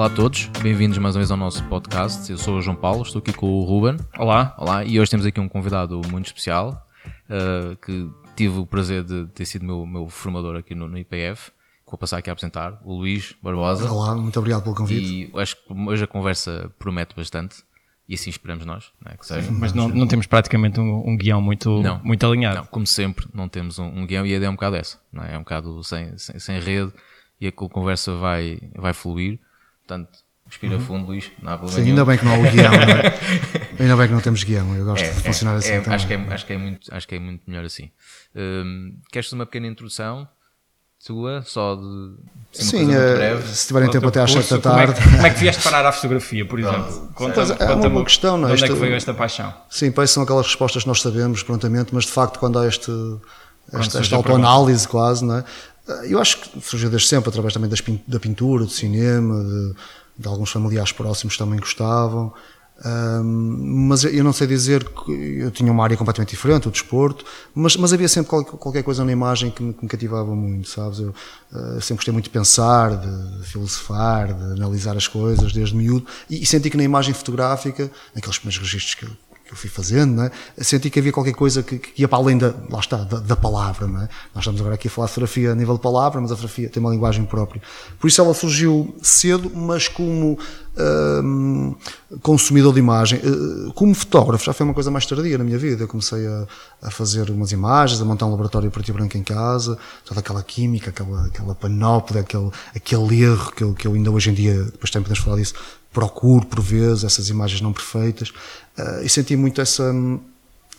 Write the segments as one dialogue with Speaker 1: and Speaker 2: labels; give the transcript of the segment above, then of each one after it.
Speaker 1: Olá a todos, bem-vindos mais uma vez ao nosso podcast. Eu sou o João Paulo, estou aqui com o Ruben.
Speaker 2: Olá.
Speaker 1: Olá, e hoje temos aqui um convidado muito especial uh, que tive o prazer de ter sido meu, meu formador aqui no, no IPF. Vou passar aqui a apresentar o Luís Barbosa.
Speaker 3: Olá, muito obrigado pelo convite.
Speaker 1: E acho que hoje a conversa promete bastante e assim esperamos nós, não é? que seja.
Speaker 2: Mas não, não temos praticamente um, um guião muito,
Speaker 1: Não.
Speaker 2: muito alinhado.
Speaker 1: Não, como sempre, não temos um, um guião e a ideia é um bocado essa, não é? É um bocado sem, sem, sem rede e a conversa vai, vai fluir. Portanto, respira fundo, Luís, não há problema
Speaker 3: Sim,
Speaker 1: nenhum.
Speaker 3: ainda bem que não há o guião, não é? Ainda bem que não temos guião, eu gosto de funcionar assim
Speaker 1: é,
Speaker 3: também.
Speaker 1: acho, que é, acho, que é muito, acho que é muito melhor assim. Hum, queres fazer uma pequena introdução tua, só de uma
Speaker 3: Sim, eh,
Speaker 1: breve?
Speaker 3: se tiverem
Speaker 2: O
Speaker 3: tempo até às 7
Speaker 2: percurso,
Speaker 3: da
Speaker 2: como é
Speaker 3: tarde.
Speaker 2: que- Como é que vieste parar à fotografia, por exemplo? Conta-me-
Speaker 3: Pois é, é uma boa questão, não é?
Speaker 2: de onde é que
Speaker 3: Isto-
Speaker 2: veio esta paixão?
Speaker 3: Sim, pois são aquelas respostas que nós sabemos prontamente, mas de facto quando há este, esta, esta autoanálise quase, não é? Eu acho que surgiu desde sempre, através também das da pintura, do cinema, de, de alguns familiares próximos também gostavam. Ahm, mas eu não sei dizer que eu tinha uma área completamente diferente, o desporto, mas, mas havia sempre qual- qualquer coisa na imagem que me, que me cativava muito, sabes? Eu ah, sempre gostei muito de pensar, de filosofar, de analisar as coisas desde miúdo e, e senti que na imagem fotográfica, naqueles primeiros registros que eu, que eu fui fazendo, é? senti que havia qualquer coisa que, que ia para além da, lá está, da, da palavra. É? Nós estamos agora aqui a falar de fotografia a nível de palavra, mas a fotografia tem uma linguagem própria. Por isso ela surgiu cedo, mas como hum, consumidor de imagem, eh, como fotógrafo, já foi uma coisa mais tardia na minha vida. Eu comecei a, a fazer umas imagens, a montar um laboratório preto e branco em casa, toda aquela química, aquela, aquela panóplia, aquele, aquele erro que eu, que eu ainda hoje em dia, depois também podemos falar disso, procuro por vezes, essas imagens não perfeitas, eh, e senti muito essa,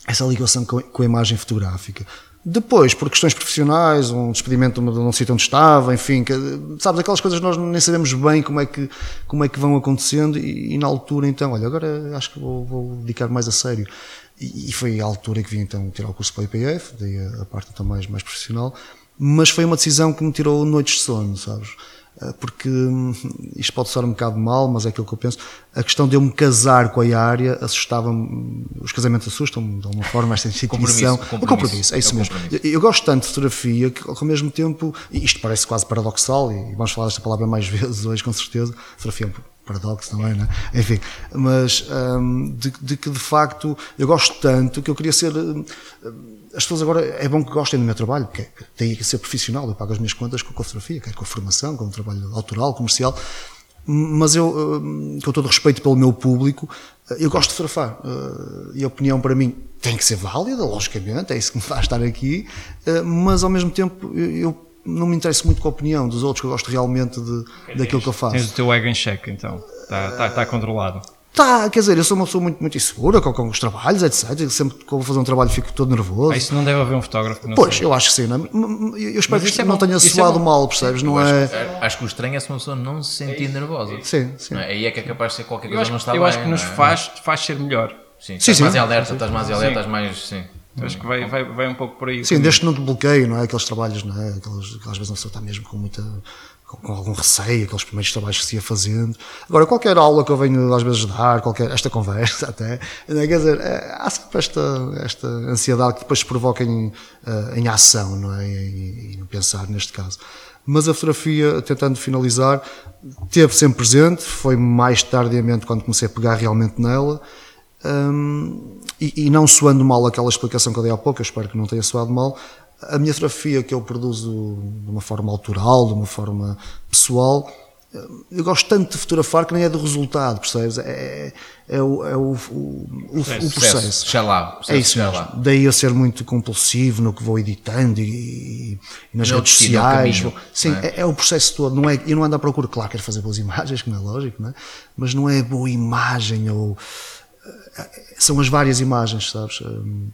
Speaker 3: essa ligação com, com a imagem fotográfica. Depois, por questões profissionais, um despedimento de um- sítio onde estava, enfim, que, sabes, aquelas coisas nós nem sabemos bem como é que, como é que vão acontecendo e, e na altura então, olha, agora acho que vou, vou dedicar mais a sério. E, e foi a altura que vim então tirar o curso para o IPF, daí a, a parte então mais, mais profissional, mas foi uma decisão que me tirou noites de sono, sabes? Uh, porque hum, isto pode soar um bocado mal, mas é aquilo que eu penso. A questão de eu me casar com a área assustava-me. Os casamentos assustam-me de alguma forma, esta instituição.
Speaker 1: Compromisso,
Speaker 3: O compromisso, é isso
Speaker 1: É
Speaker 3: mesmo.
Speaker 1: compromisso.
Speaker 3: Eu, gosto tanto de fotografia que, ao mesmo tempo, isto parece quase paradoxal, e vamos falar desta palavra mais vezes hoje, com certeza. Fotografia é paradoxo, é? Não é? Enfim, mas hum, de, de que de facto eu gosto tanto que eu queria ser. hum, as pessoas agora é bom que gostem do meu trabalho, porque tem que ser profissional, eu pago as minhas contas com a fotografia, quer com a formação, com o trabalho autoral, comercial, mas eu, hum, com todo respeito pelo meu público, eu gosto de fotografar. E a opinião para mim tem que ser válida, logicamente, é isso que me faz estar aqui, mas ao mesmo tempo eu não me interesso muito com a opinião dos outros, que eu gosto realmente de, daquilo que eu faço.
Speaker 2: Tens o teu ego em cheque, então. Está tá, tá controlado.
Speaker 3: Tá, quer dizer, eu sou uma pessoa muito, muito insegura com, com os trabalhos, etc. Sempre que vou fazer um trabalho fico todo nervoso.
Speaker 2: Ah, Isso não deve haver um fotógrafo que não
Speaker 3: Pois,
Speaker 2: sei.
Speaker 3: eu acho que sim. É? M- Eu espero que
Speaker 2: é
Speaker 3: não
Speaker 2: bom,
Speaker 3: tenha
Speaker 2: isso é
Speaker 3: mal, percebes? Não é.
Speaker 1: Acho que o estranho é se uma pessoa não se sentir nervosa.
Speaker 3: Sim, sim.
Speaker 1: Não é? Aí é que é capaz de ser qualquer
Speaker 2: Eu
Speaker 1: coisa
Speaker 2: acho,
Speaker 1: que não está
Speaker 2: eu
Speaker 1: bem.
Speaker 2: acho que nos
Speaker 1: é?
Speaker 2: faz, faz ser melhor.
Speaker 1: Sim,
Speaker 3: Sim,
Speaker 1: estás
Speaker 3: sim.
Speaker 1: mais alerta, estás mais alerta, estás mais. Sim.
Speaker 2: Acho que vai, vai, vai um pouco por aí.
Speaker 3: Sim, desde que não te bloqueio, não é? Aqueles trabalhos, não é? Aqueles, que às vezes a pessoa está mesmo com muita. Com, com algum receio, aqueles primeiros trabalhos que se ia fazendo. Agora, qualquer aula que eu venho às vezes dar, qualquer, esta conversa até, é? quer dizer, é, há sempre esta, esta ansiedade que depois se provoca em, eh, em ação, não é? E, e no pensar neste caso. Mas a fotografia, tentando finalizar, teve sempre presente, foi mais tardiamente quando comecei a pegar realmente nela. Hum, e, e não soando mal aquela explicação que eu dei há pouco, eu espero que não tenha soado mal, a minha fotografia que eu produzo de uma forma autoral, de uma forma pessoal, hum, eu gosto tanto de fotografar que nem é do resultado, percebes? É, é, o, é o, o, o, o processo.
Speaker 1: Já lá.
Speaker 3: É isso
Speaker 1: já lá.
Speaker 3: Daí eu ser muito compulsivo no que vou editando e, e- nas
Speaker 1: Não é
Speaker 3: redes
Speaker 1: é
Speaker 3: sociais.
Speaker 1: caminho,
Speaker 3: Sim,
Speaker 1: é?
Speaker 3: é? é o processo todo. Não é, eu não ando à procura, claro, quero fazer boas imagens, como é lógico, não é? mas não é boa imagem ou. São as várias imagens, sabes? Hum,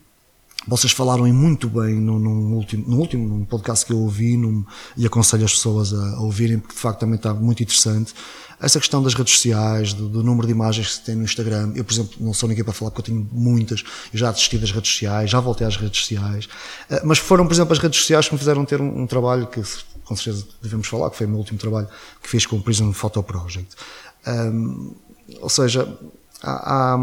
Speaker 3: Vocês falaram muito bem no, num último, no último num podcast que eu ouvi num- e aconselho as pessoas a, a ouvirem, porque de facto também está muito interessante. Essa questão das redes sociais, do, do número de imagens que se tem no Instagram. Eu, por exemplo, não sou ninguém para falar porque eu tenho muitas. Eu já desisti das redes sociais, já voltei às redes sociais. Eh, Mas foram, por exemplo, as redes sociais que me fizeram ter um, um trabalho que com certeza devemos falar, que foi o meu último trabalho que fiz com o Prism Photo Project. Hum, ou seja, há, há,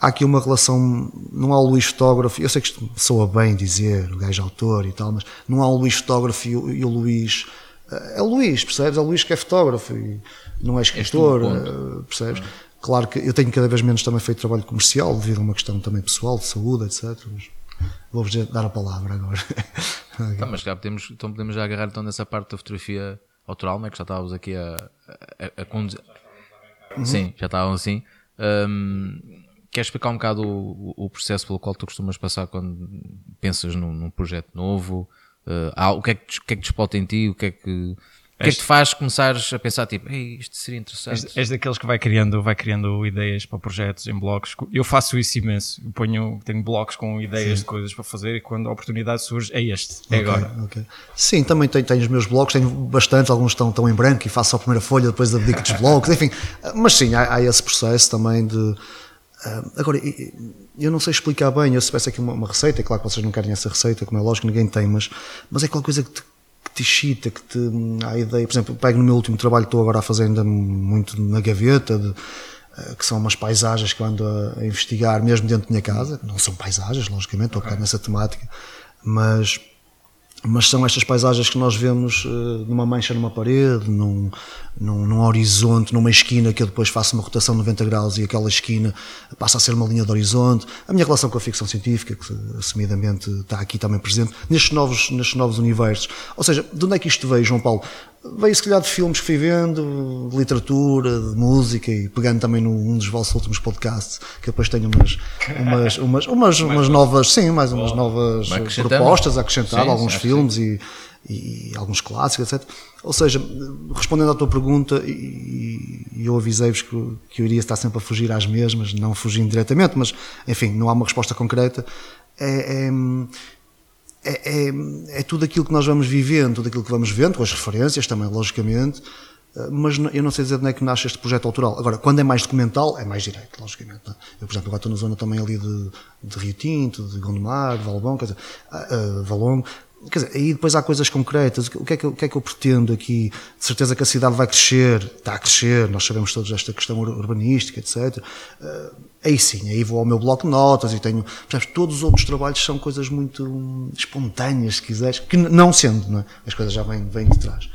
Speaker 3: há aqui uma relação, não há o Luís fotógrafo, eu sei que isto soa bem dizer, o gajo autor e tal, mas não há o Luís fotógrafo e o, e o Luís é o Luís, percebes? É o Luís que é fotógrafo e não é escritor,
Speaker 1: um
Speaker 3: eh, percebes? Claro que eu tenho cada vez menos também feito trabalho comercial devido a uma questão também pessoal, de saúde, etc. Mas vou-vos dar a palavra agora.
Speaker 1: Tá, mas já podemos, então podemos já agarrar então nessa parte da fotografia autoral, né, que já estávamos aqui a, a, a conduzir. Sim, já estavam assim. Hum, queres explicar um bocado o, o processo pelo qual tu costumas passar quando pensas num, num projeto novo? Uh, o, que é que, o que é que em ti? O que é que, o que, é que te faz começares a pensar tipo, Ei, isto seria interessante?
Speaker 2: És, és daqueles que vai criando, vai criando ideias para projetos em blocos. Eu faço isso imenso. Eu ponho, tenho blocos com ideias de coisas para fazer e quando a oportunidade surge, é este, é agora.
Speaker 3: Ok, ok. Sim, também tenho, tenho os meus blogs, tenho bastantes, alguns estão, estão em branco e faço a primeira folha, depois abdico dos blogs, enfim. Mas sim, há, há esse processo também de. ah, agora, eu não sei explicar bem, eu se tivesse aqui uma, uma receita, é claro que vocês não querem essa receita, como é lógico, ninguém tem, mas, mas é aquela coisa que te, que te excita, que te. há ideia. Por exemplo, pego no meu último trabalho, estou agora a fazer ainda muito na gaveta, de, ah, que são umas paisagens que eu ando a, a investigar mesmo dentro da minha casa. Não são paisagens, logicamente, estou a pegar nessa temática, mas mas são estas paisagens que nós vemos eh, numa mancha numa parede, num, num, num horizonte, numa esquina que eu depois faço uma rotação de 90 graus e aquela esquina passa a ser uma linha de horizonte. A minha relação com a ficção científica, que assumidamente está aqui também presente, nestes novos, nestes novos universos. Ou seja, de onde é que isto veio, João Paulo? Veio se calhar de filmes que fui vendo, de literatura, de música e pegando também num dos vossos últimos podcasts, que depois tenho umas, umas, umas, umas, umas novas, sim, mais umas novas propostas a acrescentar,
Speaker 1: Sim,
Speaker 3: alguns filmes e, e alguns clássicos, etc. Ou seja, respondendo à tua pergunta, e, e eu avisei-vos que, que eu iria estar sempre a fugir às mesmas, não fugindo diretamente, mas enfim, não há uma resposta concreta. É, é, é, é, é tudo aquilo que nós vamos vivendo, tudo aquilo que vamos vendo, com as referências também, logicamente, eh, mas eu não sei dizer de onde é que nasce este projeto autoral. Agora, quando é mais documental, é mais direto, logicamente. é? Eu, por exemplo, agora estou na zona também ali de, de Rio Tinto, de Gondomar, de Valbom, quer dizer, ah, Valongo. Quer dizer, aí depois há coisas concretas. O que, é que, eu- o que é que eu pretendo aqui? De certeza que a cidade vai crescer, está a crescer, nós sabemos todos esta questão ur- urbanística, etc. Ah, aí sim, aí vou ao meu bloco de notas e tenho. Percebes, todos os outros trabalhos são coisas muito hum, espontâneas, se quiseres, que não sendo, não é? As coisas já vêm, vêm de trás.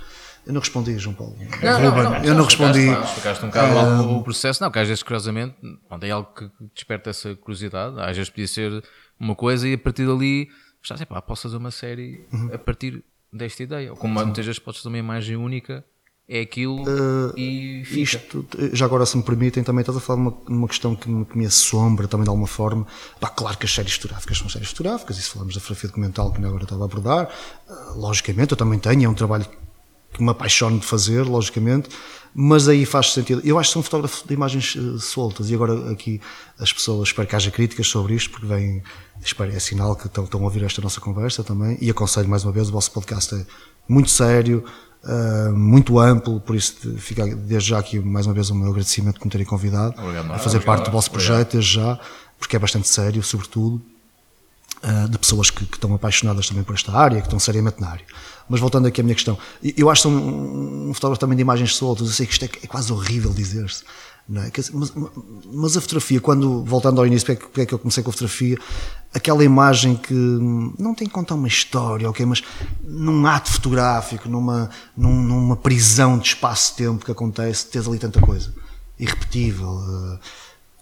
Speaker 3: Eu não respondi, João Paulo. Ruben, eu não respondi.
Speaker 1: Explicaste, um bocado o, o processo, não, que às vezes, curiosamente, pronto, é algo que que desperta essa curiosidade. Às vezes podia ser uma coisa e a partir dali, estás a pá, posso fazer uma série a partir desta ideia. Ou como muitas vezes podes fazer uma imagem única, é aquilo e fica.
Speaker 3: Isto, já agora, se me permitem, também estás a falar de uma, uma questão que me, que me assombra também de alguma forma. Pá, claro que as séries fotográficas são séries fotográficas, e se falamos da fotografia documental que ainda agora estava a abordar, ah, logicamente eu também tenho, é um trabalho que me apaixono de fazer, logicamente, mas aí faz sentido. Eu acho que sou um fotógrafo de imagens eh, soltas, e agora aqui as pessoas, espero que haja críticas sobre isto, porque vem, espero, é sinal que estão, estão a ouvir esta nossa conversa também, e aconselho mais uma vez, o vosso podcast é muito sério, Uh, muito amplo, por isso fica desde já aqui mais uma vez o meu agradecimento por me terem convidado
Speaker 1: Obrigado,
Speaker 3: a fazer
Speaker 1: Obrigado,
Speaker 3: parte do vosso projeto desde já, porque é bastante sério, sobretudo, uh, de pessoas que, que estão apaixonadas também por esta área, que estão seriamente na área. Mas voltando aqui à minha questão, eu acho que sou um, um fotógrafo também de imagens soltas, eu sei que isto é, é quase horrível dizer-se, é? Mas, mas a fotografia, quando, voltando ao início, porque é que- porque é que eu comecei com a fotografia, aquela imagem que não tem que contar uma história, ok, mas num ato fotográfico, numa, num- numa prisão de espaço-tempo que acontece, tens ali tanta coisa, irrepetível,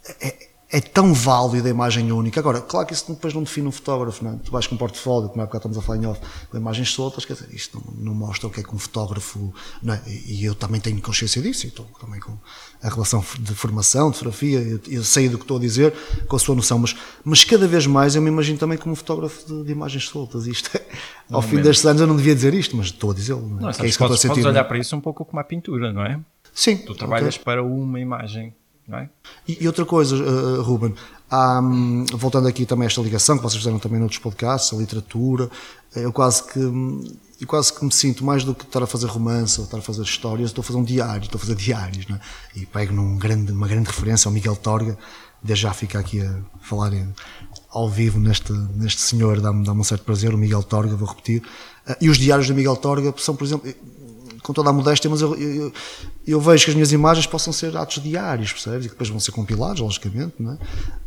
Speaker 3: eh, é, é tão válido a imagem única. Agora, claro que isso depois não define um fotógrafo, não é? Tu vais com um portfólio, como é que estamos a falar em off, com imagens soltas, quer dizer, isto não, não mostra o que é que um fotógrafo, não é? E eu também tenho consciência disso, e estou também com a relação de formação, de fotografia, eu, eu sei do que estou a dizer, com a sua noção, mas, mas cada vez mais eu me imagino também como um fotógrafo de, de imagens soltas. Isto é, ao fim destes anos eu não devia dizer isto, mas estou a dizê-lo. Não é?
Speaker 2: Não,
Speaker 3: Que é
Speaker 2: sabes,
Speaker 3: isso que eu estou a
Speaker 2: podes, podes
Speaker 3: sentir.
Speaker 2: olhar para isso um pouco como a pintura, não é?
Speaker 3: Sim,
Speaker 2: Tu trabalhas
Speaker 3: ok.
Speaker 2: para uma imagem, não é?
Speaker 3: E, e outra coisa, uh, Ruben, hum, voltando aqui também a esta ligação que vocês fizeram também noutros podcasts, a literatura, eu quase que hum, eu quase que me sinto mais do que estar a fazer romance ou estar a fazer histórias, estou a fazer um diário, estou a fazer diários, não é? E pego num grande, uma grande referência ao Miguel Torga, desde já fica aqui a falar ao vivo neste, neste senhor, dá-me dá um certo prazer, o Miguel Torga, vou repetir. E os diários do Miguel Torga são, por exemplo, com toda a modéstia, mas eu, eu, eu- vejo que as minhas imagens possam ser atos diários, percebes? E que depois vão ser compilados, logicamente, não é?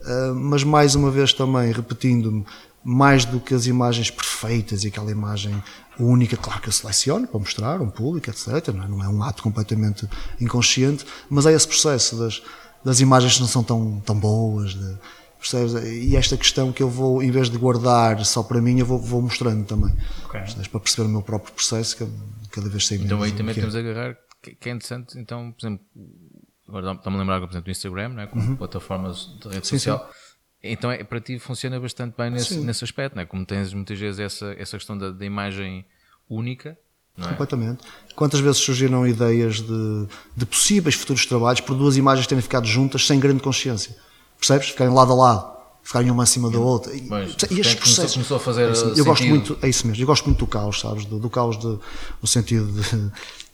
Speaker 3: Ah, mas mais uma vez também, repetindo-me, mais do que as imagens perfeitas e aquela imagem única, claro que eu seleciono para mostrar a um público, etc. Não é, não é um ato completamente inconsciente, mas é esse processo das, das imagens que não são tão, tão boas, de, percebes? E esta questão que eu vou, em vez de guardar só para mim, eu vou, vou mostrando também.
Speaker 2: Ok.
Speaker 3: Percebes? Para perceber o meu próprio processo, que cada vez sei
Speaker 1: Então aí também
Speaker 3: que é.
Speaker 1: temos a agarrar, que, é interessante, então, por exemplo, agora estamos a lembrar, por exemplo, do Instagram, né, como plataformas de rede
Speaker 3: Uhum. Sim,
Speaker 1: social. Então é, para ti funciona bastante bem nesse,
Speaker 3: Sim.
Speaker 1: nesse aspecto, né? como tens muitas vezes essa, essa questão da, da imagem única, não é?
Speaker 3: Completamente. Quantas vezes surgiram ideias de, de possíveis futuros trabalhos por duas imagens terem ficado juntas sem grande consciência? Percebes? Ficarem lado a lado, ficarem uma acima da outra. E,
Speaker 1: Pois,
Speaker 3: e estes
Speaker 1: começou-
Speaker 3: processos.
Speaker 1: começou a fazer,
Speaker 3: É
Speaker 1: uh,
Speaker 3: eu gosto muito, é isso mesmo, eu gosto muito do caos, sabes? Do, do caos de, no sentido de,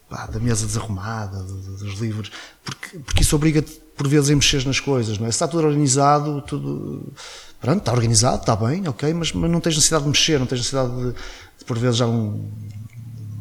Speaker 3: pá, da mesa desarrumada, de- dos livros, porque, porque isso obriga-te por vezes a mexer nas coisas, não é? Se está tudo organizado, tudo. Pronto, está organizado, está bem, ok, mas, mas não tens necessidade de mexer, não tens necessidade de, de por vezes já um,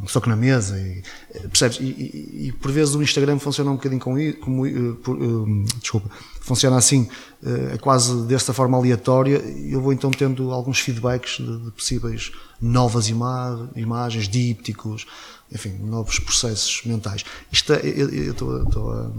Speaker 3: um soco na mesa e, eh, percebes? E, e- e por vezes o Instagram funciona um bocadinho com como, eh, por, eh, desculpa, funciona assim, eh, é quase desta forma aleatória eu vou então tendo alguns feedbacks de, de possíveis novas ima imagens, dípticos, enfim, novos processos mentais. Isto é, eu estou a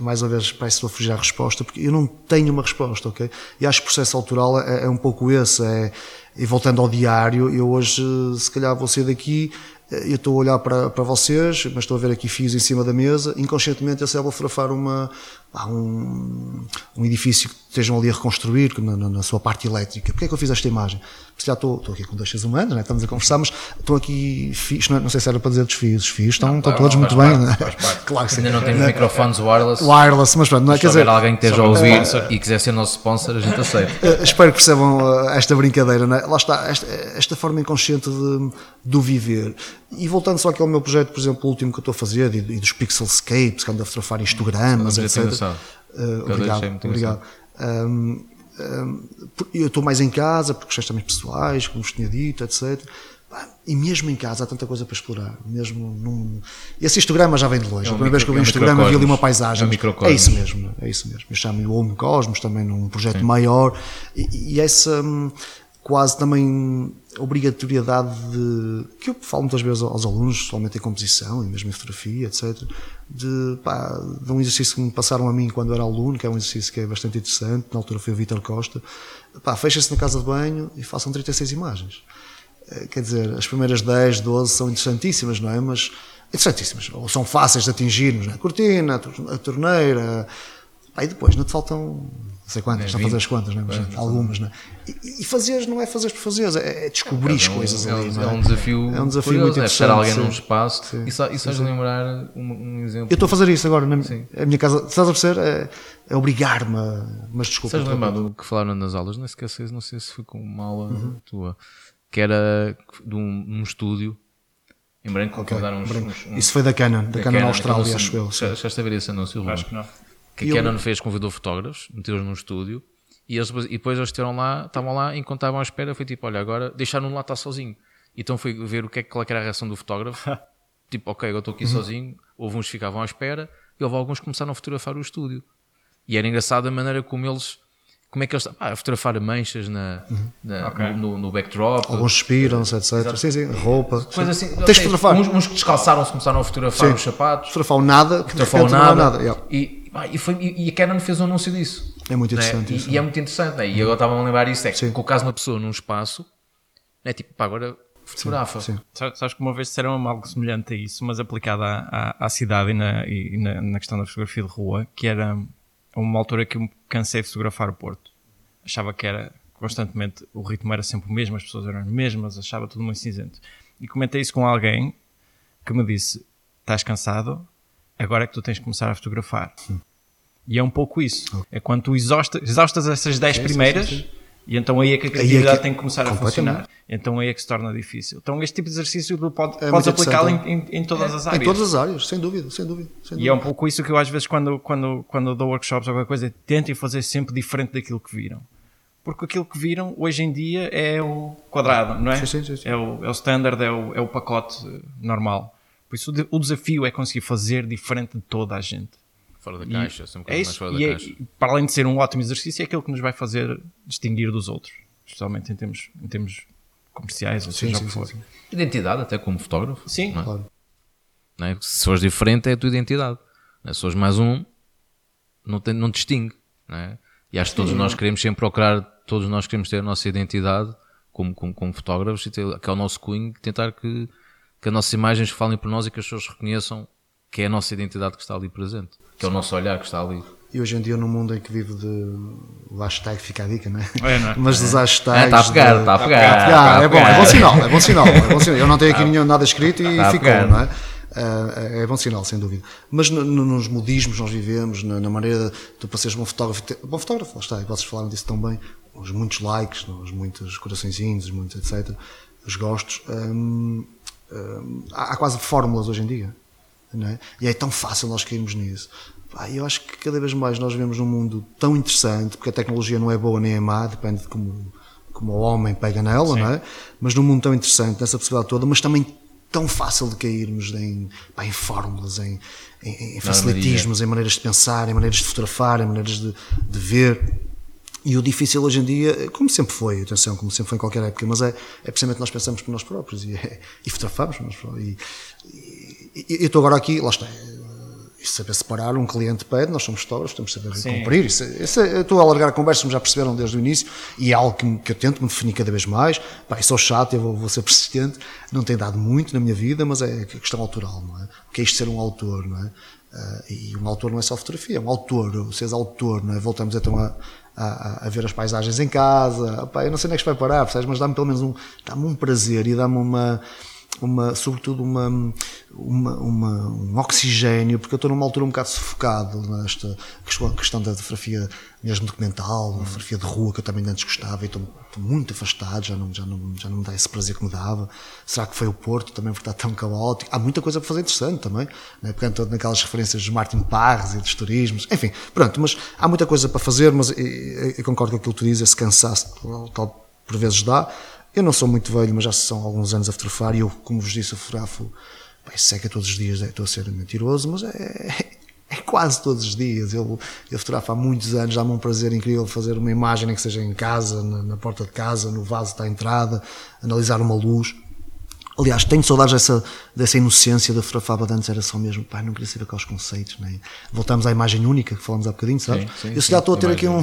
Speaker 3: mais uma vez parece que vou fugir à resposta, porque eu não tenho uma resposta, ok? E acho que o processo autoral é, é um pouco esse, é, e voltando ao diário, eu hoje, se calhar vou sair daqui, eh, eu estou a olhar para, para vocês, mas estou a ver aqui fios em cima da mesa, inconscientemente eu sei, vou fotografar uma, pá, um, um edifício que estejam ali a reconstruir na, na- na sua parte elétrica. Porquê é que eu fiz esta imagem? Porque já estou, estou aqui com dois seres humanos, né? estamos a conversar, mas estou aqui, não, é- não sei se era para dizer dos fios, os fios estão, estão
Speaker 1: Claro,
Speaker 3: todos muito
Speaker 1: parte,
Speaker 3: bem, né?
Speaker 1: parte.
Speaker 3: claro que sim.
Speaker 1: Ainda não temos microfones wireless.
Speaker 3: wireless, mas pronto, não é,
Speaker 1: Se
Speaker 3: quer dizer,
Speaker 1: alguém que esteja a ouvir e quiser ser nosso sponsor, a gente aceita.
Speaker 3: Eh, espero que percebam eh, esta brincadeira, né? lá está, esta, esta forma inconsciente de, do viver. E voltando só aqui ao meu projeto, por exemplo, o último que eu estou a fazer, e, e dos pixelscapes, que ando a fotografar histogramas,
Speaker 1: Mas eu tenho
Speaker 3: etc.
Speaker 1: Cada vez
Speaker 3: obrigado,
Speaker 1: muito
Speaker 3: obrigado. Ahm, por- eu estou mais em casa, por questões também pessoais, como vos tinha dito, etc. E mesmo em casa há tanta coisa para explorar. Mesmo num... Esse histograma já vem de longe.
Speaker 1: É um
Speaker 3: a primeira vez que eu vi um
Speaker 1: micro- é um
Speaker 3: histograma vi ali uma paisagem.
Speaker 1: É um.
Speaker 3: É isso mesmo, é isso mesmo. Eu chamo-lhe o Home Cosmos, também num projeto maior. E, e essa quase também obrigatoriedade de, que eu falo muitas vezes aos alunos, somente em composição e mesmo em fotografia, etc., de, pá, de um exercício que me passaram a mim quando era aluno, que é um exercício que é bastante interessante, na altura foi o Vítor Costa, pá, fecha-se na casa de banho e façam 36 imagens. Eh, Quer dizer, as primeiras 10, 12 são interessantíssimas, não é? Mas, interessantíssimas, ou são fáceis de atingirmos, não é? A cortina, a tor- a torneira, Aí depois não te faltam sei quantas,
Speaker 1: É,
Speaker 3: estão a fazer
Speaker 1: 20.
Speaker 3: as quantas, não é? Mas, algumas, não é? E, e fazeres não é fazeres por fazeres, é, é descobrir as
Speaker 1: É um-
Speaker 3: coisas
Speaker 1: é, um-
Speaker 3: ali. não
Speaker 1: é um desafio,
Speaker 3: É um desafio
Speaker 1: curioso,
Speaker 3: muito
Speaker 1: é
Speaker 3: interessante.
Speaker 1: alguém
Speaker 3: sim.
Speaker 1: num espaço
Speaker 3: Sim.
Speaker 1: e só, e só lembrar um, um exemplo.
Speaker 3: Eu estou a fazer isso agora, na
Speaker 1: Sim.
Speaker 3: a minha casa, estás a perceber? É, é obrigar-me, a- mas desculpa.
Speaker 1: Estás lembrado do que falaram nas aulas? Não esqueces, não sei se foi com uma aula
Speaker 3: Uhum.
Speaker 1: tua, que era de um, um estúdio em branco que
Speaker 3: Ok,
Speaker 1: dar uns,
Speaker 3: branco.
Speaker 1: uns, uns
Speaker 3: Isso foi da Canon, da Canon Austrália,
Speaker 1: aquele
Speaker 3: acho eu.
Speaker 1: Já, já a ver esse anúncio?
Speaker 2: Acho que não.
Speaker 1: Que
Speaker 3: E
Speaker 1: a
Speaker 3: eu-
Speaker 1: Canon fez, convidou fotógrafos, meteu-os num estúdio e, eles, e depois eles estiveram lá, estavam lá, enquanto estavam à espera, foi tipo, olha, agora deixaram-no lá estar sozinho. Então foi ver o que é, qual é era a reação do fotógrafo. tipo, ok, eu estou
Speaker 3: Uhum.
Speaker 1: aqui sozinho. Houve uns que ficavam à espera e houve alguns que começaram a fotografar o estúdio. E era engraçado a maneira como eles. Como é que eles. Ah, a fotografar manchas na, na-
Speaker 2: Ok.
Speaker 1: no, no- backdrop.
Speaker 3: Uhum. Alguns suspiram-se, etc. Sim, sim, roupa. Sim.
Speaker 1: assim,
Speaker 3: Tens
Speaker 1: ok,
Speaker 3: de fotografar.
Speaker 1: Uns, uns que descalçaram-se começaram a fotografar
Speaker 3: Sim.
Speaker 1: os sapatos.
Speaker 3: Fotografar o nada, que de
Speaker 1: Fotografar o
Speaker 3: repente não há
Speaker 1: nada.
Speaker 3: nada. Yeah.
Speaker 1: E, e, foi, e, e a Canon fez um anúncio disso.
Speaker 3: É muito
Speaker 1: né?
Speaker 3: interessante
Speaker 1: E,
Speaker 3: isso.
Speaker 1: e é muito interessante. Né? E agora estavam a lembrar isso: é que
Speaker 3: Sim.
Speaker 1: colocares uma pessoa num espaço, né? tipo, pá, agora fotografa.
Speaker 3: Sim.
Speaker 2: Sabes sabes que uma vez disseram algo semelhante a isso, mas aplicado à, à, à cidade e, na, e na, na questão da fotografia de rua, que era uma altura que eu me cansei de fotografar o Porto. Achava que era constantemente, o ritmo era sempre o mesmo, as pessoas eram as mesmas, achava tudo muito cinzento. E comentei isso com alguém que me disse: Estás cansado? Agora é que tu tens que começar a fotografar. E é um pouco isso. É quando tu exaustas, exaustas essas 10
Speaker 3: sim,
Speaker 2: primeiras.
Speaker 3: sim, sim.
Speaker 2: E então aí é que a
Speaker 3: é
Speaker 2: criatividade
Speaker 3: que-
Speaker 2: tem que começar a funcionar. Então aí é que se torna difícil. Então este tipo de exercício pode,
Speaker 3: É
Speaker 2: podes aplicá-lo em,
Speaker 3: interessante.
Speaker 2: em, em todas as
Speaker 3: Em
Speaker 2: áreas.
Speaker 3: todas as áreas, sem dúvida, sem dúvida. Sem
Speaker 2: E
Speaker 3: dúvida.
Speaker 2: é um pouco isso que eu às vezes quando, quando, quando dou workshops ou qualquer coisa, tentem fazer sempre diferente daquilo que viram. Porque aquilo que viram hoje em dia é o quadrado, não é?
Speaker 3: Sim, sim, sim, sim.
Speaker 2: É, o, é o standard, é o, é o pacote normal. Por isso o, de- o desafio é conseguir fazer diferente de toda a gente.
Speaker 1: Fora da
Speaker 2: E
Speaker 1: caixa, sempre um
Speaker 2: é
Speaker 1: mais
Speaker 2: isso.
Speaker 1: fora
Speaker 2: E
Speaker 1: da
Speaker 2: é-
Speaker 1: caixa.
Speaker 2: e para além de ser um ótimo exercício, é aquilo que nos vai fazer distinguir dos outros. especialmente em termos, em termos comerciais, ou
Speaker 3: Sim,
Speaker 2: seja
Speaker 3: sim,
Speaker 2: o que
Speaker 3: sim,
Speaker 2: for.
Speaker 3: sim.
Speaker 1: Identidade, até como fotógrafo.
Speaker 2: Sim,
Speaker 1: não é?
Speaker 3: Claro.
Speaker 1: Não é? Se fores diferente, é a tua identidade. Não é? Se fores mais um, não, tem, não distingue. Não é? E acho que todos nós queremos sempre procurar, todos nós queremos ter a nossa identidade como, como, como fotógrafos, e ter, que é o nosso cunho, tentar que, que as nossas imagens falem por nós e que as pessoas reconheçam que é a nossa identidade que está ali presente, que é o nosso olhar que está ali.
Speaker 3: E hoje em dia, num mundo em que vive de. O hashtag fica a dica, não é?
Speaker 2: É, não é?
Speaker 3: Mas dos
Speaker 1: Ah,
Speaker 3: hashtags.
Speaker 1: está a pegar,
Speaker 3: de-
Speaker 1: está a
Speaker 2: Tá a
Speaker 1: pegar.
Speaker 2: pegar.
Speaker 1: está
Speaker 3: Ah,
Speaker 1: a
Speaker 3: é bom, é
Speaker 1: pegar.
Speaker 3: bom sinal, é bom sinal, é bom sinal. Eu não tenho aqui nenhum nada escrito e
Speaker 1: Tá
Speaker 3: ficou,
Speaker 1: pegar.
Speaker 3: não é? Ah, é bom sinal, sem dúvida. Mas no- no- nos modismos nós vivemos, na, na maneira de tu para seres bom fotógrafo, ter- bom fotógrafo, lá está, e vocês falaram disso tão bem, os muitos likes, os muitos coraçõezinhos, os muitos etc., os gostos, hum, hum, há, há quase fórmulas hoje em dia, não é? E é tão fácil nós cairmos nisso. Pá, eu acho que cada vez mais nós vivemos num mundo tão interessante, porque a tecnologia não é boa nem é má, depende de como, como o homem pega nela, não é? Mas num mundo tão interessante, nessa possibilidade toda, mas também tão fácil de cairmos em, pá, em fórmulas, em, em, em facilitismos, em maneiras de pensar, em maneiras de fotografar, em maneiras de, de ver. E o difícil hoje em dia, como sempre foi, atenção, como sempre foi em qualquer época, mas é, é precisamente nós pensamos por nós próprios e, é- e fotografamos por nós próprios. E, e- e eu estou agora aqui, lá está, eh, isso saber separar, um cliente pede, nós somos fotógrafos, temos que saber
Speaker 2: Sim.
Speaker 3: cumprir. Isso, é- isso é- eu estou a alargar a conversa, como já perceberam desde o início, e é algo que, que eu tento me definir cada vez mais. Pá, sou chato, eu vou, vou ser persistente, não tem dado muito na minha vida, mas é questão autoral, não é? O que é isto de ser um autor, não é? Ah, e um autor não é só fotografia, é um autor, se és autor, não é? Voltamos então a, a, a ver as paisagens em casa, eu não sei onde é que isto vai parar, percebes? mas dá-me pelo menos um, dá-me um prazer e dá-me uma, uma, sobretudo uma, uma, uma- um oxigênio, porque eu estou numa altura um bocado sufocado nesta questão, questão da fotografia mesmo documental, da fotografia de rua, que eu também antes gostava, e estou, estou muito afastado, já não, já, não, já não me dá esse prazer que me dava. Será que foi o Porto também porque está tão caótico? Há muita coisa para fazer interessante também, né? estou naquelas referências de Martin Parres e dos turismos, enfim, pronto, mas há muita coisa para fazer, mas eu, eu concordo com aquilo que tu dizes, esse cansaço tal por vezes dá. Eu não sou muito velho, mas já são alguns anos a fotografar e eu, como vos disse, fotografo bem, seca todos os dias, é, estou a ser mentiroso, mas é, é quase todos os dias. Eu, eu fotografo há muitos anos, dá-me um prazer incrível fazer uma imagem, nem que seja em casa, na, na porta de casa, no vaso da entrada, analisar uma luz. Aliás, tenho saudades dessa, dessa inocência da fotografava de antes, era só mesmo, pá, não queria saber quais conceitos, nem. Voltamos à imagem única que falamos há bocadinho, sabes?
Speaker 1: Sim, sim,
Speaker 3: eu se calhar estou a ter aqui um,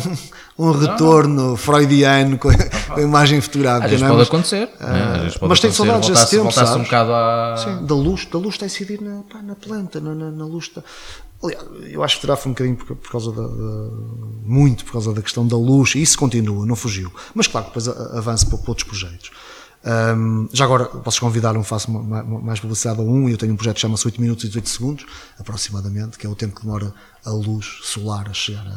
Speaker 3: um retorno freudiano com a, com a imagem fotográfica.
Speaker 1: Às vezes
Speaker 3: não é?
Speaker 1: pode
Speaker 3: Mas-
Speaker 1: acontecer. né? Vezes pode
Speaker 3: mas tenho saudades desse tempo,
Speaker 1: voltasse um
Speaker 3: sabes?
Speaker 1: bocado à.
Speaker 3: Sim, da luz, da luz está a incidir na, pá, na planta, na, na, na luz. Está... Aliás, eu acho que fotografo um bocadinho por, por causa da, da- muito por causa da questão da luz, e isso continua, não fugiu. Mas claro, depois a- avanço para, para outros projetos. Ahm, já agora, vocês convidaram, faço mais publicidade a um, eu tenho um projeto que chama-se 8 minutos e 18 segundos, aproximadamente, que é o tempo que demora a luz solar a chegar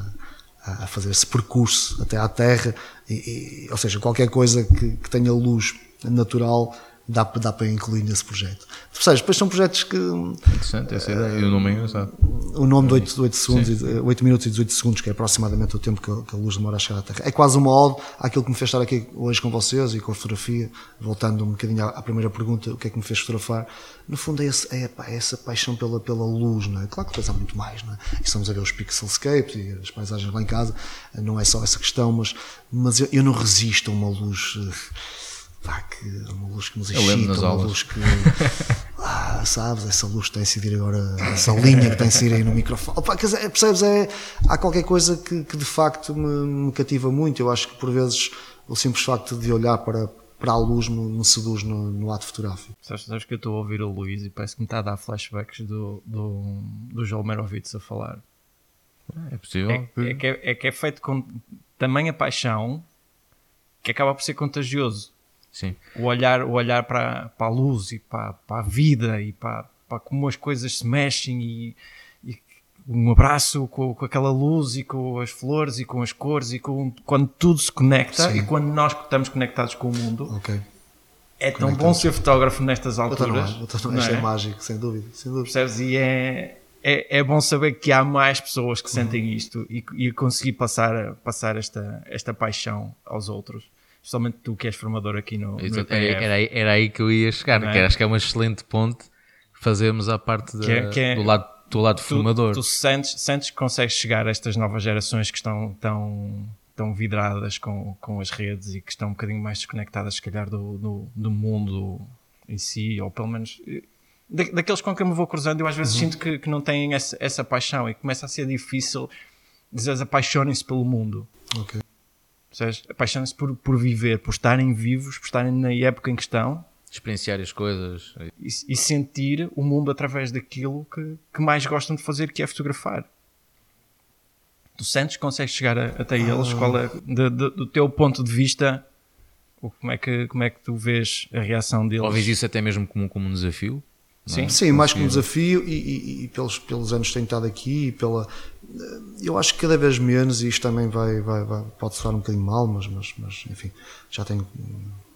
Speaker 3: a, a fazer esse percurso até à Terra, e, e- ou seja, qualquer coisa que, que tenha luz natural dá, para- dá para incluir nesse projeto. Percebes? Depois são projetos que
Speaker 1: Interessante essa ideia. E o nome é engraçado.
Speaker 3: o nome de 8, 8, segundos, e- 8 minutos e 18 segundos, que é aproximadamente o tempo que a, que a luz demora a chegar à Terra. É quase uma ode àquilo que me fez estar aqui hoje com vocês e com a fotografia. Voltando um bocadinho à, à primeira pergunta, o que é que me fez fotografar? No fundo é, esse, é, pá, é essa paixão pela, pela luz, não é? Claro que depois há muito mais, não é? E estamos a ver os pixelscapes e as paisagens lá em casa, não é só essa questão, mas, mas eu, eu não resisto a uma luz. Pá, que, uma luz que nos
Speaker 1: Eu lembro
Speaker 3: excita,
Speaker 1: nas
Speaker 3: uma
Speaker 1: aulas.
Speaker 3: luz que. Ah, sabes, essa luz que tem a incidir agora, essa linha que tem a incidir aí no microfone. Opa, quer dizer, percebes? É, há qualquer coisa que, que de facto me, me cativa muito. Eu acho que por vezes o simples facto de olhar para, para a luz me, me seduz no, no ato fotográfico.
Speaker 2: Sabes, sabes que eu estou a ouvir o Luís e parece que me está a dar flashbacks do, do, do Joel Merovitz a falar.
Speaker 1: É possível.
Speaker 2: É, é que é, é que é feito com tamanha paixão que acaba por ser contagioso.
Speaker 1: Sim.
Speaker 2: O olhar, o olhar para, para a luz e para, para a vida e para, para como as coisas se mexem e, e um abraço com, com aquela luz e com as flores e com as cores e com quando tudo se conecta
Speaker 3: Sim.
Speaker 2: e quando nós estamos conectados com o mundo
Speaker 3: Ok.
Speaker 2: é tão bom ser fotógrafo nestas
Speaker 3: estou no
Speaker 2: alturas não
Speaker 3: ar. Isto é
Speaker 2: é?
Speaker 3: mágico, sem dúvida. Sem dúvida.
Speaker 2: percebes? E é, é, é bom saber que há mais pessoas que sentem isto e, e conseguir passar, passar esta, esta paixão aos outros. Especialmente tu que és formador aqui no, no. IPF.
Speaker 1: Era, era, aí- era aí que eu ia chegar,
Speaker 2: Não é?
Speaker 1: que acho que é uma excelente ponte fazermos a parte da-
Speaker 2: Que é- que é-
Speaker 1: do lado, do lado
Speaker 2: tu,
Speaker 1: formador.
Speaker 2: tu sentes, sentes que consegues chegar a estas novas gerações que estão tão, estão vidradas com, com as redes e que estão um bocadinho mais desconectadas, se calhar, do, do, do mundo em si, ou pelo menos eh, da, daqueles com quem me vou cruzando, eu às vezes uhum. sinto que, que não têm essa, essa paixão e começa a ser difícil dizer apaixonem-se pelo mundo.
Speaker 3: Ok.
Speaker 2: Apaixonem-se por, por viver, por estarem vivos, por estarem na época em que estão.
Speaker 1: Experienciar as coisas.
Speaker 2: E, e sentir o mundo através daquilo que, que mais gostam de fazer, que é fotografar tu sentes que consegues chegar a, até eles? Qual é, de, de, do teu ponto de vista, como é, que, como é que tu vês a reação deles?
Speaker 1: Ou vês isso até mesmo como, como um desafio?
Speaker 3: Sim, é? Sim mais como um desafio e, e, e, pelos, pelos anos que tenho estado aqui e pela eu acho que cada vez menos e isto também vai, vai, vai pode soar um bocadinho mal mas, mas, mas enfim já tenho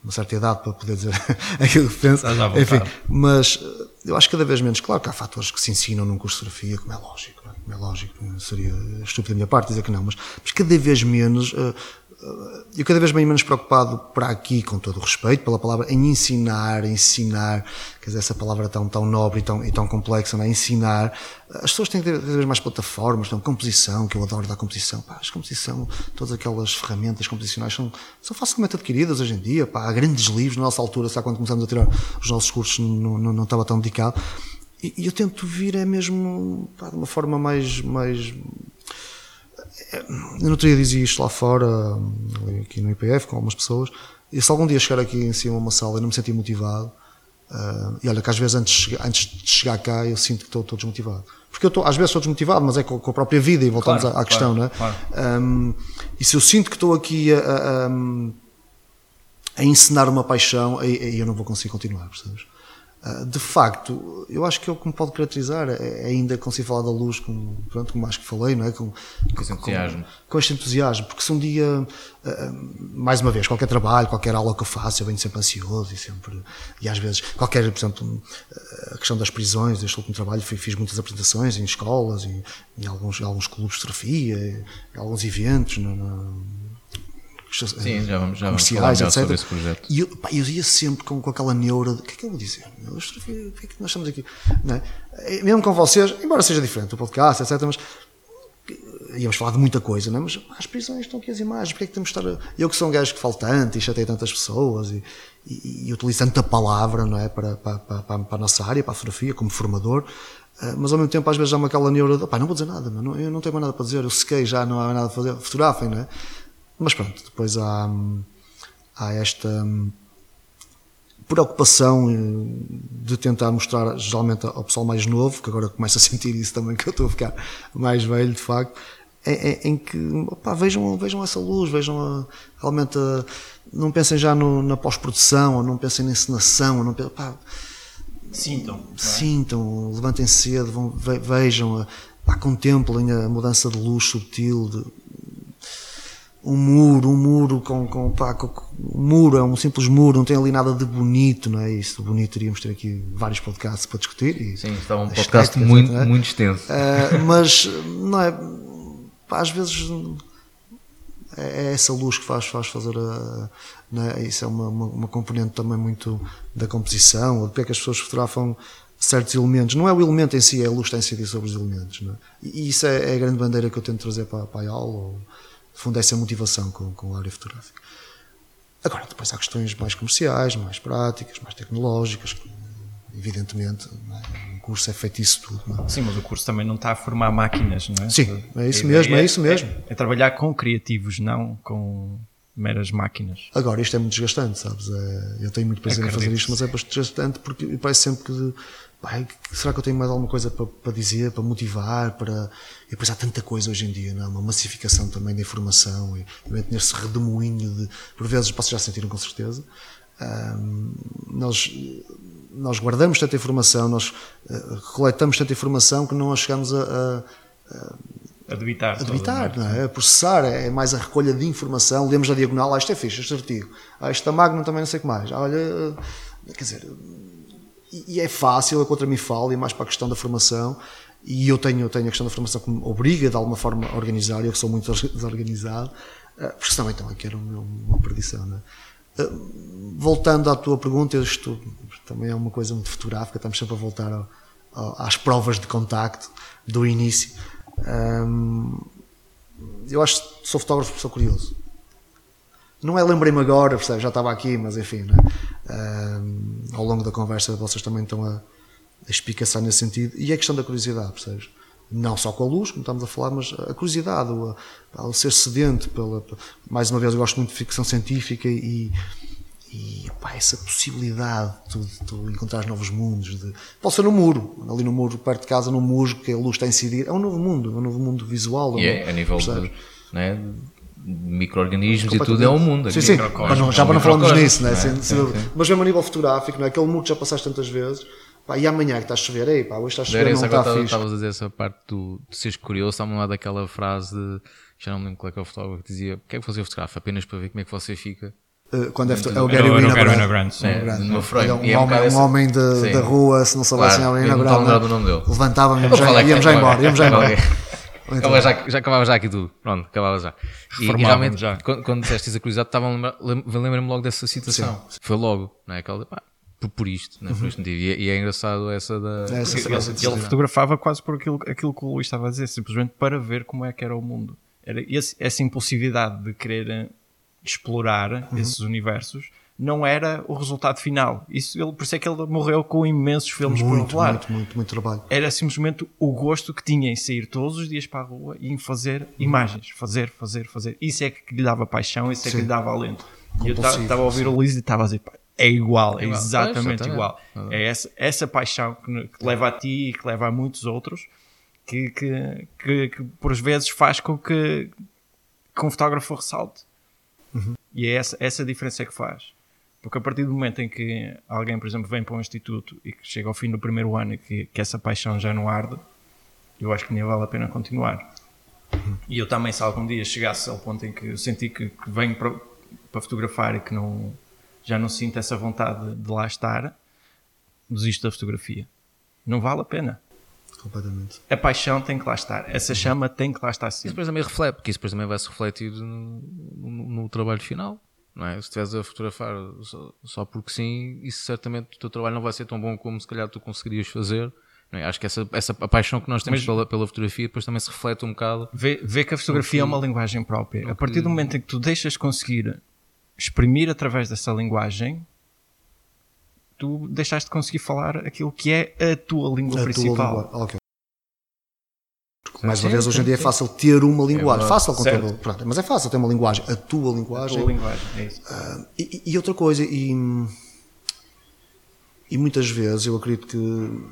Speaker 3: uma certa idade para poder dizer aquilo que penso. Enfim, mas eu acho que cada vez menos claro que há fatores que se ensinam num curso de fotografia como é lógico é? Lógico, seria estúpido da minha parte dizer que não, mas, mas cada vez menos, uh, eu cada vez bem menos preocupado para aqui, com todo o respeito pela palavra, em ensinar, ensinar, quer dizer, essa palavra tão, tão nobre e tão, e tão complexa, não é? ensinar. As pessoas têm cada vez mais plataformas, então, composição, que eu adoro da composição, pá, as composição, todas aquelas ferramentas composicionais são, são facilmente adquiridas hoje em dia, pá, há grandes livros, na nossa altura, sabe, quando começamos a tirar os nossos cursos, não, não, não estava tão dedicado. E eu tento vir é mesmo pá, de uma forma mais, mais. Eu não teria dizer isto lá fora, aqui no IPF, com algumas pessoas. E se algum dia chegar aqui em cima a uma sala e não me sentir motivado, uh, e olha que às vezes antes, antes de chegar cá eu sinto que estou, estou desmotivado. Porque eu estou, às vezes estou desmotivado, mas é com, com a própria vida, e voltamos claro, à, à, questão, claro, não é? Claro. Um, e se eu sinto que estou aqui a, a, a ensinar uma paixão, aí, aí eu não vou conseguir continuar, percebes? Ah, de facto, eu acho que é o que me pode caracterizar, é, é ainda conseguir falar da luz, com, pronto, como acho que falei, não é? com,
Speaker 1: com esse entusiasmo. Com,
Speaker 3: com, este entusiasmo, porque se um dia, ah, mais uma vez, qualquer trabalho, qualquer aula que eu faço, eu venho sempre ansioso e sempre, e às vezes, qualquer, por exemplo, a questão das prisões, este último trabalho, fiz muitas apresentações em escolas, em, em alguns, alguns clubes de fotografia, em alguns eventos,
Speaker 1: Sim, já vamos, já comerciais, etc. Sobre esse projeto.
Speaker 3: E eu, pá, eu ia sempre com, com aquela neura de o que é que eu vou dizer? O que é que nós estamos aqui? É? é? Mesmo com vocês, embora seja diferente o podcast, etc. Mas íamos falar de muita coisa, não é? mas as prisões estão aqui as imagens, porque é que temos de estar. Eu que sou um gajo que falo tanto e chatei tantas pessoas e, e, e utilizo tanta palavra não é? para, para, para, para, a nossa área, para a fotografia, como formador. Uh, mas ao mesmo tempo, às vezes, há uma aquela neura de, pá, não vou dizer nada, não, eu não tenho mais nada para dizer, eu sequei já, não há nada a fazer, fotografem, não é? Mas pronto, depois há, há esta hum, preocupação eh, de tentar mostrar geralmente ao pessoal mais novo, que agora começa a sentir isso também, que eu estou a ficar mais velho de facto, em, em que opa, vejam, vejam essa luz, vejam a, realmente a, não pensem já no, na pós-produção, ou não pensem na encenação, ou não, opa,
Speaker 2: sintam,
Speaker 3: é? sintam, levantem cedo, vão, vejam, pá, contemplem a mudança de luz subtil, de, um muro, um muro com, com, pá, com, um muro é um simples muro, não tem ali nada de bonito, não é isso? Bonito iríamos ter aqui vários podcasts para discutir. E
Speaker 1: Sim, está um podcast muito, é? muito extenso.
Speaker 3: Uh, mas não é, pá, às vezes é, é essa luz que faz, faz fazer a, é? isso é uma, uma, uma, componente também muito da composição, ou de que é que as pessoas fotografam certos elementos. Não é o elemento em si, é a luz que tem incidir sobre os elementos. É? E isso é, é, a grande bandeira que eu tento trazer para, para a aula. Ou, fundo, essa motivação com, com a área fotográfica. Agora, depois há questões mais comerciais, mais práticas, mais tecnológicas, evidentemente, é? o curso é feito isso tudo.
Speaker 2: É? Sim, mas o curso também não está a formar máquinas, não é?
Speaker 3: Sim, é isso mesmo, é, isso mesmo.
Speaker 2: É, é, trabalhar com criativos, não com meras máquinas.
Speaker 3: Agora, isto é muito desgastante, sabes? É, eu tenho muito prazer em fazer isto, mas é bastante desgastante porque parece sempre que pai, será que eu tenho mais alguma coisa para, para, dizer, para motivar, para... E depois há tanta coisa hoje em dia, não? É? uma massificação também da informação e nesse redemoinho de... Por vezes, vocês já sentiram com certeza, um, nós, nós guardamos tanta informação, nós uh, coletamos tanta informação que não a chegamos a... a, a
Speaker 2: a debitar.
Speaker 3: A debitar, não é? A processar, é mais a recolha de informação. Lemos a diagonal, ah, isto é fixe, este artigo. Ah, isto é magno também não sei o que mais. Ah, olha, quer dizer, e, é fácil, é contra mim falo, e é mais para a questão da formação. E eu tenho, eu tenho a questão da formação que me obriga de alguma forma a organizar, eu sou muito desorganizado, eh, porque senão então aqui era uma perdição. Não é? Eh, voltando à tua pergunta, isto também é uma coisa muito fotográfica, estamos sempre a voltar ao, ao, às provas de contacto do início. Um, eu acho que sou fotógrafo porque sou curioso. Não é lembrei-me agora, percebe? já estava aqui, mas enfim, né? Ao longo da conversa vocês também estão a, a espicaçar nesse sentido. E é questão da curiosidade, percebes? Não só com a luz, como estamos a falar, mas a curiosidade, o, o ser sedente pela. Mais uma vez, eu gosto muito de ficção científica e, e pá, essa possibilidade de tu, encontrar novos mundos. De, pode ser no muro, ali no muro, perto de casa, no musgo, que a luz está a incidir. É um novo mundo, é um novo mundo visual.
Speaker 1: E é, a nível de, né, micro-organismos e tudo é um mundo.
Speaker 3: Sim, sim, não, já para não falarmos nisso, né? Sim, sim, sim. mas mesmo a nível fotográfico, não é? aquele mundo que já passaste tantas vezes. Pá, e amanhã que está a chover, ei, pá, hoje está a chover, não está fixe.
Speaker 1: Estavas a dizer essa parte do, de seres curioso, está-me lá daquela frase de, já não me lembro qual é que é o fotógrafo, que dizia, o que é que você fotografa? Apenas para ver como é que você fica.
Speaker 3: Uh, quando é, é o Gary Winogrand.
Speaker 1: É, um,
Speaker 3: um, homem, um homem de, da rua, se não soubessem claro, alguém Winogrand, levantava-me e íamos já embora. Íamos já embora.
Speaker 1: Acabava já, já acabava já aqui tudo. Pronto, acabava já. E, e realmente, já. quando, quando disseste a curiosidade, estava a lembrar-me logo dessa situação. Sim. Foi logo, não é? Aquela, pá, por, por isto, né? por este motivo. E, e, é engraçado essa da. É, essa,
Speaker 2: ele, essa ele fotografava quase por aquilo, aquilo que o Luís estava a dizer, simplesmente para ver como é que era o mundo. Era esse, essa impulsividade de querer explorar uhum. esses universos não era o resultado final. Isso, ele, por isso é que ele morreu com imensos filmes
Speaker 3: muito,
Speaker 2: por rolar.
Speaker 3: Muito, muito, muito trabalho.
Speaker 2: Era simplesmente o gosto que tinha em sair todos os dias para a rua e em fazer uhum. imagens. Fazer, fazer, fazer. Isso é que lhe dava paixão, isso é Sim. que lhe dava alento. E eu estava a ouvir o Luís e estava a dizer, é igual, é, igual. exatamente é, igual. É essa, essa paixão que, que, leva a ti e que leva a muitos outros que, que, que, que por vezes faz com que, que um fotógrafo ressalte. Uhum. E é essa, essa diferença que faz. Porque a partir do momento em que alguém, por exemplo, vem para um instituto e que chega ao fim do primeiro ano e que, que essa paixão já não arde, eu acho que nem vale a pena continuar. E eu também, se algum dia chegasse ao ponto em que eu senti que, que venho para, para fotografar e que não, já não sinto essa vontade de lá estar, desisto da fotografia. Não vale a pena.
Speaker 3: Completamente.
Speaker 2: A paixão tem que lá estar. Essa chama tem que lá estar sempre.
Speaker 1: Isso depois também reflete, porque isso depois também vai se refletir no, no, no trabalho final. Não é? Se estiveres a fotografar só, só, porque sim, isso certamente o teu trabalho não vai ser tão bom como se calhar tu conseguirias fazer. É? Acho que essa, essa a paixão que nós temos Mas, pela, pela fotografia depois também se reflete um bocado.
Speaker 2: Vê, vê que a fotografia é uma linguagem própria. A partir do momento em que tu deixas conseguir exprimir através dessa linguagem, tu deixaste de conseguir falar aquilo que é a tua língua a principal. Tua língua.
Speaker 3: Mais uma vez, hoje em dia é fácil ter uma linguagem. É fácil com todo, pronto, mas é fácil ter uma linguagem. A tua linguagem.
Speaker 2: A tua linguagem, é isso.
Speaker 3: Uh, e, e, outra coisa, e, e muitas vezes eu acredito que tu,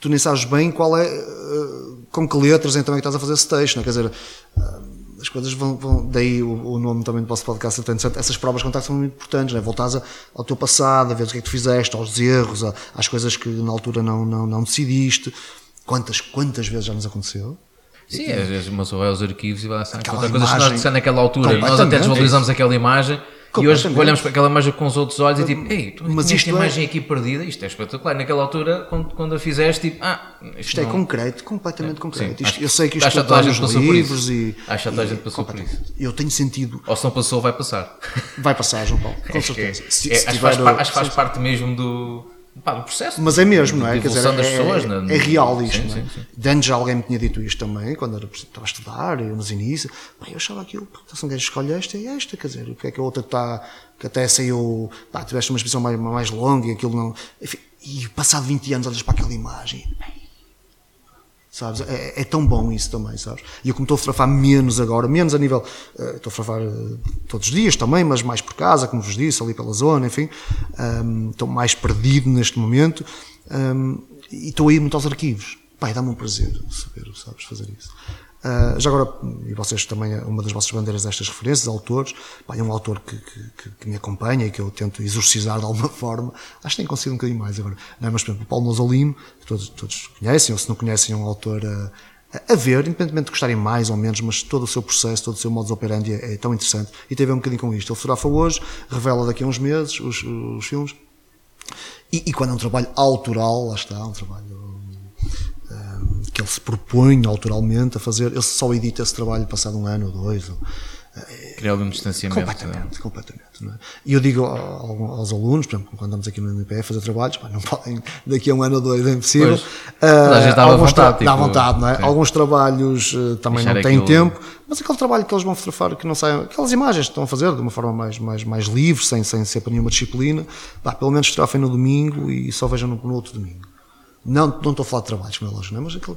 Speaker 3: tu nem sabes bem qual é, uh, com que letras então é que estás a fazer esse texto, não é? quer dizer, uh, as coisas vão, vão daí o, o, nome também do vosso podcast, portanto, essas provas de contacto são muito importantes, não é? voltares ao teu passado, a ver o que é que tu fizeste, aos erros, às coisas que na altura não, não, não decidiste, quantas, quantas vezes já nos aconteceu,
Speaker 1: Sim, às vezes uma pessoa vai aos arquivos e vai lá encontrar coisas que nós dissemos naquela altura. Nós até desvalorizamos aquela imagem e hoje olhamos para aquela imagem com os outros olhos e tipo, ei, tu mas isto imagem é... aqui perdida, isto é espetacular. Naquela altura, quando, quando a fizeste, tipo, ah,
Speaker 3: isto, isto é não... é concreto, completamente é, concreto. Isto, eu sei que isto está nos livros e.
Speaker 1: Acho que a gente passou por isso.
Speaker 3: Eu tenho sentido.
Speaker 1: Ou se não passou, vai passar.
Speaker 3: Vai passar, João Paulo, com certeza.
Speaker 1: É, acho que faz parte mesmo do pá, do processo.
Speaker 3: Mas é mesmo, não é? Quer dizer, das é, pessoas, é, é real isto. Sim, sim, sim. De antes já alguém me tinha dito isto também, quando era, estava a estudar, nos inícios. Pá, eu achava aquilo, se não queres escolher esta, é esta, quer dizer, o que é que a outra está, que até saiu, pá, tiveste uma expressão mais, mais longa e aquilo não. Enfim, e passado 20 anos olhas para aquela imagem sabes? É, é, tão bom isso também, sabes? E eu como estou a fotografar menos agora, menos a nível, uh, estou a fotografar uh, todos os dias também, mas mais por casa, como vos disse, ali pela zona, enfim, um, estou mais perdido neste momento um, e estou a ir muito aos arquivos. Pai, dá-me um prazer saber, sabes, fazer isso. Uh, já agora, e vocês também, uma das vossas bandeiras destas referências, autores, pá, é um autor que, que, que, me acompanha e que eu tento exorcizar de alguma forma, acho que tem conseguido um bocadinho mais agora, é? mas por exemplo, o Paulo que todos, todos conhecem, ou se não conhecem, é um autor a, a, ver, independentemente de gostarem mais ou menos, mas todo o seu processo, todo o seu modus operandi é, é tão interessante e teve um bocadinho com isto. Ele fotografa hoje, revela daqui a uns meses os, os filmes, e, e quando é um trabalho autoral, lá está, um trabalho que ele se propõe autoralmente a fazer, ele só edita esse trabalho passado um ano ou dois. Ou,
Speaker 1: Criar algum distanciamento.
Speaker 3: Completamente, completamente. Não é? E eu digo ao- aos alunos, por exemplo, quando andamos aqui no MPF a fazer trabalhos, não podem, daqui a um ano ou dois é impossível.
Speaker 1: Pois. Gente dá à
Speaker 3: alguns
Speaker 1: vontade,
Speaker 3: dá
Speaker 1: tipo,
Speaker 3: vontade, não é?
Speaker 1: sim.
Speaker 3: Alguns trabalhos eh, também
Speaker 1: Deixar
Speaker 3: não têm
Speaker 1: aquilo-
Speaker 3: tempo, mas aquele trabalho que eles vão fotografar, que não saiam, aquelas imagens que estão a fazer de uma forma mais, mais, mais livre, sem, sem ser para nenhuma disciplina, pá, pelo menos fotografem no domingo e só vejam no, no outro domingo. Não, não estou a falar de trabalhos, como é lógico, não é? Mas aquele,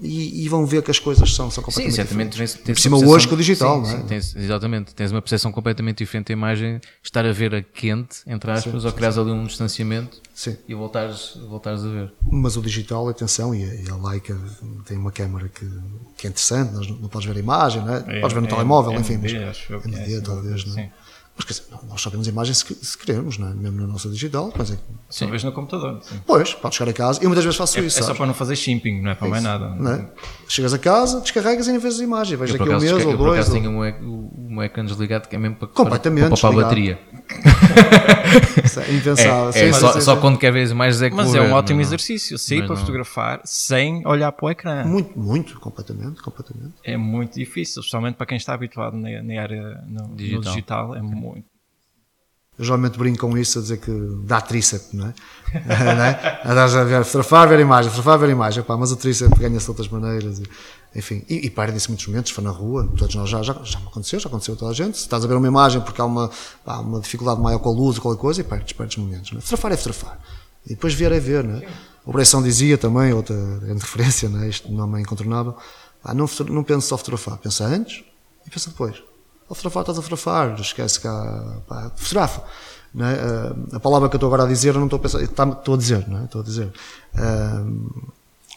Speaker 3: e, e vão ver que as coisas são, são
Speaker 1: Sim,
Speaker 3: completamente
Speaker 1: certamente
Speaker 3: diferentes.
Speaker 1: tens, tens
Speaker 3: Por cima hoje com o digital,
Speaker 1: sim,
Speaker 3: não é?
Speaker 1: sim, tens- exatamente, tens uma percepção completamente diferente da imagem, estar a ver a quente, entre aspas, ou criares ali um distanciamento
Speaker 3: Sim.
Speaker 1: e voltares, voltares a ver.
Speaker 3: Mas o digital, atenção, e a, e a Leica tem uma câmara que, que é interessante, não, não podes ver a imagem, não é?
Speaker 2: É,
Speaker 3: podes ver no
Speaker 2: é,
Speaker 3: telemóvel,
Speaker 2: é
Speaker 3: enfim. Mas,
Speaker 2: acho eu que é,
Speaker 3: MD,
Speaker 2: sim,
Speaker 3: talvez, não é? Mas quer dizer, não, nós só vemos a imagem se, se queremos, não é? mesmo na nossa digital. Mas é,
Speaker 2: Só vês no computador. Sim.
Speaker 3: pois, podes chegar a casa, eu muitas vezes faço
Speaker 2: É,
Speaker 3: isso.
Speaker 2: é só
Speaker 3: sabes?
Speaker 2: para não fazer shipping, não é para mais nada.
Speaker 3: Não é? Chegas a casa, descarregas e nem vês a imagem.
Speaker 1: Eu,
Speaker 3: daqui
Speaker 1: por
Speaker 3: a um mês
Speaker 1: eu,
Speaker 3: ou
Speaker 1: por
Speaker 3: dois.
Speaker 1: acaso
Speaker 3: ou-
Speaker 1: tenho um um ecrã desligado que é mesmo para,
Speaker 3: Completamente
Speaker 1: para, para, a
Speaker 3: desligado.
Speaker 1: bateria.
Speaker 3: É impensável.
Speaker 1: É, é
Speaker 3: sim,
Speaker 1: só, só quando quer ver imagens é que
Speaker 2: Mas é um ótimo
Speaker 1: não.
Speaker 2: exercício, sair para
Speaker 1: não.
Speaker 2: fotografar sem olhar para o ecrã.
Speaker 3: Muito, muito, completamente, completamente.
Speaker 2: É muito difícil, especialmente para quem está habituado na, na área no no
Speaker 1: Digital.
Speaker 2: digital. é muito.
Speaker 3: Eu geralmente brinco com isso a dizer que dá tríceps, não é? não é? A ver, fotografar, ver a imagem, fotografar, ver a imagem, pá, mas o tríceps ganha-se de outras maneiras, e, enfim, e, e perdem-se muitos momentos, foi na rua, todos nós já, já, já me aconteceu, já aconteceu a toda a gente, se estás a ver uma imagem porque há uma, pá, uma dificuldade maior com a luz ou qualquer coisa, e perdes, perdes momentos, não é? Fotografar é fotografar, e depois ver é ver, não é? A Operação dizia também, outra grande referência, não é? Isto nome é incontornável, pá, não, não pensa só fotografar, pensa antes e pensa depois. Ao fotografar, estás a fotografar, esquece cá, pá, fotografa. É? Ah, a palavra que eu estou agora a dizer, não estou a pensar, estou a dizer, não é? Estou a dizer. Ah,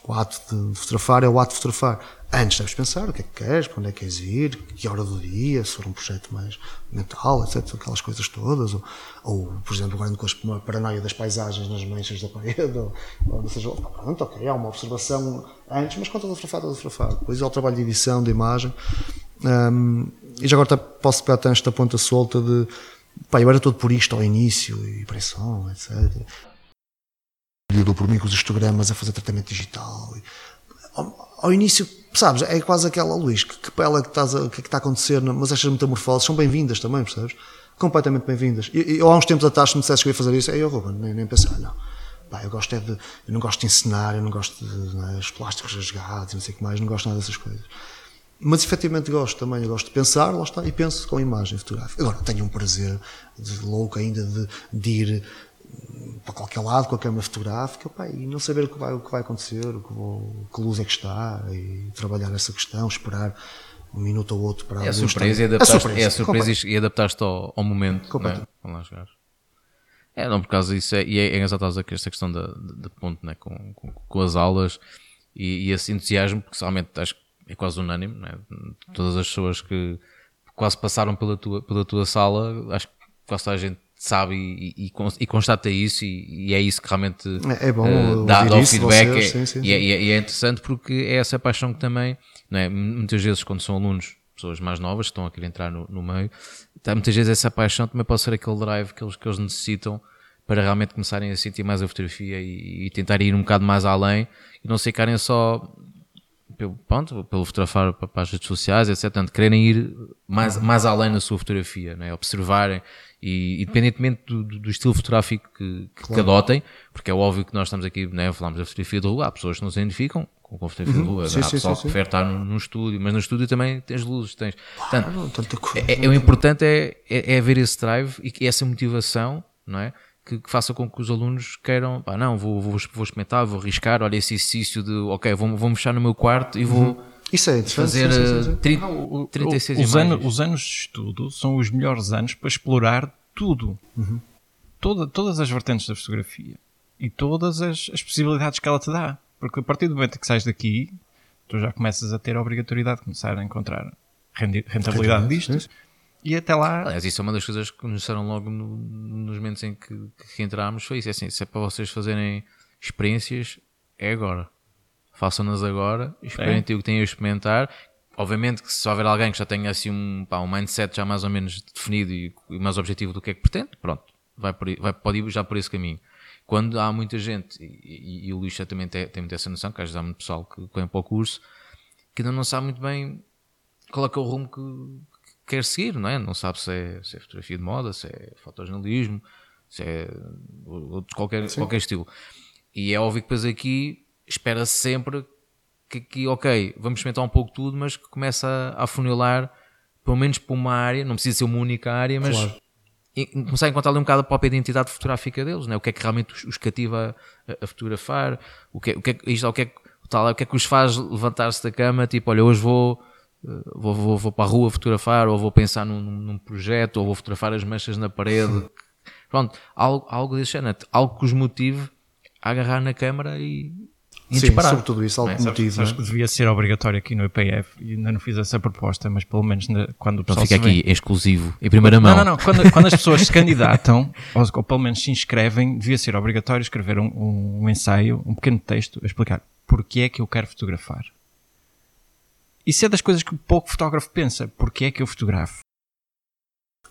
Speaker 3: o ato de fotografar é o ato de fotografar. Antes deves pensar o que é que queres, para onde é que queres ir, que hora do dia, se for um projeto mais mental, etc. Aquelas coisas todas. Ou, ou por exemplo, agora com a paranoia das paisagens nas manchas da parede, ou, ou seja, pronto, ok, há uma observação antes, mas estás a fotografar, estás a fotografar. Depois há o trabalho de edição, de imagem. Um, e já agora até posso pegar até esta ponta solta de pá, eu era todo por isto ao início e pressão, etc. Eu dou por mim com os histogramas a fazer tratamento digital. Ao, ao início, sabes, é quase aquela Luís, que, que pela que, estás a, que, é está a acontecer, mas estas metamorfoses são bem-vindas também, percebes? Completamente bem-vindas. E, eu há uns tempos atrás, se me dissesse que eu ia fazer isso, aí eu, Ruben, nem, nem pensar, não. Pá, eu gosto é de, eu não gosto de ensinar, eu não gosto de não é, os plásticos rasgados, não sei o que mais, não gosto nada dessas coisas. Mas efetivamente gosto também, gosto de pensar, lá está, e penso com imagem fotográfica. Agora, tenho um prazer de louco ainda de, de ir hum, para qualquer lado com a câmera fotográfica pá, e não saber o que vai, o que vai acontecer, o que, vou, que luz é que está, e trabalhar essa questão, esperar um minuto ou outro para
Speaker 1: É a surpresa e
Speaker 3: instante.
Speaker 1: adaptaste,
Speaker 3: surpresa,
Speaker 1: é a surpresa e- adaptaste ao, ao momento. É?
Speaker 3: Completo.
Speaker 1: Lá. É, não, por causa disso, é, e é, é engraçado a esta questão da, de, de ponto né, com, com, com as aulas e, e esse entusiasmo, porque realmente acho que é quase unânime, né? todas as pessoas que quase passaram pela tua, pela tua sala, acho que quase toda a gente sabe e, e, e cons- constata isso, e, e é isso que realmente
Speaker 3: É- é bom
Speaker 1: eh, dá, o feedback.
Speaker 3: vocês,
Speaker 1: é-
Speaker 3: sim, sim,
Speaker 1: e, é,
Speaker 3: sim.
Speaker 1: e é- e é interessante porque é essa paixão que também, não é? muitas vezes, quando são alunos, pessoas mais novas que estão a querer entrar no, no meio, tá, muitas vezes essa paixão também pode ser aquele drive que eles, que eles necessitam para realmente começarem a sentir mais a fotografia e, e tentar ir um bocado mais além e não ficarem só pelo, pronto, pelo fotografar para, as redes sociais, etc. Portanto, quererem ir mais, mais além na sua fotografia, né? observarem e, independentemente do, do- do estilo fotográfico que, que, que adotem, porque é óbvio que nós estamos aqui, né? falamos da fotografia de rua, há pessoas que não se identificam com com a fotografia de rua,
Speaker 3: Sim,
Speaker 1: há
Speaker 3: sim,
Speaker 1: pessoal
Speaker 3: sim,
Speaker 1: que prefere estar num, num estúdio, mas no estúdio também tens luzes, tens. Portanto,
Speaker 3: Ah, tanta coisa.
Speaker 1: é, é- o importante é, é, é ver esse drive e essa motivação, não é? Que, que faça com que os alunos queiram, pá, não, vou, vou, vou experimentar, vou arriscar, olha esse exercício de, ok, vou, vou mexer no meu quarto e vou
Speaker 3: Isso é
Speaker 1: fazer
Speaker 3: sim, sim,
Speaker 1: eh,
Speaker 3: sim, sim.
Speaker 1: 30,
Speaker 2: O- o-
Speaker 1: 36
Speaker 2: os,
Speaker 1: imagens.
Speaker 2: anos, os anos de estudo são os melhores anos para explorar tudo. Toda- todas as vertentes da fotografia. E todas as, as possibilidades que ela te dá. Porque a partir do momento que sais daqui, tu já começas a ter a obrigatoriedade de começar a encontrar rendi- rentabilidade disto. E até lá,
Speaker 1: Aliás, isso é uma das coisas que nos disseram logo no- nos momentos em que, que entramos. Foi isso, é assim, se é para vocês fazerem experiências, é agora. Façam-nas agora, experimentem o que têm a experimentar. Obviamente que se houver alguém que já tenha assim um, pá, um mindset já mais ou menos definido e, e mais objetivo do que é que pretende, pronto, vai, por, vai, pode ir já por esse caminho. Quando há muita gente, e, e- e o Luís já também tem, tem muito essa noção, que às vezes há muito pessoal que, que vem para o curso, que ainda não sabe muito bem qual é que é o rumo que, quer seguir, não é? Não sabe se é, se é fotografia de moda, se é fotojornalismo, se é outro, qualquer, qualquer estilo. E é óbvio que depois aqui espera-se sempre que aqui, ok, vamos experimentar um pouco tudo, mas que começa a, a funilar pelo menos para uma área, não precisa ser uma única área, mas
Speaker 3: Claro.
Speaker 1: começar a encontrar ali um bocado a própria identidade fotográfica deles, né? o que é que realmente os, os cativa a, a fotografar, o que, é- o que é isto, o que é tal, o que é que os faz levantar-se da cama, tipo, olha, hoje vou, vou, vou, vou para a rua fotografar, ou vou pensar num, num projeto, ou vou fotografar as manchas na parede. Pronto, algo, algo desse género, algo que os motive a agarrar na câmara e, e
Speaker 3: Sim,
Speaker 1: disparar.
Speaker 3: sobretudo isso, algo
Speaker 1: é?
Speaker 3: que motiva.
Speaker 2: Sabes que devia ser obrigatório aqui no IPF e ainda não fiz essa proposta, mas pelo menos na- quando o
Speaker 1: Então
Speaker 2: pessoal
Speaker 1: fica
Speaker 2: se vê-
Speaker 1: aqui, exclusivo, em primeira mão.
Speaker 2: Não, não, não. Quando, quando as pessoas se candidatam, ou, ou pelo menos se inscrevem, devia ser obrigatório escrever um, um, um ensaio, um pequeno texto, a explicar porque é que eu quero fotografar. Isso é das coisas que pouco fotógrafo pensa. Porque é que eu fotografo?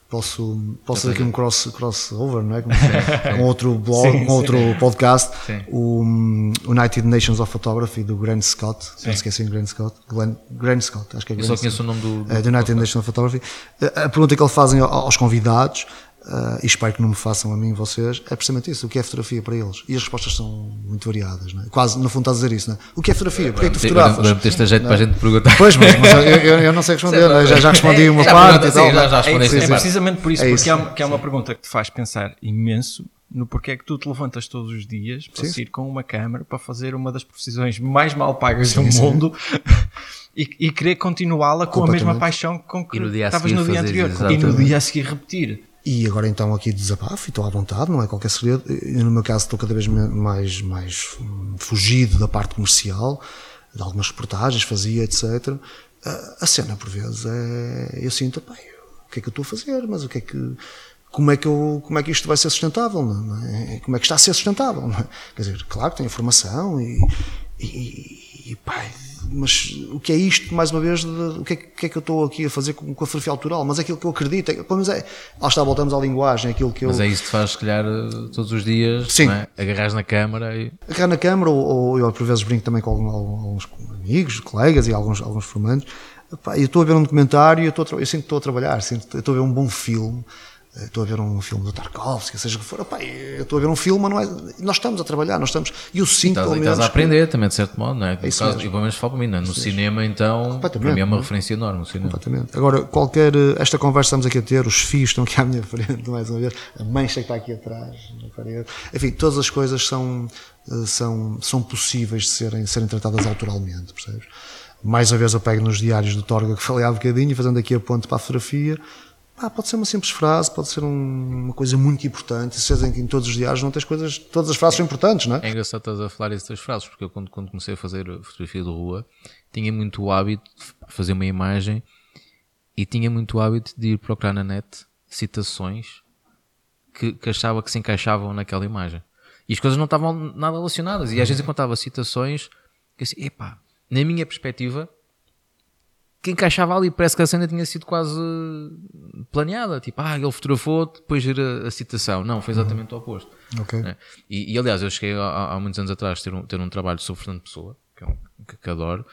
Speaker 3: Posso, posso fazer aqui um cross, crossover, não é? Como se diz, com outro blog,
Speaker 2: Sim,
Speaker 3: com outro podcast,
Speaker 1: Sim.
Speaker 3: o um, United Nations of Photography do Grant Scott, não esqueci de Grant Scott, Glenn, Grant Scott, acho que é
Speaker 1: Eu
Speaker 3: Grant
Speaker 1: só
Speaker 3: Scott.
Speaker 1: conheço o nome do. do
Speaker 3: É, United Nations of Photography. A pergunta que eles fazem ao- aos convidados, ah, e espero que não me façam a mim vocês, é precisamente isso: o que é fotografia para eles? E as respostas são muito variadas, não é? quase no fundo estás a dizer isso, não é? O que é fotografia? Porquê é que tu fotografas?
Speaker 1: Meteste a jeito para a gente perguntar.
Speaker 3: Pois, mas, mas eu, eu- eu não sei responder, não é? já, já respondi uma parte e tal.
Speaker 1: sim, já-
Speaker 3: é?
Speaker 1: já
Speaker 2: É, precisamente por isso,
Speaker 3: É
Speaker 2: porque
Speaker 3: isso.
Speaker 2: há, que há uma pergunta que te faz pensar imenso no porquê é que tu te levantas todos os dias para
Speaker 3: Sim.
Speaker 2: sair com uma câmara para fazer uma das profissões mais mal pagas do mundo e, e querer continuá-la com a mesma paixão com que estavas no dia anterior e no dia a seguir repetir.
Speaker 3: E agora então aqui desabafo e estou à vontade, não é qualquer segredo. Eu, no meu caso estou cada vez mais, mais fugido da parte comercial, de algumas reportagens, fazia, etc. A, a cena por vezes é. Eu sinto, eu- o que é que eu estou a fazer? Mas o que é que. Como é, que eu, como é que isto vai ser sustentável? É? Como é que está a ser sustentável? É? Quer dizer, claro que tem informação e, e, e pá, mas o que é isto, mais uma vez, de- o que é, que- é que eu estou aqui a fazer com, com a fotografia autoral? Mas é aquilo que eu acredito, é, pelo menos é, lá está, voltamos à linguagem, é aquilo que eu.
Speaker 1: Mas é isso que faz, se calhar, todos os dias,
Speaker 3: Sim.
Speaker 1: é? agarrares na câmara e.
Speaker 3: agarrar na câmara, ou, ou eu por vezes brinco também com algum- alguns amigos, colegas e alguns, alguns formandos. Epá, Eu estou a ver um documentário e eu, estou a eu sinto que estou a trabalhar, sinto, eu estou a ver um bom filme, estou a ver um filme do Tarkovsky, seja o que for. Epá, eu estou a ver um filme, mas não é, nós estamos a trabalhar, nós estamos. E eu sinto
Speaker 1: Estás,
Speaker 3: pelo menos.
Speaker 1: estás a aprender também, de certo modo, não é?
Speaker 3: isso mesmo.
Speaker 1: e pelo menos falo para mim, não é? No cinema, então, para mim é uma
Speaker 3: é?
Speaker 1: referência enorme. O cinema.
Speaker 3: Completamente. Agora, qualquer. eh, Esta conversa que estamos aqui a ter, os fios estão aqui à minha frente, mais uma vez, a mancha que está aqui atrás, na parede. Enfim, todas as coisas são, eh, são, são possíveis de serem, serem tratadas autoralmente, percebes? Mais uma vez eu pego nos diários do Torga que falei há bocadinho, fazendo aqui a ponte para a fotografia. Pá, pode ser uma simples frase, pode ser um- uma coisa muito importante. Se em em todos os diários não tens coisas, todas as frases são importantes, não é?
Speaker 1: É engraçado estás a falar essas frases, porque eu quando, quando comecei a fazer fotografia de rua, tinha muito o hábito de fazer uma imagem e tinha muito o hábito de ir procurar na net citações que, que achava que se encaixavam naquela imagem. E as coisas não estavam nada relacionadas. E às vezes encontrava citações que assim, epá, na minha perspectiva, que encaixava ali, parece que a cena tinha sido quase planeada. Tipo, ah, ele fotografou, depois ir a, citação. Não, foi exatamente o oposto.
Speaker 3: Ok.
Speaker 1: né? E, e, aliás, eu cheguei há, há muitos anos atrás a ter um, ter um trabalho sobre Fernando Pessoa, que, é um, que, que adoro.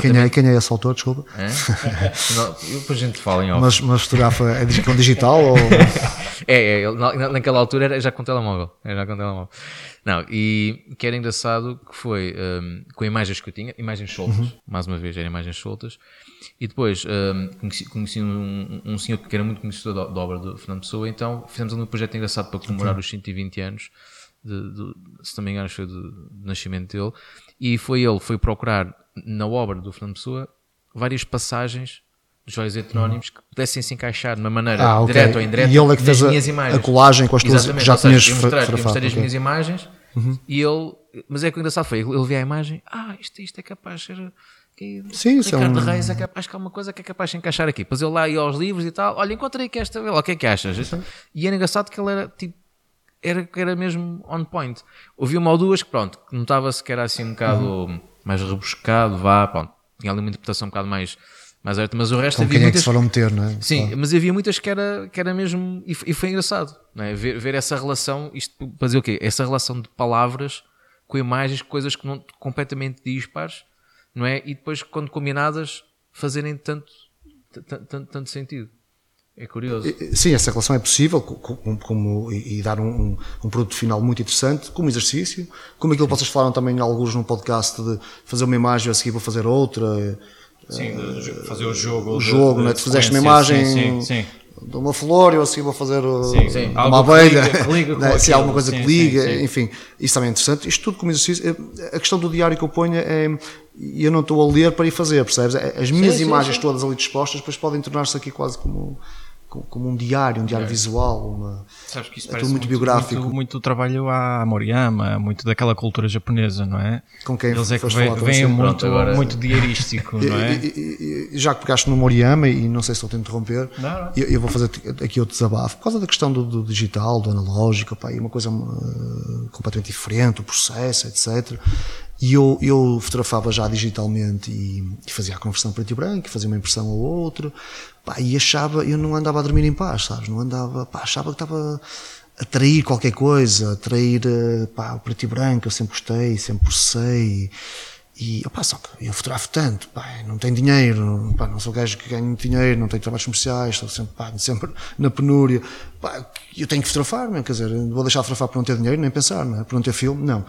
Speaker 3: Quem é, quem é esse autor, desculpa?
Speaker 1: É? Não, depois a gente fala em off.
Speaker 3: Mas, mas fotografa é com digital ou.
Speaker 1: É, é, na, naquela altura era já com telemóvel. Era já com telemóvel. Não, e que era engraçado que foi um, com imagens que eu tinha, imagens soltas, mais uma vez eram imagens soltas, e depois um, conheci, conheci um, um senhor que era muito conhecido da, da obra do Fernando Pessoa, então fizemos ali um projeto engraçado para comemorar os 120 anos, de, de, se não me engano, foi do, nascimento dele, e foi ele, foi procurar na obra do Fernando Pessoa várias passagens dos vários heterónimos que pudessem se encaixar de uma maneira
Speaker 3: Ah, ok.
Speaker 1: direta ou indireta
Speaker 3: E ele é que fez a-
Speaker 1: minhas imagens.
Speaker 3: a colagem com as tuas-
Speaker 1: Exatamente,
Speaker 3: já tinhas
Speaker 1: mostrei, mostrei as minhas imagens e ele, mas é que o engraçado foi, ele viu a imagem, ah, isto, isto é capaz de ser. Que,
Speaker 3: Sim, é
Speaker 1: Ricardo
Speaker 3: um-
Speaker 1: Reis é capaz, acho que há uma coisa que é capaz de encaixar aqui. Depois eu lá ia aos livros e tal, olha, encontrei que esta, lá, o que é que achas? E era engraçado que ele era tipo, era, era mesmo on point. Houve uma ou duas que, pronto, notava-se que era assim um bocado
Speaker 3: Uhum.
Speaker 1: mais rebuscado, vá, pronto, tinha ali uma interpretação um bocado mais, aberta, mas o resto
Speaker 3: Com
Speaker 1: havia
Speaker 3: quem é que
Speaker 1: muitas.
Speaker 3: se foram meter, não é?
Speaker 1: Sim,
Speaker 3: Claro.
Speaker 1: mas havia muitas que era, que era mesmo. E foi, e foi engraçado não é? ver, ver essa relação, isto para dizer o quê? Essa relação de palavras com imagens, coisas que não completamente dispares, não é? E depois, quando combinadas, fazerem tanto, tanto, tanto, sentido. É curioso.
Speaker 3: Sim, essa relação é possível como, como e, dar um, um, produto final muito interessante, como exercício, como aquilo que vocês falaram também alguns no podcast de fazer uma imagem a seguir vou fazer outra.
Speaker 2: Sim, de fazer o jogo.
Speaker 3: O jogo, de, né? de fizeste uma imagem
Speaker 2: sim, sim, sim.
Speaker 3: De uma flor, eu assim vou fazer sim, uma abelha, que liga, né? se há alguma coisa que liga, enfim, isso também é interessante. Isto tudo como exercício. A questão do diário que eu ponho é e eu não estou a ler para ir fazer, percebes? As minhas sim, imagens sim, sim. todas ali dispostas depois podem tornar-se aqui quase como como um diário, um diário é. visual, uma,
Speaker 2: Sabes que isso é parece muito, muito biográfico. Muito, muito trabalho à Moriyama, muito daquela cultura japonesa, não é?
Speaker 3: Com quem
Speaker 2: Eles é que vêm, vem muito, muito diarístico, não é?
Speaker 3: E, e, e, já que pegaste no Moriyama, e não sei se estou a interromper, não, não. Eu, eu, vou fazer aqui outro desabafo, por causa da questão do, do digital, do analógico, pá, uma coisa uh, completamente diferente, o processo, etc. E eu, eu fotografava já digitalmente e, e fazia a conversão preto e branco, fazia uma impressão ou outra, pá, e achava, eu não andava a dormir em paz, sabes? Não andava, pá, achava que estava a trair qualquer coisa, a trair eh, pá, o preto e branco, eu sempre gostei, sempre processei. E, opá, só que eu fotografo tanto, pá, não tenho dinheiro, pá, não sou gajo que ganha muito dinheiro, não tenho trabalhos comerciais, estou sempre, pá, sempre na penúria. Pá, eu tenho que fotografar, quer dizer, vou deixar de fotografar por não ter dinheiro, nem pensar, não é? por não ter filme, não.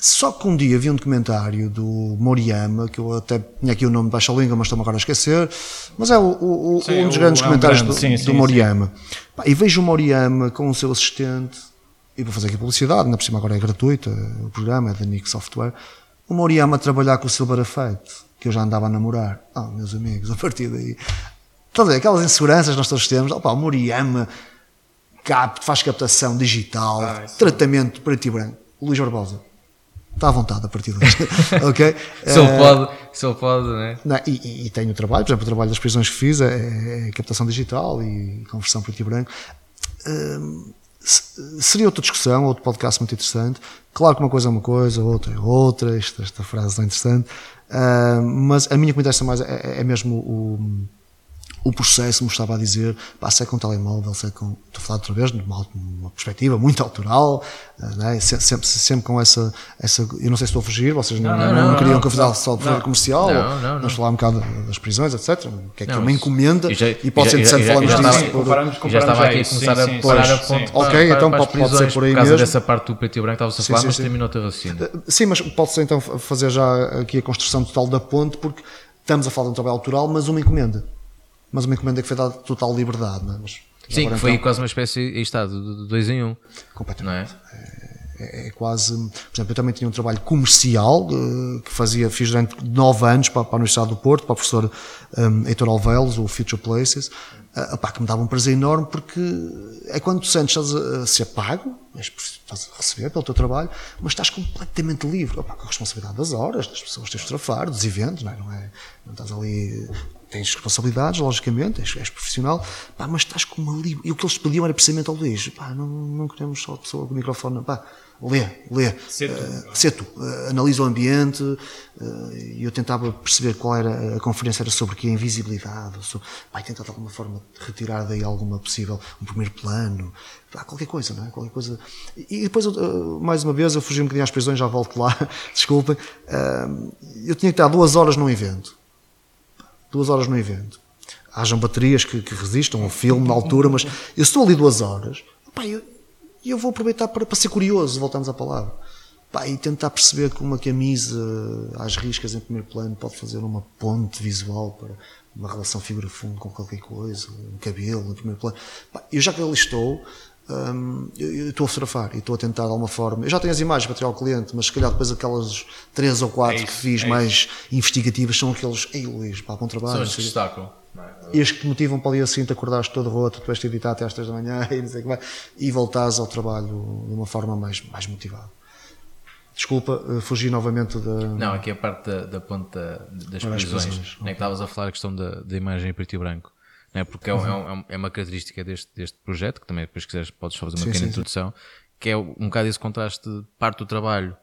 Speaker 3: Só que um dia vi um documentário do Moriyama, que eu até tinha aqui o nome de baixa língua, mas estou-me agora a esquecer, mas é o, o, sim, um dos grandes é um grande, do, sim, do sim, Moriyama. Pá, e vejo o Moriyama com o seu assistente, e vou fazer aqui publicidade, ainda por cima agora é gratuito, o programa é da Nick Software, o Moriyama a trabalhar com o Silver Effect, que eu já andava a namorar. Ah, oh, meus amigos, a partir daí. Estás a ver, aquelas inseguranças que nós todos temos, opa, o Moriyama cap, faz captação digital, ah, tratamento preto e branco. Luís Barbosa está à vontade a partir de hoje. ok?
Speaker 1: se ele eh, pode, se ele pode, né?
Speaker 3: Não, e, e, tenho trabalho, por exemplo, o trabalho das prisões que fiz é, é captação digital e conversão preto e branco. Uh, seria outra discussão, outro podcast muito interessante. Claro que uma coisa é uma coisa, outra é outra, esta, esta frase é interessante, uh, mas a minha que me interessa mais é, é mesmo o o processo me estava a dizer, pá, se é com telemóvel, se é com, estou a falar outra vez, numa, numa perspectiva muito autoral, né? sempre, sempre com essa, essa, eu não sei se estou a fugir, vocês não, não, não, não queriam que eu fizesse só de comercial, não, não, vamos falar um bocado das prisões, etc, o que é que é uma encomenda, já, e pode ser interessante falarmos disso.
Speaker 1: Comparamos, já estava aqui a começar sim, a parar a ponto
Speaker 3: Ok, então pode, pode ser por aí
Speaker 1: mesmo. Por causa
Speaker 3: mesmo.
Speaker 1: dessa parte do preto e branco estava-se a falar, mas terminou o teu raciocínio.
Speaker 3: Eh, sim, mas pode-se então fazer já aqui a construção total da ponte, porque estamos a falar de um trabalho autoral, mas uma encomenda mas uma encomenda que foi dada total liberdade. Não é? mas,
Speaker 1: Sim, agora, foi então, quase uma espécie, aí está, de dois em um.
Speaker 3: Completamente. Não é? É, é quase. Por exemplo, eu também tinha um trabalho comercial uh, que fazia, fiz durante nove anos para, para a Universidade do Porto, para o professor um, Heitor Alvelos, o Future Places, uh, que me dava um prazer enorme porque é quando tu sentes estás a, a ser pago, estás a receber pelo teu trabalho, mas estás completamente livre, opá, com a responsabilidade das horas, das pessoas que tens de fotografar, dos eventos, não é? Não, é, não estás ali tens responsabilidades, logicamente, és, és profissional, pá, mas estás com uma livre. E o que eles pediam era precisamente ao Luís, pá, não, não queremos só a pessoa com o microfone, pá, lê, lê, ser tu, uh, uh, analisa o ambiente, uh, eu tentava perceber qual era, a conferência era sobre o que a invisibilidade, sobre, pá, tentar de alguma forma retirar daí alguma possível, um primeiro plano, pá, qualquer coisa, não é? Qualquer coisa. E depois, mais uma vez, eu fugi um bocadinho às prisões, já volto lá, desculpem, eu tinha que estar duas horas num evento, duas horas no evento. Hajam baterias que, que resistam ao filme na altura, mas eu estou ali duas horas, pá, eu, eu vou aproveitar para, para ser curioso, voltamos à palavra. Pá, e tentar perceber que uma camisa às riscas em primeiro plano pode fazer uma ponte visual para uma relação figura-fundo com qualquer coisa, um cabelo em primeiro plano. Pá, eu já que ali estou, hum, eu, eu, estou a fotografar e estou a tentar de alguma forma. Eu já tenho as imagens para tirar ao cliente, mas se calhar depois aquelas três ou quatro é isso, que fiz é mais investigativas são aqueles, ei Luís, pá, bom trabalho. São
Speaker 1: os que destacam.
Speaker 3: É? E as que te motivam para o dia seguinte acordares todo roto, depois de editar até às três da manhã e, não sei que vai, e voltares ao trabalho de uma forma mais, mais motivada. Desculpa, eh, fugi novamente da.
Speaker 1: Não, aqui a parte da, da ponta das prisões. Né, que estavas a falar a questão da, da imagem em preto e branco. Né, porque é, uhum. é, é, uma característica deste, deste projeto, que também depois quiseres podes fazer uma sim, pequena sim, introdução, sim. que é um bocado esse contraste de parte do trabalho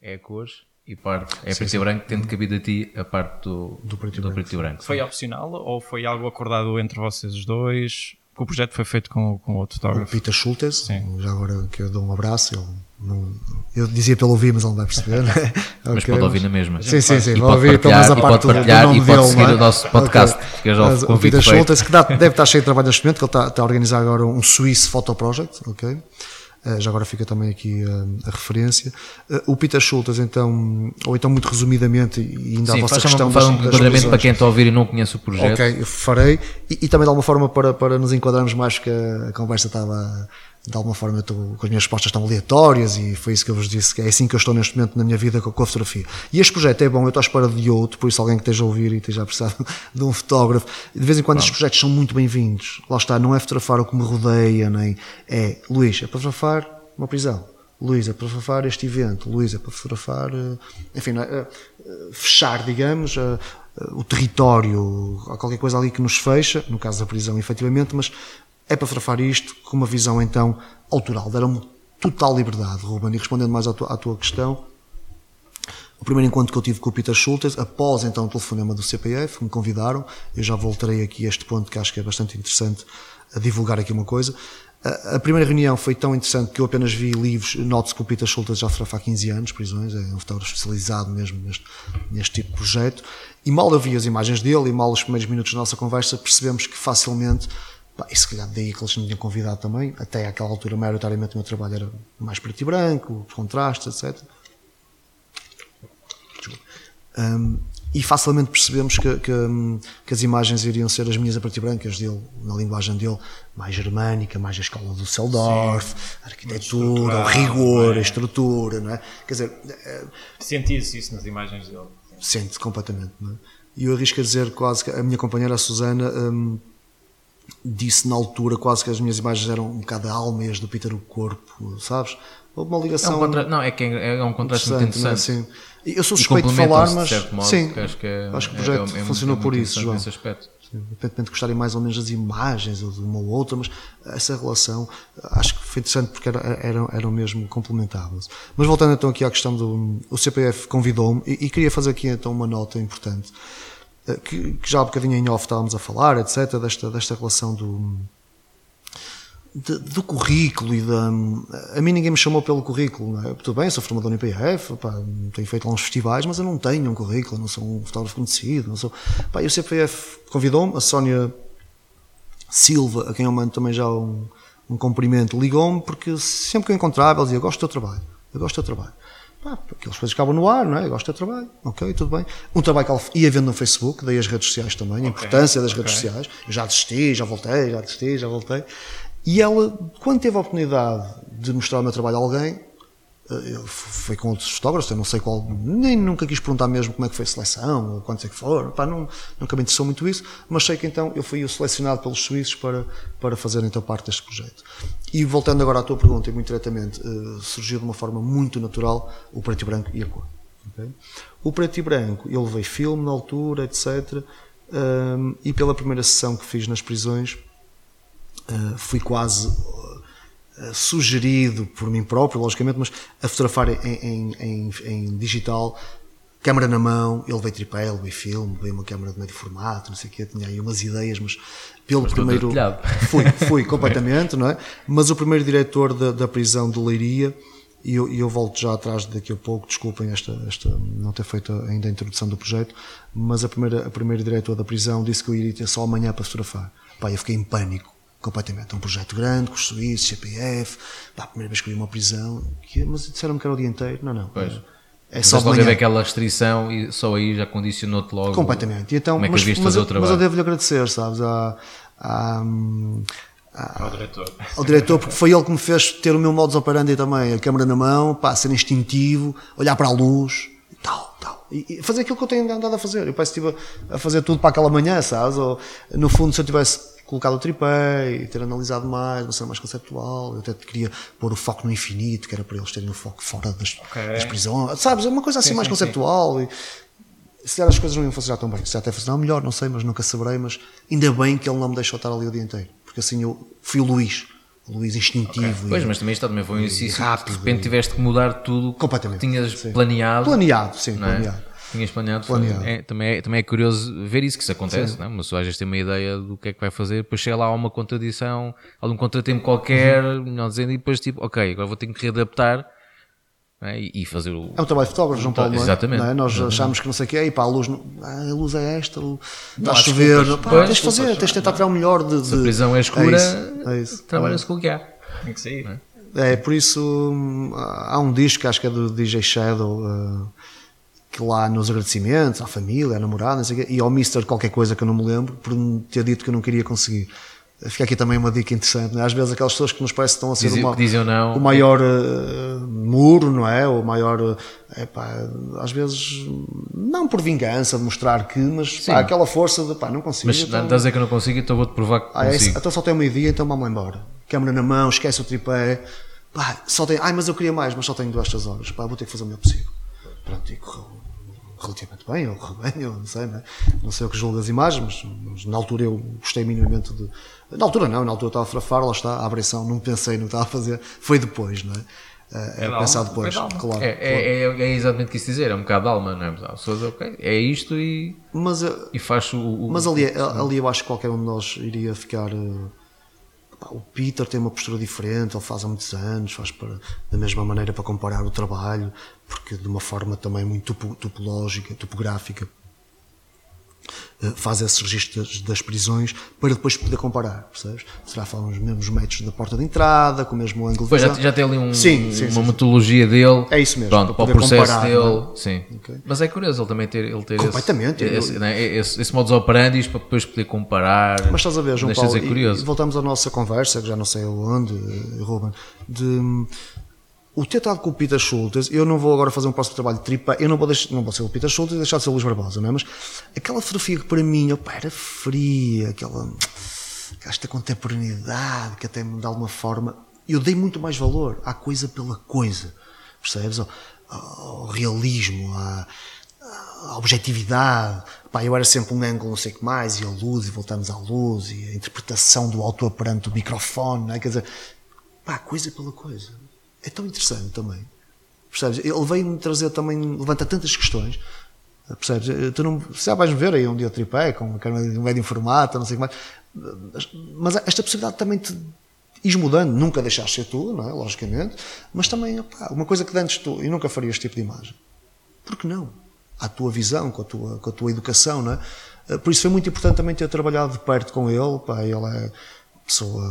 Speaker 1: é a cores e parte é preto e branco, tendo cabido a ti a parte do, do, preto, e do preto e branco.
Speaker 2: Foi opcional ou foi algo acordado entre vocês os dois? O projeto foi feito com, com outro fotógrafo.
Speaker 3: O Peter Schultes, já agora que eu dou um abraço, ele Não, eu dizia pelo ouvir, mas ele não vai perceber. né?
Speaker 1: Mas pode ouvir na mesma.
Speaker 3: Sim, sim, sim.
Speaker 1: E
Speaker 3: Vou
Speaker 1: pode
Speaker 3: ouvir pelo menos
Speaker 1: partilhar,
Speaker 3: a
Speaker 1: e
Speaker 3: parte
Speaker 1: pode
Speaker 3: do- do nome
Speaker 1: e pode
Speaker 3: dele,
Speaker 1: seguir
Speaker 3: não é?
Speaker 1: o nosso podcast. Fica já
Speaker 3: Mas
Speaker 1: o
Speaker 3: Peter. Schultz, que dá- deve estar cheio de trabalho neste momento, que ele está, está a organizar agora um Swiss Photo Project, ok? Eh, já agora fica também aqui eh, a referência. Eh, o Peter Schultz, então, ou então muito resumidamente, e ainda a
Speaker 1: Sim,
Speaker 3: vossa
Speaker 1: faz
Speaker 3: questão
Speaker 1: um, um enquadramento para quem está a ouvir e não conhece o projeto.
Speaker 3: Ok, eu farei. E, e também de alguma forma para, para nos enquadrarmos mais, porque a, a conversa estava, de alguma forma, eu estou, as minhas respostas estão aleatórias e foi isso que eu vos disse, que é assim que eu estou neste momento na minha vida com, com a fotografia. E este projeto é bom, eu estou à espera de outro, por isso alguém que esteja a ouvir e esteja a precisar de um fotógrafo. De vez em quando estes projetos são muito bem-vindos. Lá está, não é fotografar o que me rodeia, nem é, Luís, é para fotografar uma prisão. Luís, é para fotografar este evento. Luís, é para fotografar, eh, enfim, eh, eh, fechar, digamos, eh, o território, há qualquer coisa ali que nos fecha, no caso da prisão, efetivamente, mas é para fotografar isto com uma visão então autoral. Deram-me total liberdade, Ruben, e respondendo mais à tua, à tua questão, o primeiro encontro que eu tive com o Peter Schultes, após então o telefonema do CPF, me convidaram, eu já voltarei aqui a este ponto que acho que é bastante interessante a divulgar aqui uma coisa. A, primeira reunião foi tão interessante que eu apenas vi livros, noto-se que o Peter Schultes já fotografa há 15 anos, prisões, é um fotógrafo especializado mesmo neste, neste tipo de projeto, e mal eu vi as imagens dele e mal os primeiros minutos da nossa conversa, percebemos que facilmente Pá, e se calhar daí que eles me tinham convidado também, até àquela altura, maioritariamente o meu trabalho era mais preto e branco, contrastes, etc. Um, e facilmente percebemos que, que, hum, que as imagens iriam ser as minhas a preto e brancas dele, na linguagem dele, mais germânica, mais a escola do Seldorf, arquitetura, o rigor, a estrutura, não é? Quer dizer, eh,
Speaker 2: Sentia-se isso nas imagens dele.
Speaker 3: sente completamente, não é? E eu arrisco a dizer quase que a minha companheira, a Susana, hum, disse na altura quase que as minhas imagens eram um bocado a alma e as do Peter o corpo, sabes? Houve uma
Speaker 1: É um
Speaker 3: ligação.
Speaker 1: contra... Não, é que é é um contraste muito
Speaker 3: interessante, é?
Speaker 1: interessante.
Speaker 3: Sim. Eu sou suspeito de falar, mas
Speaker 1: de modo,
Speaker 3: sim,
Speaker 1: acho que, é,
Speaker 3: acho que o
Speaker 1: é-
Speaker 3: projeto
Speaker 1: é-
Speaker 3: funcionou por isso, João.
Speaker 1: Nesse aspecto.
Speaker 3: Independentemente de gostarem mais ou menos das imagens ou de uma ou outra, mas essa relação acho que foi interessante porque era, eram, eram mesmo complementáveis. Mas voltando então aqui à questão do. O CPF convidou-me e, e queria fazer aqui então uma nota importante, que, que já há bocadinho em off estávamos a falar, etc., desta, desta relação do. de- do currículo e da. A mim ninguém me chamou pelo currículo, é? Tudo bem, sou formador no IPF, pá, tenho feito lá uns festivais, mas eu não tenho um currículo, não sou um fotógrafo conhecido, não sou. Pá, e o CPF convidou-me, a Sónia Silva, a quem eu mando também já um, um cumprimento, ligou-me porque sempre que eu encontrava, ele dizia: Gosto do teu trabalho, eu gosto do teu trabalho. Pá, aqueles coisas acabam no ar, não é? Eu gosto do trabalho, ok, tudo bem. Um trabalho que ela ia vendo no Facebook, daí as redes sociais também, a importância das redes sociais. Eu já desisti, já voltei, já desisti, já voltei. E ela, quando teve a oportunidade de mostrar o meu trabalho a alguém, foi com outros fotógrafos, eu não sei qual, nem nunca quis perguntar mesmo como é que foi a seleção, ou quantos é que foram, pá, não, nunca me interessou muito isso, mas sei que então eu fui selecionado pelos suíços para, para fazer então parte deste projeto. E voltando agora à tua pergunta, e muito diretamente, eh, surgiu de uma forma muito natural o preto e branco e a cor. ok? O preto e branco, eu levei filme na altura, etc. hum, e pela primeira sessão que fiz nas prisões, Uh, fui quase sugerido por mim próprio, logicamente, mas a fotografar em, em, em, digital, câmera na mão, eu levei tripé, levei filme, levei uma câmera de médio formato, não sei o quê, tinha aí umas ideias, mas pelo
Speaker 1: Mas
Speaker 3: primeiro. Fui, fui completamente, não é? Mas o primeiro diretor da, da prisão de Leiria, e eu, eu volto já atrás daqui a pouco, desculpem esta, esta, não ter feito ainda a introdução do projeto, mas a primeira, a primeira diretor da prisão disse que eu iria ter só amanhã para fotografar. Pá, eu fiquei em pânico, completamente. É um projeto grande, com os suíços, CPF, pá, a primeira vez que eu a uma prisão, que, mas disseram-me que era o dia inteiro. Não, não.
Speaker 1: Pois.
Speaker 3: É
Speaker 1: Mas
Speaker 3: só manhã.
Speaker 1: teve aquela restrição e só aí já condicionou-te logo.
Speaker 3: Completamente. E então,
Speaker 1: Como é que
Speaker 3: mas,
Speaker 1: viste
Speaker 3: mas,
Speaker 1: fazer
Speaker 3: eu,
Speaker 1: o trabalho?
Speaker 3: mas eu devo-lhe agradecer, sabes, à, à,
Speaker 2: Ao diretor.
Speaker 3: ao diretor, porque foi ele que me fez ter o meu modus operandi também, a câmera na mão, pá, ser instintivo, olhar para a luz, e tal, tal. E, e fazer aquilo que eu tenho andado a fazer. Eu parece que estive a, a fazer tudo para aquela manhã, sabes? Ou, no fundo, se eu tivesse colocado o tripé e ter analisado mais, uma cena mais conceptual, eu até queria pôr o foco no infinito, que era para eles terem o foco fora das, das prisões, sabes? Uma coisa assim mais conceptual. E, se calhar as coisas não iam funcionar tão bem. Se até funcionar melhor, não sei, mas nunca saberei. Mas ainda bem que ele não me deixou estar ali o dia inteiro. Porque assim eu fui o Luís. O Luís instintivo.
Speaker 1: Pois,
Speaker 3: e-
Speaker 1: mas também isto também foi um exercício
Speaker 3: rápido
Speaker 1: que de repente
Speaker 3: e-
Speaker 1: tiveste que mudar tudo
Speaker 3: Completamente,
Speaker 1: que tinhas
Speaker 3: sim.
Speaker 1: planeado.
Speaker 3: Planeado, sim,
Speaker 1: é?
Speaker 3: planeado.
Speaker 1: Tinhas planeado.
Speaker 3: Planeado.
Speaker 1: é, também, é, também é curioso ver isso que isso acontece, não é? Uma pessoa às vezes tem uma ideia do que é que vai fazer, depois chega lá a uma contradição, algum contratempo qualquer,
Speaker 3: Uhum.
Speaker 1: melhor dizendo, e depois tipo, ok, agora vou ter que readaptar é? e, e fazer o.
Speaker 3: É um trabalho de fotógrafo, João Paulo. não é?
Speaker 1: Exatamente.
Speaker 3: Não é? Nós
Speaker 1: Exatamente.
Speaker 3: achamos que não sei o que é, e pá, a luz, ah, a luz é esta, está a chover. Pá,
Speaker 1: Pois,
Speaker 3: tens de fazer, tens de tentar tirar o melhor de.
Speaker 1: Se a
Speaker 3: de-
Speaker 1: prisão é escura,
Speaker 3: É isso. É isso.
Speaker 1: trabalha-se com o que há.
Speaker 2: Tem que sair.
Speaker 3: É, por isso hum, há um disco que acho que é do DJ Shadow uh, que lá nos agradecimentos à família, à namorada, não sei quê, e ao Mister qualquer coisa que eu não me lembro, por ter dito que eu não queria conseguir. Fica aqui também uma dica interessante, é? às vezes aquelas pessoas que nos parecem que estão a ser
Speaker 1: Dizem-
Speaker 3: uma-
Speaker 1: dizem não.
Speaker 3: o maior uh, muro, não é? O maior, uh, epá, às vezes, não por vingança, de mostrar que, mas pá, aquela força de pá, não consigo.
Speaker 1: Mas
Speaker 3: então-
Speaker 1: estás a dizer que eu não consigo, então vou-te provar que
Speaker 3: ah, é,
Speaker 1: consigo.
Speaker 3: então só tem uma ideia, então vamos embora. Câmara na mão, esquece o tripé. Pá, só tem, ai, mas eu queria mais, mas só tenho duas horas. Pá, vou ter que fazer o melhor possível. Pronto, e correu relativamente bem, ou correu bem, eu não sei, né? não sei o que julgo das imagens, mas, mas na altura eu gostei minimamente de. Na altura não, na altura eu estava a frafar, lá está, a abrição, não pensei no que estava a fazer, foi depois, não é?
Speaker 2: Da
Speaker 3: É pensar
Speaker 2: alma,
Speaker 3: depois, claro.
Speaker 1: É,
Speaker 3: claro.
Speaker 1: é, é, é exatamente o que quis dizer, é um bocado de alma, não é? Mas, ah, ok, é isto e,
Speaker 3: Mas, ah,
Speaker 1: e faz o. o-
Speaker 3: Mas ali, ali eu acho que qualquer um de nós iria ficar. eh, pá, o Peter tem uma postura diferente, ele faz há muitos anos, faz para, da mesma maneira para comparar o trabalho, porque de uma forma também muito topo- topológica, topográfica, faz esses registros das, prisões para depois poder comparar, percebes? Será falar os mesmos metros da porta de entrada, com o mesmo ângulo de
Speaker 1: Pois já, já tem ali um,
Speaker 3: Sim, sim,
Speaker 1: uma
Speaker 3: sim,
Speaker 1: metodologia dele.
Speaker 3: É isso mesmo,
Speaker 1: Pronto,
Speaker 3: para
Speaker 1: para, o
Speaker 3: poder
Speaker 1: processo
Speaker 3: comparar,
Speaker 1: dele.
Speaker 3: não
Speaker 1: Sim.
Speaker 3: Ok.
Speaker 1: Mas é curioso ele também ter, ele ter
Speaker 3: Completamente,
Speaker 1: esse,
Speaker 3: eu-
Speaker 1: esse, né, esse, esse modus operandi para depois poder comparar.
Speaker 3: Mas estás a ver, João
Speaker 1: Deixa
Speaker 3: Paulo,
Speaker 1: dizer
Speaker 3: e-
Speaker 1: curioso.
Speaker 3: e voltamos à nossa conversa, que já não sei aonde, eh, Ruben, de hum, o ter estado com o Peter Schultz, eu não vou agora fazer um próximo trabalho de tripa, eu não vou, deixar, não vou ser o Peter Schultz e deixar de ser o Luís Barbosa, não é? Mas aquela fotografia que para mim, opa, era fria, aquela, esta contemporaneidade que até me de alguma forma, eu dei muito mais valor à coisa pela coisa, percebes? Ao, ao realismo, à, a objetividade. Pá, eu era sempre um ângulo, não sei o que mais, e a luz, e voltamos à luz, e a interpretação do autor perante o microfone, não é? quer dizer, pá, coisa pela coisa. É tão interessante também. Percebes? Ele veio-me trazer também, levanta tantas questões. Percebes? Tu não, se já vais ver aí um dia tripé, com um médio formato, não sei o que mais. Mas esta possibilidade também te ires mudando, nunca deixaste ser tu, não é? Logicamente, mas também, opá, uma coisa que antes tu, e nunca farias este tipo de imagem. Por que não? À tua visão, com a tua, com a tua educação, não é? Eh, Por isso foi muito importante também ter trabalhado de perto com ele. Pá, ele é pessoa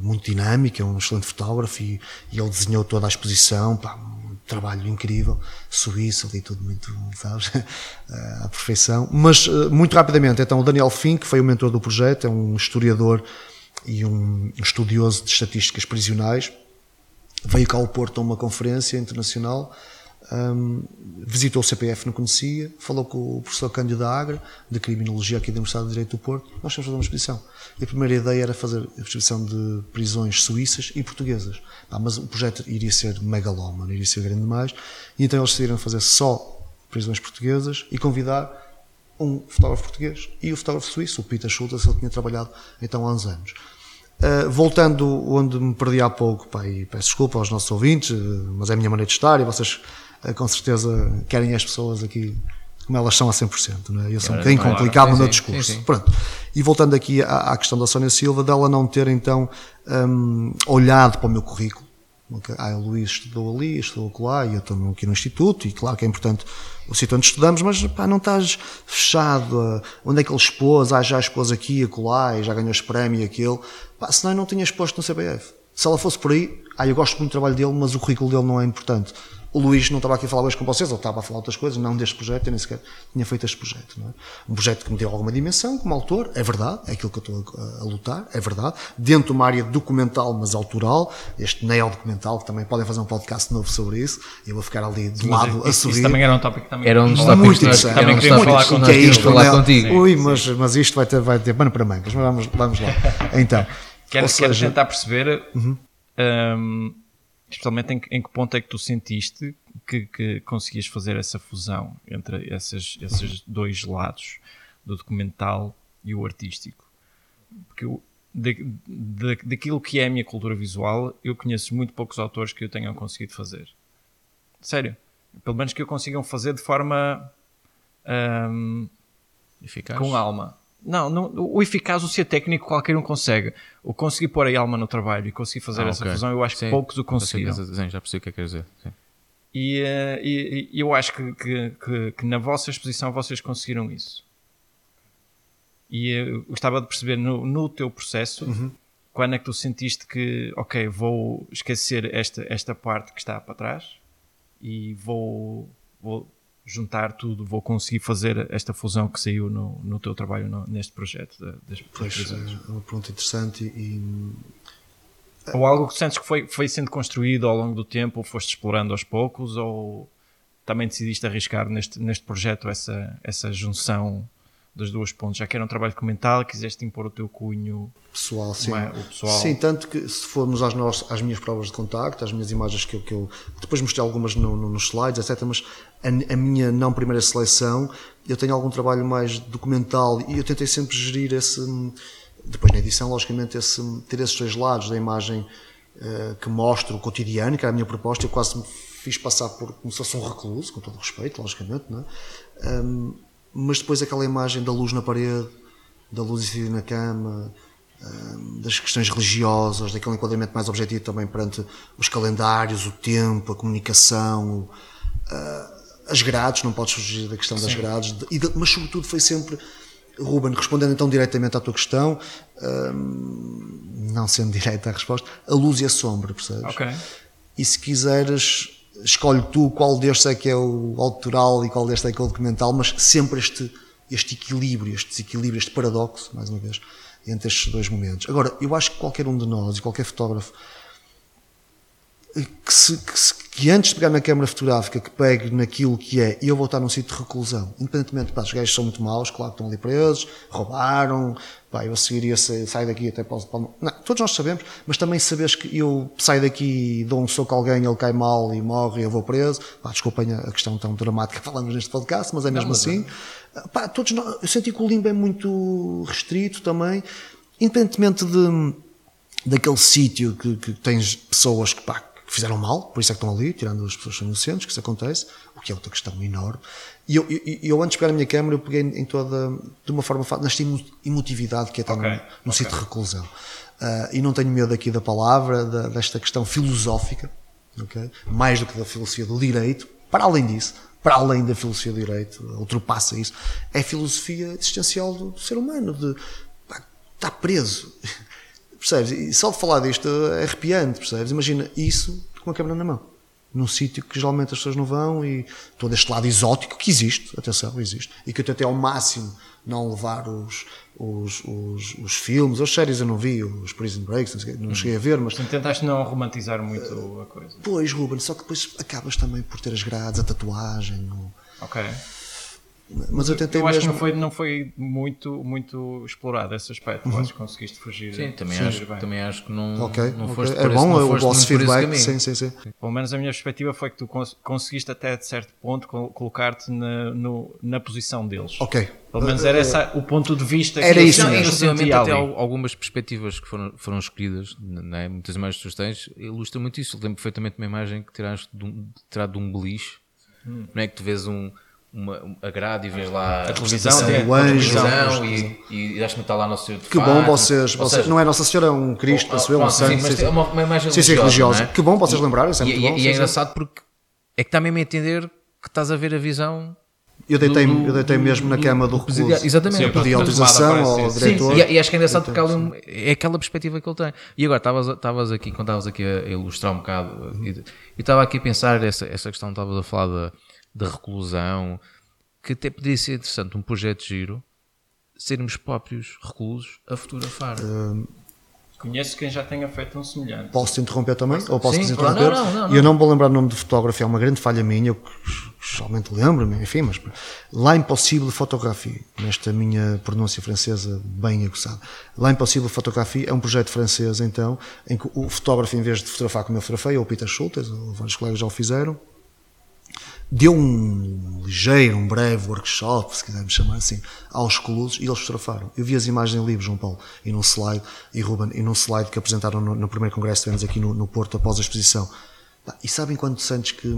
Speaker 3: muito dinâmica, é um excelente fotógrafo e, e ele desenhou toda a exposição. Pá, um trabalho incrível, suíço ali, tudo muito, sabes? Eh, à perfeição. Mas, eh, muito rapidamente, então, o Daniel Fink, que foi o mentor do projeto, é um historiador e um estudioso de estatísticas prisionais veio cá ao Porto a uma conferência internacional, hum, visitou o CPF, não conhecia, falou com o professor Cândido da Agra, de Criminologia aqui da Universidade de Direito do Porto, nós temos fazer uma exposição. E a primeira ideia era fazer a exposição de prisões suíças e portuguesas. Mas o projeto iria ser megalómano, iria ser grande demais, e então eles decidiram fazer só prisões portuguesas e convidar um fotógrafo português e o fotógrafo suíço, o Peter Schultz, ele tinha trabalhado então há uns anos. Uh, voltando onde me perdi há pouco, pá, e peço desculpa aos nossos ouvintes, mas é a minha maneira de estar e vocês com certeza querem as pessoas aqui como elas são a 100%, não é? Eu sou um bocadinho complicado no meu discurso.
Speaker 1: sim, sim.
Speaker 3: Pronto. E voltando aqui à, à questão da Sónia Silva, dela não ter então um, olhado para o meu currículo. Ah, o Luís estudou ali, estudou lá, e eu estou aqui no Instituto, e claro que é importante o sítio onde estudamos, mas pá, não estás fechado a onde é que ele expôs, ah, já expôs aqui, acolá, e já ganhou este prémio e aquele, pá, senão eu não tinha exposto no CBF. Se ela fosse por aí, ah, eu gosto muito do trabalho dele, mas o currículo dele não é importante. O Luís não estava aqui a falar hoje com vocês, ele estava a falar outras coisas, não deste projeto, eu nem sequer tinha feito este projeto. Não é? Um projeto que me deu alguma dimensão como autor, é verdade, é aquilo que eu estou a, a lutar, é verdade. Dentro de uma área documental, mas autoral, este neo-documental, que também podem fazer um podcast novo sobre isso, eu vou ficar ali de lado a
Speaker 2: isso,
Speaker 3: subir.
Speaker 2: isso também era um tópico que também
Speaker 1: Era um dos
Speaker 2: falar
Speaker 1: tópicos
Speaker 3: muito interessante.
Speaker 1: um
Speaker 2: Também
Speaker 1: tópicos
Speaker 2: falar
Speaker 1: que
Speaker 3: o
Speaker 1: nós
Speaker 3: que é isto,
Speaker 1: falar contigo.
Speaker 3: Ui, mas, mas isto vai ter, vai ter pano para manga, mas vamos, vamos lá. Então,
Speaker 2: Quero,
Speaker 3: ou
Speaker 2: quero
Speaker 3: seja,
Speaker 2: tentar perceber, hum, especialmente em, que- em que ponto é que tu sentiste que, que conseguias fazer essa fusão entre esses, esses dois lados, do documental e o artístico. Porque eu, de, de, daquilo que é a minha cultura visual, eu conheço muito poucos autores que eu tenham conseguido fazer. Sério. Pelo menos que eu consigam fazer de forma hum,
Speaker 1: Eficaz.
Speaker 2: com alma. Não, não, o eficaz, o ser técnico, qualquer um consegue. O conseguir pôr a alma no trabalho e conseguir fazer
Speaker 1: Ah,
Speaker 2: essa
Speaker 1: ok.
Speaker 2: fusão, eu acho que
Speaker 1: Sim.
Speaker 2: poucos o conseguiram.
Speaker 1: Sim, já percebi o que é que quer dizer. Sim.
Speaker 2: E, uh, e, e, eu acho que, que, que, que, na vossa exposição vocês conseguiram isso. E eu gostava de perceber no, no teu processo uhum. quando é que tu sentiste que, ok, vou esquecer esta, esta parte que está para trás e vou, vou juntar tudo, vou conseguir fazer esta fusão que saiu no, no teu trabalho no, neste projeto das,
Speaker 3: pois, é uma pergunta interessante e
Speaker 2: ou algo que sentes que foi, foi sendo construído ao longo do tempo, ou foste explorando aos poucos, ou também decidiste arriscar neste, neste projeto essa, essa junção das duas pontes, já que era um trabalho documental, quiseste impor o teu cunho
Speaker 3: pessoal, sim.
Speaker 2: É? O pessoal.
Speaker 3: Sim, tanto que se formos às, nossas, às minhas provas de contacto, às minhas imagens que eu, que eu depois mostrei algumas no, no, nos slides, etc. Mas a, a, minha não primeira seleção, eu tenho algum trabalho mais documental e eu tentei sempre gerir esse depois na edição, logicamente, esse, ter esses dois lados da imagem uh, que mostra o cotidiano, que era a minha proposta, eu quase me fiz passar por como se fosse um recluso, com todo respeito, logicamente, não é? um, mas depois aquela imagem da luz na parede, da luz incidida na cama, um, das questões religiosas, daquele enquadramento mais objetivo também perante os calendários, o tempo, a comunicação, uh, as grades, não podes fugir da questão Sim. das grades, de, mas sobretudo foi sempre Ruben, respondendo então diretamente à tua questão, hum, não sendo direta a resposta, a luz e a sombra, percebes?
Speaker 2: Ok.
Speaker 3: E se quiseres, escolhe tu qual destes é que é o autoral e qual destes é que é o documental, mas sempre este, este equilíbrio, este desequilíbrio, este paradoxo, mais uma vez, entre estes dois momentos. Agora, eu acho que qualquer um de nós, e qualquer fotógrafo, que, se, que, se, que, antes de pegar na câmara fotográfica, que pegue naquilo que é, e eu vou estar num sítio de reclusão, independentemente, pá, os gajos são muito maus, claro que estão ali presos, roubaram, pá, eu seguiria, sair daqui até posso, não, todos nós sabemos, mas também sabes que eu saio daqui e dou um soco a alguém, ele cai mal e morre e eu vou preso, pá, desculpem a questão tão dramática que falamos neste podcast, mas é mesmo não, assim. É. Pá, todos nós, eu senti que o limbo é muito restrito também, independentemente de, daquele sítio que, que tens pessoas que, pá, que fizeram mal, por isso é que estão ali, tirando as pessoas inocentes, que isso acontece, o que é outra questão enorme. E eu, eu, eu antes de pegar a minha câmera, eu peguei em toda, de uma forma, nesta emotividade que é estar okay. no, no okay. sítio de reclusão. Uh, e não tenho medo aqui da palavra, da, desta questão filosófica, okay? mais do que da filosofia do direito, para além disso, para além da filosofia do direito, ultrapassa isso, é a filosofia existencial do, do ser humano, de pá, estar preso. Percebes? E só de falar disto é arrepiante, percebes? Imagina isso com a câmera na mão. Num sítio que geralmente as pessoas não vão e todo este lado exótico que existe, atenção, existe. E que eu tentei ao máximo não levar os, os, os, os filmes, as séries eu não vi, os Prison Breaks, não cheguei a ver, mas.
Speaker 2: Então tentaste não romantizar muito uh, a coisa.
Speaker 3: Pois, Ruben, só que depois acabas também por ter as grades, a tatuagem. O...
Speaker 2: Ok.
Speaker 3: Mas eu tentei
Speaker 2: eu acho
Speaker 3: mesmo...
Speaker 2: que não foi, não foi muito, muito explorado esse aspecto. Uhum. Acho que conseguiste fugir.
Speaker 1: Sim, também, sim. Acho, também acho que não,
Speaker 3: okay,
Speaker 1: não
Speaker 3: okay.
Speaker 1: foste
Speaker 3: É bom o vosso feedback. Sim, sim, sim.
Speaker 2: Pelo menos a minha perspectiva foi que tu conseguiste até de certo ponto colocar-te na, na posição deles.
Speaker 3: Ok.
Speaker 2: Pelo menos era esse o ponto de vista
Speaker 3: era que isso,
Speaker 1: relativamente até algumas perspectivas que foram, foram escolhidas, né? muitas imagens que tu tens, ilustram muito isso. Eu lembro perfeitamente uma imagem que tiraste de um, tirado de um beliche, hum. não é que tu vês um uma, a grade e vês lá
Speaker 2: a televisão,
Speaker 1: o anjo e, e, e acho-me está lá Nossa Senhora
Speaker 3: Que bom vocês, vocês seja, não é Nossa Senhora, é um Cristo, penso eu, um santo.
Speaker 1: Sim, mas é uma, uma imagem sim,
Speaker 3: sim, religiosa. É? Que bom vocês lembrarem, isso é
Speaker 1: e,
Speaker 3: bom.
Speaker 1: E, é engraçado porque é que está mesmo a entender que estás a ver a visão
Speaker 3: eu deitei, do, eu deitei mesmo na cama do recluso.
Speaker 1: Exatamente.
Speaker 3: Eu pedi autorização ao diretor.
Speaker 1: Sim, e, e, acho que é engraçado porque um, é aquela perspectiva que ele tem. E agora, estavas aqui, quando estavas aqui a ilustrar um bocado, e estava aqui a pensar essa, essa questão, estavas a falar da, da reclusão, que até poderia ser interessante um projeto giro sermos próprios reclusos a fotografar. Uh,
Speaker 2: Conheço quem já tenha feito um semelhante.
Speaker 3: Posso te interromper também? Ou posso
Speaker 1: Sim,
Speaker 3: te interromper?
Speaker 1: Não, não, não,
Speaker 3: eu não vou lembrar o nome de fotógrafo, é uma grande falha minha, eu geralmente lembro-me, enfim, mas lá impossível fotografia, nesta minha pronúncia francesa bem aguçada. Lá impossível fotografia é um projeto francês, então, em que o fotógrafo, em vez de fotografar como eu fotografei, ou o Peter Schultes, ou vários colegas já o fizeram, deu um ligeiro, um breve workshop, se quisermos chamar assim, aos colusos e eles fotografaram. Eu vi as imagens em livro, João Paulo, e num slide, e Ruben, e num slide que apresentaram no, no primeiro congresso que tivemos aqui no, no, Porto após a exposição. E sabem quando sentes que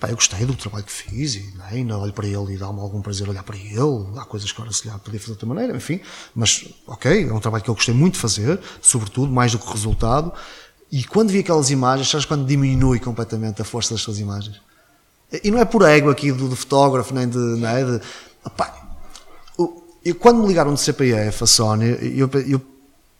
Speaker 3: pá, eu gostei do trabalho que fiz e né, ainda olho para ele e dá-me algum prazer olhar para ele. Há coisas que agora se lhe podia fazer de outra maneira, enfim. Mas, ok, é um trabalho que eu gostei muito de fazer, sobretudo, mais do que resultado. E quando vi aquelas imagens, sabes quando diminui completamente a força das suas imagens? E não é por ego aqui do, do fotógrafo, nem de. Não é, de opá, o- eu, quando me ligaram de CPF, a Sony, eu, eu,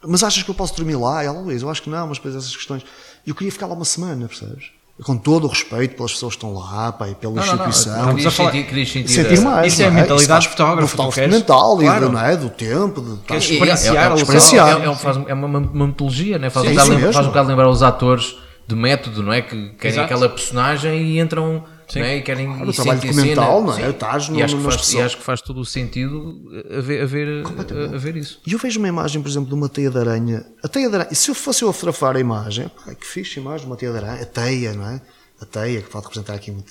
Speaker 3: mas achas que eu posso dormir lá? Ela, Luís, eu acho que não, mas depois essas questões. Eu queria ficar lá uma semana, percebes? Com todo o respeito pelas pessoas que estão lá, pá, e pela
Speaker 1: Não, não, não.
Speaker 3: instituição.
Speaker 1: Querias
Speaker 2: a falar-
Speaker 1: sentir, querias sentir,
Speaker 3: sentir
Speaker 1: a-
Speaker 3: mais.
Speaker 2: Isso é a
Speaker 3: não é?
Speaker 2: mentalidade de fotógrafo,
Speaker 3: Do fotógrafo
Speaker 2: queres-
Speaker 3: mental e
Speaker 2: Claro.
Speaker 3: do, não é? do tempo. De, de-
Speaker 2: experienciar
Speaker 1: é, é,
Speaker 2: o
Speaker 1: é,
Speaker 3: experienciar.
Speaker 1: é, é, faz, é uma, uma, uma mitologia, né? faz,
Speaker 3: Sim,
Speaker 1: um faz um bocado lembrar os atores de método, não é? Que querem
Speaker 2: Exato.
Speaker 1: aquela personagem e entram não é? e querem
Speaker 3: Claro,
Speaker 1: e
Speaker 3: o trabalho documental,
Speaker 1: cena.
Speaker 3: não é?
Speaker 1: Sim.
Speaker 3: Estás
Speaker 1: e,
Speaker 3: no-
Speaker 1: acho que
Speaker 3: nas
Speaker 1: faz, e acho que faz todo o sentido a ver, a ver, a, a ver isso.
Speaker 3: E eu vejo uma imagem, por exemplo, de uma teia de aranha. A teia de aranha, se eu fosse eu a fotografar a imagem, pá, que fixe a imagem de uma teia de aranha, a teia, não é? A teia, que pode representar aqui muito.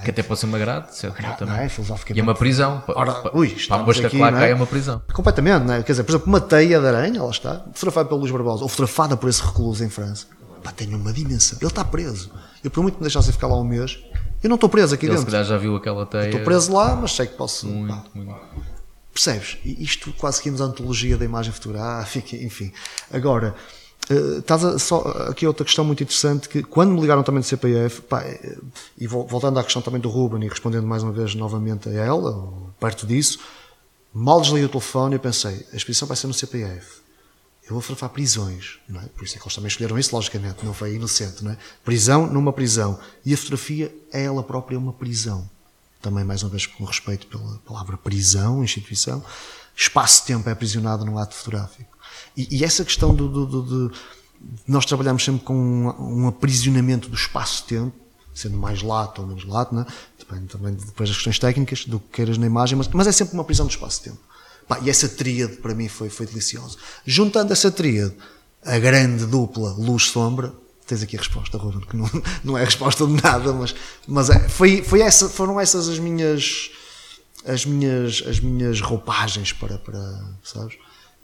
Speaker 3: é?
Speaker 1: Que até pode ser uma grade, certo?
Speaker 3: Grade,
Speaker 1: também.
Speaker 3: é?
Speaker 1: E é uma prisão.
Speaker 3: Ora, ui,
Speaker 1: para a mosca
Speaker 3: aqui,
Speaker 1: que lá
Speaker 3: não é?
Speaker 1: cai é uma prisão.
Speaker 3: Completamente, não é? Quer dizer, por exemplo, uma teia de aranha, lá está, fotografada pelo Luís Barbosa, ou fotografada por esse recluso em França, pá, tem uma dimensão. Ele está preso. Eu, por muito que me deixasse ficar lá um mês, eu não estou preso aqui
Speaker 1: Ele
Speaker 3: dentro.
Speaker 1: calhar já viu aquela teia.
Speaker 3: Estou preso lá, mas sei que posso. pá,
Speaker 1: Muito, muito.
Speaker 3: Percebes? E isto quase que íamos à antologia da imagem fotográfica, enfim. Agora, eh, estás a, só aqui outra questão muito interessante que quando me ligaram também do CPF, pá, eh, e vol- voltando à questão também do Ruben e respondendo mais uma vez novamente a ela, perto disso, mal desliguei o telefone eu pensei, a exposição vai ser no CPF. Eu vou fotografar prisões, não é? Por isso é que eles também escolheram isso, logicamente, não foi inocente, não é? Prisão numa prisão. E a fotografia é ela própria uma prisão também mais uma vez com respeito pela palavra prisão, instituição, espaço-tempo é aprisionado no ato fotográfico. E, e essa questão do, do- do- de nós trabalhamos sempre com um, um aprisionamento do espaço-tempo, sendo mais lato ou menos lato, né? depende também de- depois das questões técnicas, do que queiras na imagem, mas, mas é sempre uma prisão do espaço-tempo. Pá, e essa tríade para mim foi, foi deliciosa. Juntando essa tríade, a grande dupla luz-sombra, tens aqui a resposta, Ruben, que não, não é a resposta de nada, mas, mas é, foi, foi essa, foram essas as minhas as minhas as minhas roupagens para para sabes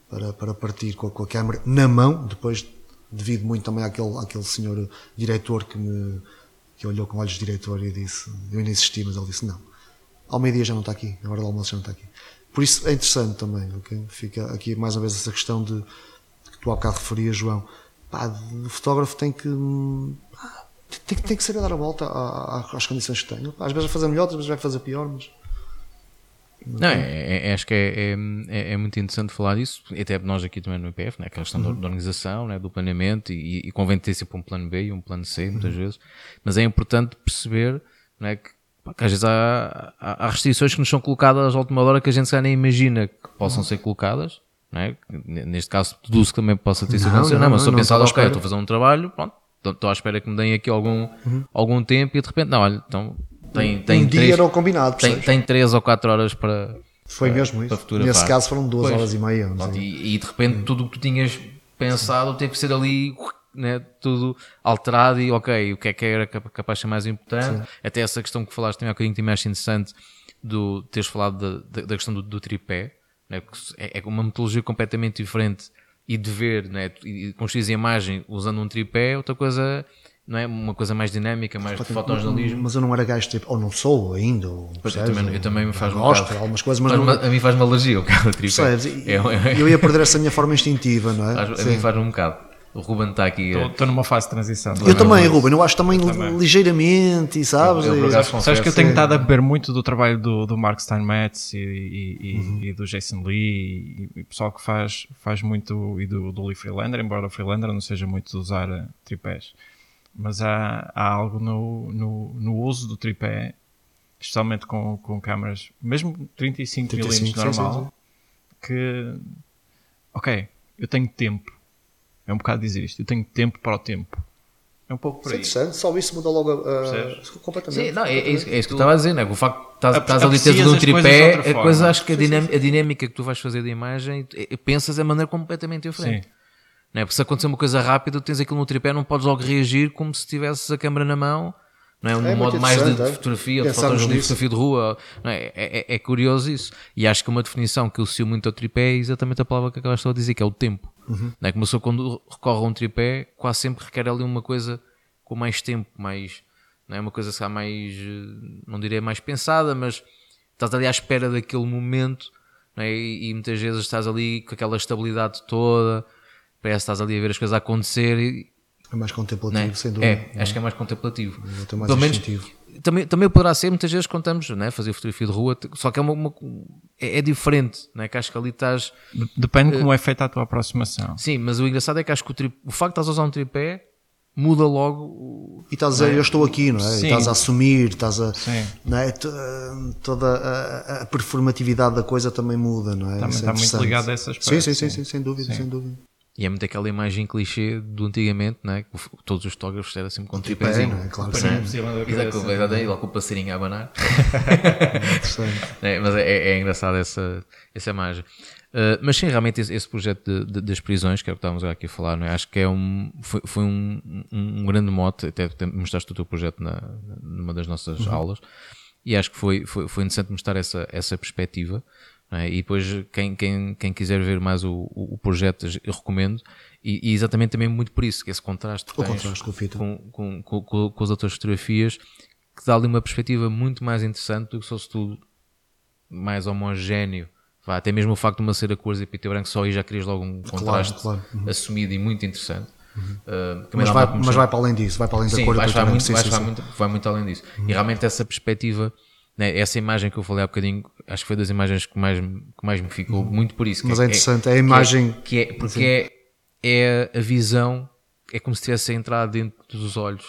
Speaker 3: para, para partir com a, com a câmera na mão depois devido muito também àquele àquele senhor diretor que me que olhou com olhos de diretor e disse eu ainda insisti mas ele disse não ao meio dia já não está aqui a hora do almoço já não está aqui por isso é interessante também ok? fica aqui mais uma vez essa questão de que tu há bocado referias João pá, o fotógrafo tem que hum, tem, tem que saber dar a volta às condições que tem. Às vezes vai fazer melhor, outras vezes vai fazer pior, mas
Speaker 1: Não, é, é- acho que é, é, é muito interessante falar disso, até nós aqui também no IPF, né? aquela questão da- da organização, né? do planeamento, e, e convém ter sempre um plano B e um plano C, muitas vezes, mas é importante perceber né? que, pá, que às vezes há, há, há restrições que nos são colocadas à última hora que a gente calhar nem imagina que possam ser colocadas. Né? Neste caso, deduzo que também possa ter sido
Speaker 3: Não, não,
Speaker 1: Não, mas
Speaker 3: não,
Speaker 1: a
Speaker 3: não
Speaker 1: pensar, ok, estou a fazer um trabalho, pronto, estou- à espera que me deem aqui algum, algum tempo e de repente, não, olha, então tem, tem
Speaker 3: um dia
Speaker 1: três-
Speaker 3: era o combinado,
Speaker 1: tem, tem 3 ou 4 horas para,
Speaker 3: Foi
Speaker 1: para-
Speaker 3: mesmo
Speaker 1: para
Speaker 3: isso. Nesse caso foram duas
Speaker 1: Pois.
Speaker 3: horas e meia. não
Speaker 1: Pronto, e, e de repente tudo o que tu tinhas pensado teve que ser ali né, tudo alterado e ok, o que é que era capa- capaz de ser mais importante. Até essa questão que falaste também há bocadinho me acho interessante do teres falado da, da, questão do, do tripé, né, é, é uma metodologia completamente diferente e de ver, né, e construir a imagem usando um tripé, outra coisa, não é? Uma coisa mais dinâmica, mais de fotojornalismo.
Speaker 3: Mas eu não era gajo tipo, ou não sou ainda, ou
Speaker 1: Pois, eu também, eu também me faz um
Speaker 3: gosto
Speaker 1: bocado-
Speaker 3: algumas coisas, mas não
Speaker 1: a mim faz-me alergia o cara tripé.
Speaker 3: percebes? E-
Speaker 1: É,
Speaker 3: Eu ia perder essa minha forma instintiva, não é?
Speaker 1: Faz- a
Speaker 3: Sim.
Speaker 1: mim faz um bocado. O Ruben está aqui.
Speaker 2: Estou estou numa fase de transição.
Speaker 3: Eu também, Ruben, eu acho também,
Speaker 2: também.
Speaker 3: ligeiramente, e sabes?
Speaker 1: Eu, por
Speaker 3: E-
Speaker 1: acaso,
Speaker 2: Sabes que eu tenho
Speaker 3: Sim.
Speaker 2: estado a beber muito do trabalho do, do Mark Steinmetz e, e, e- e do Jason Lee e, e pessoal que faz, faz muito e do, do Lee Freelander, embora o Freelander não seja muito de usar eh, tripés. Mas há, há algo no, no, no uso do tripé, especialmente com, com câmaras, mesmo 35,
Speaker 3: 35,
Speaker 2: mm
Speaker 3: sim,
Speaker 2: normal,
Speaker 3: sim,
Speaker 2: que ok, eu tenho tempo. É um bocado dizer isto, eu tenho tempo para o tempo. É um pouco por
Speaker 3: Isso é
Speaker 2: aí.
Speaker 3: interessante, só isso muda logo a, a-
Speaker 2: Percebes?
Speaker 3: completamente.
Speaker 1: Sim, não, é, é isso, é isso que eu estava a dizer, né? o facto de estás, ali a
Speaker 2: aprecias
Speaker 1: tudo um
Speaker 2: de
Speaker 1: tripé, a coisa,
Speaker 2: forma.
Speaker 1: acho que a, dinam- a dinâmica que tu vais fazer da imagem, eh, pensas de maneira completamente diferente.
Speaker 2: Sim.
Speaker 1: Não é? Porque se acontecer uma coisa rápida, tu tens aquilo no tripé, não podes logo reagir como se tivesses a câmera na mão. Não é? Um
Speaker 3: muito
Speaker 1: modo mais de
Speaker 3: é.
Speaker 1: fotografia, de
Speaker 3: Pensarmos
Speaker 1: fotografia, de rua. Não é? É, é- é curioso isso. E acho que uma definição que eu associo muito ao tripé é exatamente a palavra que acabaste de dizer, que é o tempo.
Speaker 3: Uhum.
Speaker 1: Não é? Como sou quando recorre a um tripé, quase sempre requer ali uma coisa com mais tempo, mais. Não é? Uma coisa está mais. eh, Não diria mais pensada, mas estás ali à espera daquele momento é? e, e muitas vezes estás ali com aquela estabilidade toda, parece que estás ali a ver as coisas a acontecer e
Speaker 3: É mais contemplativo,
Speaker 1: né?
Speaker 3: sem dúvida.
Speaker 1: É, acho que é mais contemplativo.
Speaker 3: Tem mais
Speaker 1: Pelo menos, também, também poderá ser, muitas vezes contamos, né? fazer fotografia de rua, só que é, uma, uma- é, é diferente, né? que acho que ali estás.
Speaker 2: De- Depende como é feita a tua aproximação.
Speaker 1: Sim, mas o engraçado é que acho que o, tri- o facto de estás a usar um tripé muda logo o-
Speaker 3: E estás a dizer, eu estou aqui, não é? E
Speaker 2: Sim.
Speaker 3: estás a assumir, estás a.
Speaker 2: Sim.
Speaker 3: Não é? Ah, Toda a, a performatividade da coisa também muda, não é?
Speaker 2: Também
Speaker 3: Isso é
Speaker 2: está muito ligado a esse aspecto,
Speaker 3: Sim, sim, sim,
Speaker 2: sim.
Speaker 3: sim, sem dúvida, sem dúvida.
Speaker 1: E é muito aquela imagem clichê do antigamente, né? que o- todos os fotógrafos eram sempre com
Speaker 3: tripé,
Speaker 1: tripézinho.
Speaker 3: não é? Claro que sim.
Speaker 1: Exato, exatamente, lá com o passarinho a abanar. É, mas é, é engraçado essa, essa imagem. Uh, mas sim, realmente esse, esse projeto de- de- das prisões, que é o que estávamos agora aqui a falar, não é? acho que é um, foi, foi um, um, um grande mote, até mostraste o teu projeto na, numa das nossas aulas, e acho que foi, foi, foi interessante mostrar essa, essa perspectiva. É? E depois, quem, quem, quem quiser ver mais o, o, projeto, eu recomendo, e, e exatamente também muito por isso, que esse contraste que
Speaker 3: contraste com
Speaker 1: com, com, com, as outras fotografias, que dá ali uma perspectiva muito mais interessante do que se fosse tudo mais homogéneo. Vá, até mesmo o facto de uma ser a cores e e branco, só aí já querias logo um contraste
Speaker 3: claro. Uhum.
Speaker 1: assumido e muito interessante. Uh, também
Speaker 3: Mas vai, mas vai para além disso, vai para além da
Speaker 1: Sim,
Speaker 3: cor
Speaker 1: vai,
Speaker 3: branco.
Speaker 1: muito,
Speaker 3: Sim,
Speaker 1: vai,
Speaker 3: sim.
Speaker 1: muito, vai muito além disso. E realmente essa perspectiva, né, essa imagem que eu falei há bocadinho, acho que foi das imagens que mais, que mais me ficou, muito por isso. que
Speaker 3: Mas é interessante, é a
Speaker 1: que
Speaker 3: imagem-
Speaker 1: Que é, porque é, é a visão, é como se tivesse a entrar dentro dos olhos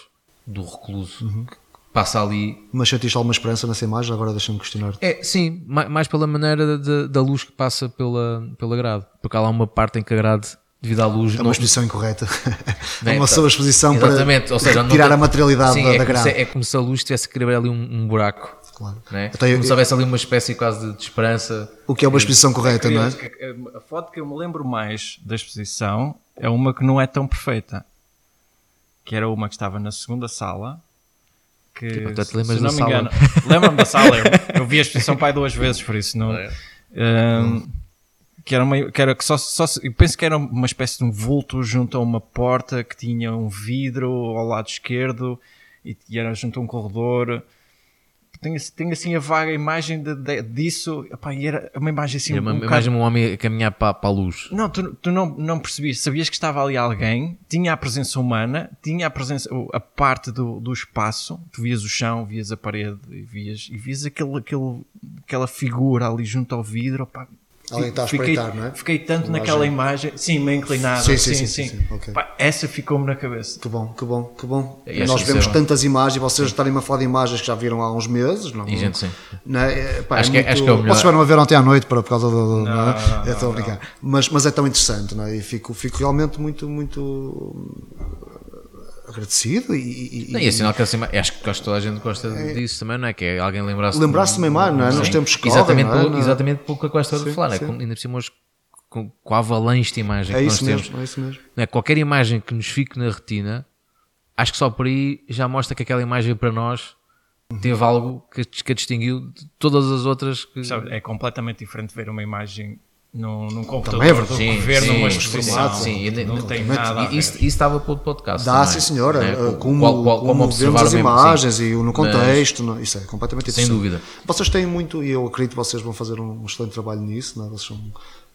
Speaker 1: do recluso,
Speaker 3: Uhum.
Speaker 1: que passa ali
Speaker 3: Mas sentiste alguma esperança nessa imagem? Agora deixa-me questionar.
Speaker 1: é, sim, ma- mais pela maneira de- da luz que passa pela, pela grade. Porque há lá uma parte em que a grade, devido à luz,
Speaker 3: É
Speaker 1: não,
Speaker 3: uma exposição incorreta.
Speaker 1: Né,
Speaker 3: É uma
Speaker 1: tá.
Speaker 3: sua exposição
Speaker 1: Exatamente,
Speaker 3: para
Speaker 1: ou seja, não
Speaker 3: tirar
Speaker 1: tem-
Speaker 3: a materialidade
Speaker 1: Sim,
Speaker 3: da,
Speaker 1: é
Speaker 3: da grade.
Speaker 1: é como se a luz tivesse que querer ali um, um buraco.
Speaker 3: Claro.
Speaker 1: Né?
Speaker 3: Então, eu-
Speaker 1: como se houvesse ali uma espécie quase de, de esperança.
Speaker 3: O que é uma exposição correta, não é?
Speaker 2: Que A foto que eu me lembro mais da exposição é uma que não é tão perfeita. Que era uma que estava na segunda sala. Que,
Speaker 1: Tipo, tu te
Speaker 2: se-
Speaker 1: lembras
Speaker 2: se
Speaker 1: da
Speaker 2: não me
Speaker 1: sala?
Speaker 2: engano, lembro-me da sala. Eu, eu vi a exposição pai duas vezes, por isso não.
Speaker 1: É.
Speaker 2: Hum, que era uma, que era que só, só se- eu penso que era uma espécie de um vulto junto a uma porta que tinha um vidro ao lado esquerdo e, e era junto a um corredor. Tenho, assim- tenho assim a vaga imagem de, de- disso. Epá, e era uma imagem assim
Speaker 1: Era
Speaker 2: um
Speaker 1: uma,
Speaker 2: bocado-
Speaker 1: imagem de um homem a caminhar para, para a luz.
Speaker 2: não, tu, tu não, não percebias. Sabias que estava ali alguém, tinha a presença humana, tinha a presença, a parte do, do espaço. Tu vias o chão, vias a parede e vias, e vias aquele, aquele, aquela figura ali junto ao vidro. opá.
Speaker 3: Alguém está a
Speaker 2: Fiquei-
Speaker 3: não é?
Speaker 2: Fiquei tanto
Speaker 3: Imagem.
Speaker 2: naquela imagem, sim, meio inclinada.
Speaker 3: Sim,
Speaker 2: Sim,
Speaker 3: sim,
Speaker 2: sim.
Speaker 3: sim, sim, sim, ok.
Speaker 2: Pá, essa ficou-me na cabeça.
Speaker 3: Que bom, que bom, que bom.
Speaker 1: E
Speaker 3: Nós vemos
Speaker 1: é bom.
Speaker 3: tantas imagens, vocês estarem a falar de imagens que já viram há uns meses. Não,
Speaker 1: E gente, sim.
Speaker 3: Não é? É, pá,
Speaker 1: Acho
Speaker 3: é
Speaker 1: que é-
Speaker 3: muito-
Speaker 1: acho que é o melhor.
Speaker 3: Vocês estiveram a ver ontem à noite para, por causa do. do- não, é?
Speaker 2: não,
Speaker 3: estou a
Speaker 2: não,
Speaker 3: brincar. Mas, mas é tão interessante, não é? E fico, fico realmente muito, muito agradecido e, e-
Speaker 1: Não, e é sinal que assim, acho que gosto- toda a gente gosta disso também, não é? Que é alguém lembrar-se
Speaker 3: Lembrar-se também mais, não é? Nos tempos que
Speaker 1: exatamente,
Speaker 3: é?
Speaker 1: pelo,
Speaker 3: é?
Speaker 1: exatamente pelo que eu gosto de falar, é?
Speaker 3: sim.
Speaker 1: Com- ainda por cima hoje, com, com a avalanche de imagem
Speaker 3: é
Speaker 1: que
Speaker 3: isso
Speaker 1: nós temos.
Speaker 3: mesmo, é isso mesmo.
Speaker 1: Não é? Qualquer imagem que nos fique na retina, acho que só por aí já mostra que aquela imagem para nós teve algo que, que a distinguiu de todas as outras que.
Speaker 2: Sabe, é completamente diferente ver uma imagem num, num computador
Speaker 3: Também é verdade.
Speaker 2: do
Speaker 1: Sim,
Speaker 2: que ver
Speaker 1: sim,
Speaker 2: numa
Speaker 1: sim,
Speaker 2: exposição.
Speaker 1: sim, e-
Speaker 2: não tem nada a ver.
Speaker 1: isso, isso estava para o podcast.
Speaker 3: Dá,
Speaker 1: também,
Speaker 3: sim senhora,
Speaker 1: né?
Speaker 3: eh, como,
Speaker 1: Qual- qual-
Speaker 3: como
Speaker 1: observar
Speaker 3: vemos as
Speaker 1: mesmo,
Speaker 3: imagens
Speaker 1: sim.
Speaker 3: e o- no contexto, não- isso é completamente
Speaker 1: Sem dúvida.
Speaker 3: Vocês têm muito, e eu acredito que vocês vão fazer um, um excelente trabalho nisso, não é? vocês são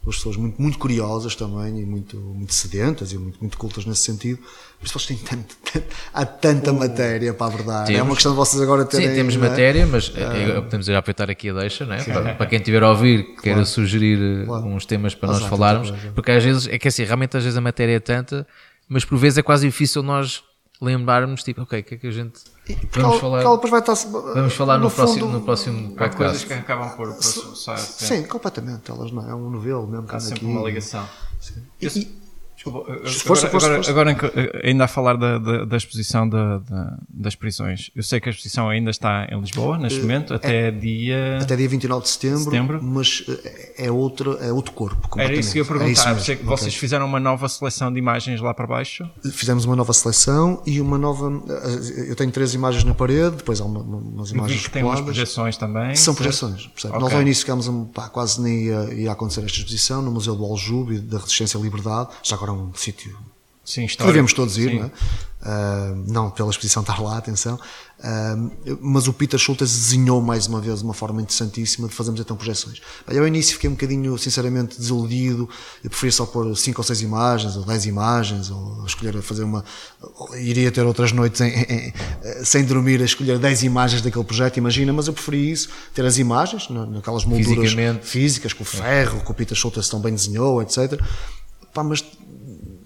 Speaker 3: duas pessoas muito, muito curiosas também e muito, muito sedentas e muito, muito cultas nesse sentido, por isso vocês têm tanto, tanto- há tanta matéria para abordar. é
Speaker 1: Temos.
Speaker 3: uma questão de vocês agora terem.
Speaker 1: Sim, temos
Speaker 3: não é?
Speaker 1: matéria, mas eh, podemos já aproveitar aqui a deixa, né? para, para quem estiver a ouvir, queira sugerir eh,
Speaker 3: Claro.
Speaker 1: uns temas para
Speaker 3: Mas
Speaker 1: nós falarmos,
Speaker 3: coisa.
Speaker 1: porque às vezes é que assim, realmente às vezes a matéria é tanta, mas por vezes é quase difícil nós lembrarmos, tipo, ok, o que é que a gente vamos falar,
Speaker 3: porque ela depois vai estar
Speaker 1: vamos falar no, próximo,
Speaker 3: fundo,
Speaker 1: no próximo
Speaker 2: Há coisas
Speaker 1: podcast.
Speaker 2: que acabam por.
Speaker 3: Sim, completamente. Elas não é um novelo mesmo.
Speaker 2: Há sempre
Speaker 3: aqui.
Speaker 2: uma ligação.
Speaker 3: E- e-
Speaker 2: Desculpa,
Speaker 3: Força,
Speaker 2: agora,
Speaker 3: força,
Speaker 2: agora-
Speaker 3: força.
Speaker 2: agora que- ainda a falar da, da, da exposição da- da- das prisões. Eu sei que a exposição ainda está em Lisboa neste momento, até dia.
Speaker 3: Até dia 29 de setembro,
Speaker 2: Setembro.
Speaker 3: mas eh, é outro, é outro corpo.
Speaker 2: Era isso que eu ia.
Speaker 3: É
Speaker 2: perguntar.
Speaker 3: isso
Speaker 2: Sei que
Speaker 3: mesmo.
Speaker 2: vocês fizeram uma nova seleção de imagens lá para baixo.
Speaker 3: Fizemos uma nova seleção e uma nova. eh, Eu tenho três imagens na parede, depois há uma- umas imagens
Speaker 2: que tem umas projeções também.
Speaker 3: São
Speaker 2: certo?
Speaker 3: projeções. percebe?
Speaker 2: Ok.
Speaker 3: Nós ao início ficámos pá, quase nem ia, ia acontecer esta exposição no Museu do Aljube da Resistência e Liberdade, já agora é um sítio
Speaker 2: Sim,
Speaker 3: que devemos todos ir,
Speaker 2: Sim.
Speaker 3: não é? Ah, não pela exposição estar lá, atenção. Ah, mas o Peter Schultes desenhou mais uma vez uma forma interessantíssima de fazermos então projeções. Bem, ao início fiquei um bocadinho, sinceramente, desiludido. Eu preferia só pôr 5 ou 6 imagens, ou 10 imagens, ou escolher fazer uma. Iria ter outras noites em- em- em- sem dormir a escolher 10 imagens daquele projeto, imagina, mas eu preferi isso, ter as imagens, na- naquelas molduras físicas, com o ferro, que o Peter Schultes tão bem desenhou, etc. Pá, mas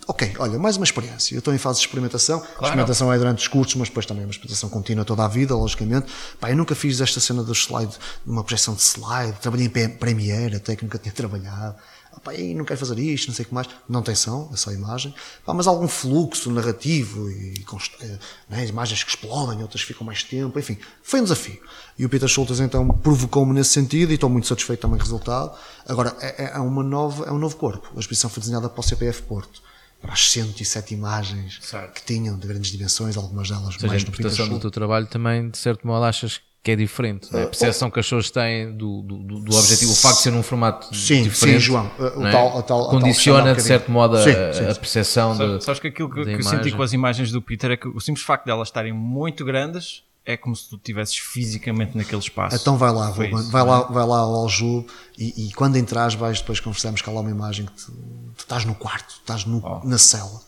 Speaker 3: ok, olha, mais uma experiência. Eu estou em fase de experimentação. A experimentação é durante os cursos, mas depois também é uma experimentação contínua toda a vida, logicamente. Pá, eu nunca fiz esta cena dos slide, uma projeção de slide. Trabalhei em Premiere, até que nunca tinha trabalhado. Pá, não quero fazer isto, não sei o que mais. Não tem som, é só imagem. Pá, mas algum fluxo narrativo e const- eh, né, imagens que explodem, outras ficam mais tempo. Enfim, foi um desafio. E o Peter Schultes então provocou-me nesse sentido e estou muito satisfeito também com o resultado. Agora, é, é- é uma nova, é um novo corpo. A exposição foi desenhada para o CPF Porto para as 107 imagens
Speaker 2: Certo.
Speaker 3: que tinham de grandes dimensões, algumas delas
Speaker 1: Ou seja, a
Speaker 3: mais do Peter
Speaker 1: interpretação do teu trabalho também, de certo modo, achas que é diferente. não é? A percepção que as pessoas têm do, do, do- objetivo, o facto de ser num formato
Speaker 3: Sim,
Speaker 1: diferente.
Speaker 3: sim, João. O
Speaker 1: não é?
Speaker 3: tal- a tal- a
Speaker 1: condiciona, de certo modo, a,
Speaker 3: Sim,
Speaker 1: a
Speaker 3: sim, sim.
Speaker 1: percepção
Speaker 2: Sabes,
Speaker 1: de.
Speaker 2: sabes que aquilo que, que eu senti com as imagens do Peter é que o simples facto de elas estarem muito grandes é como se tu estivesses fisicamente naquele espaço.
Speaker 3: Então vai lá, Ruben, vai, lá,
Speaker 2: é?
Speaker 3: vai lá ao Aljube e, e quando entras vais depois conversamos que há lá uma imagem que tu, tu estás no quarto, estás no-
Speaker 2: Oh.
Speaker 3: na cela.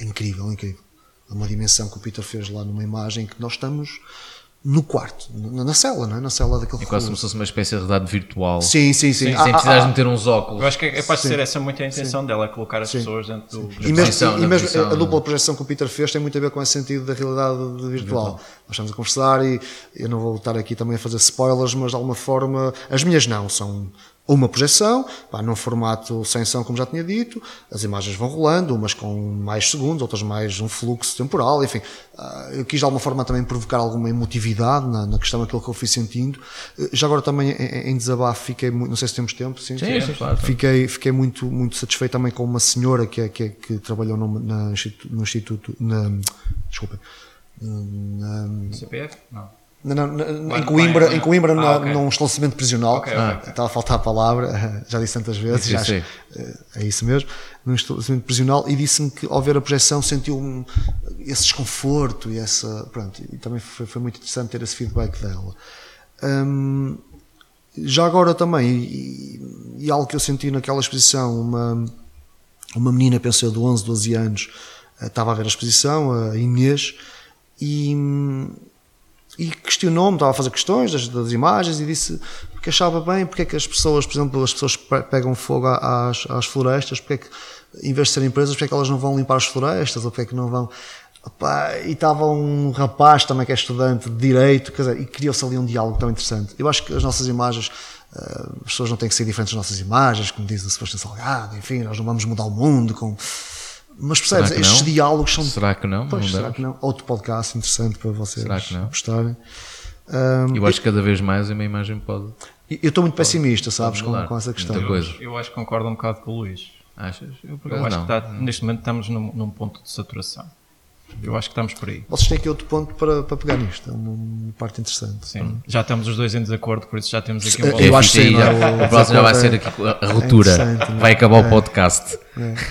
Speaker 3: É incrível, é incrível. É uma dimensão que o Peter fez lá numa imagem que nós estamos no quarto, na, na cela, não é? Na cela daquele
Speaker 1: É quase como se fosse uma espécie de realidade virtual.
Speaker 3: Sim, sim, sim.
Speaker 1: Sem
Speaker 3: Ah, ah,
Speaker 1: precisares
Speaker 3: ah,
Speaker 1: meter uns óculos.
Speaker 2: Eu acho que é capaz de
Speaker 3: Sim.
Speaker 2: ser essa muito a intenção dela, é colocar as
Speaker 3: Sim.
Speaker 2: pessoas dentro do.
Speaker 3: E mesmo, e mesmo a dupla projeção que o Peter fez tem muito a ver com esse sentido da realidade virtual. Nós estamos a conversar e eu não vou estar aqui também a fazer spoilers, mas de alguma forma, as minhas não, são uma projeção, pá, num formato sem som, como já tinha dito, as imagens vão rolando, umas com mais segundos, outras mais um fluxo temporal, enfim. ah, Eu quis de alguma forma também provocar alguma emotividade na, na questão daquilo que eu fui sentindo. Eh, Já agora também em, em desabafo fiquei muito, não sei se temos tempo, sim.
Speaker 1: Sim, sim, claro.
Speaker 3: Fiquei, fiquei muito, muito satisfeito também com uma senhora que, é, que, é- que trabalhou no, na no Instituto. Na, desculpem. Na,
Speaker 2: CPF? Não.
Speaker 3: Em Coimbra,
Speaker 2: vai-
Speaker 3: em Coimbra
Speaker 2: Ah,
Speaker 3: na-
Speaker 2: ok.
Speaker 3: num estabelecimento prisional.
Speaker 2: Ok, ok, ok.
Speaker 3: Estava a faltar a palavra, já disse tantas vezes,
Speaker 1: sim.
Speaker 3: acho- eh, é isso mesmo, num estabelecimento prisional, e disse-me que ao ver a projeção sentiu um, esse desconforto e essa. Pronto, e também foi, foi muito interessante ter esse feedback dela. Hum, já agora também, e, e algo que eu senti naquela exposição, uma, uma menina, penso eu, de 11, 12 anos, eh, estava a ver a exposição, a Inês, e, e questionou-me, estava a fazer questões das, das imagens e disse que achava bem porque é que as pessoas, por exemplo, as pessoas pe- pegam fogo às, às florestas, porque é que, em vez de serem presas, porque é que elas não vão limpar as florestas, ou porque é que não vão. Opá, e estava um rapaz também que é estudante de Direito, quer dizer, e criou-se ali um diálogo tão interessante. Eu acho que as nossas imagens, ah, as pessoas não têm que ser diferentes das nossas imagens, como diz o Sebastião Salgado, enfim, nós não vamos mudar o mundo com. Mas percebes, estes
Speaker 1: não?
Speaker 3: diálogos são.
Speaker 1: Será que não?
Speaker 3: Pois,
Speaker 1: Não
Speaker 3: será que não? Outro podcast interessante para vocês
Speaker 1: Será que não?
Speaker 3: gostarem. Ahm,
Speaker 1: Eu acho que cada vez mais uma imagem pode.
Speaker 3: eu estou muito pessimista, sabes, com, com essa questão.
Speaker 1: Coisa.
Speaker 2: Eu acho que concordo um bocado com o Luís.
Speaker 1: Achas? Eu
Speaker 2: Eu acho
Speaker 1: não.
Speaker 2: que está, neste momento estamos num, num ponto de saturação. Eu acho que estamos por aí.
Speaker 3: Vocês têm aqui outro ponto para, para pegar nisto, é uma, uma parte interessante.
Speaker 2: Sim. Já estamos os dois em desacordo, por isso já temos aqui um
Speaker 3: Eu eu acho que sim, é?
Speaker 1: já-
Speaker 3: O-
Speaker 1: o próximo já vai
Speaker 3: é-
Speaker 1: ser aqui a a ruptura.
Speaker 3: é?
Speaker 1: vai acabar
Speaker 3: É.
Speaker 1: o podcast.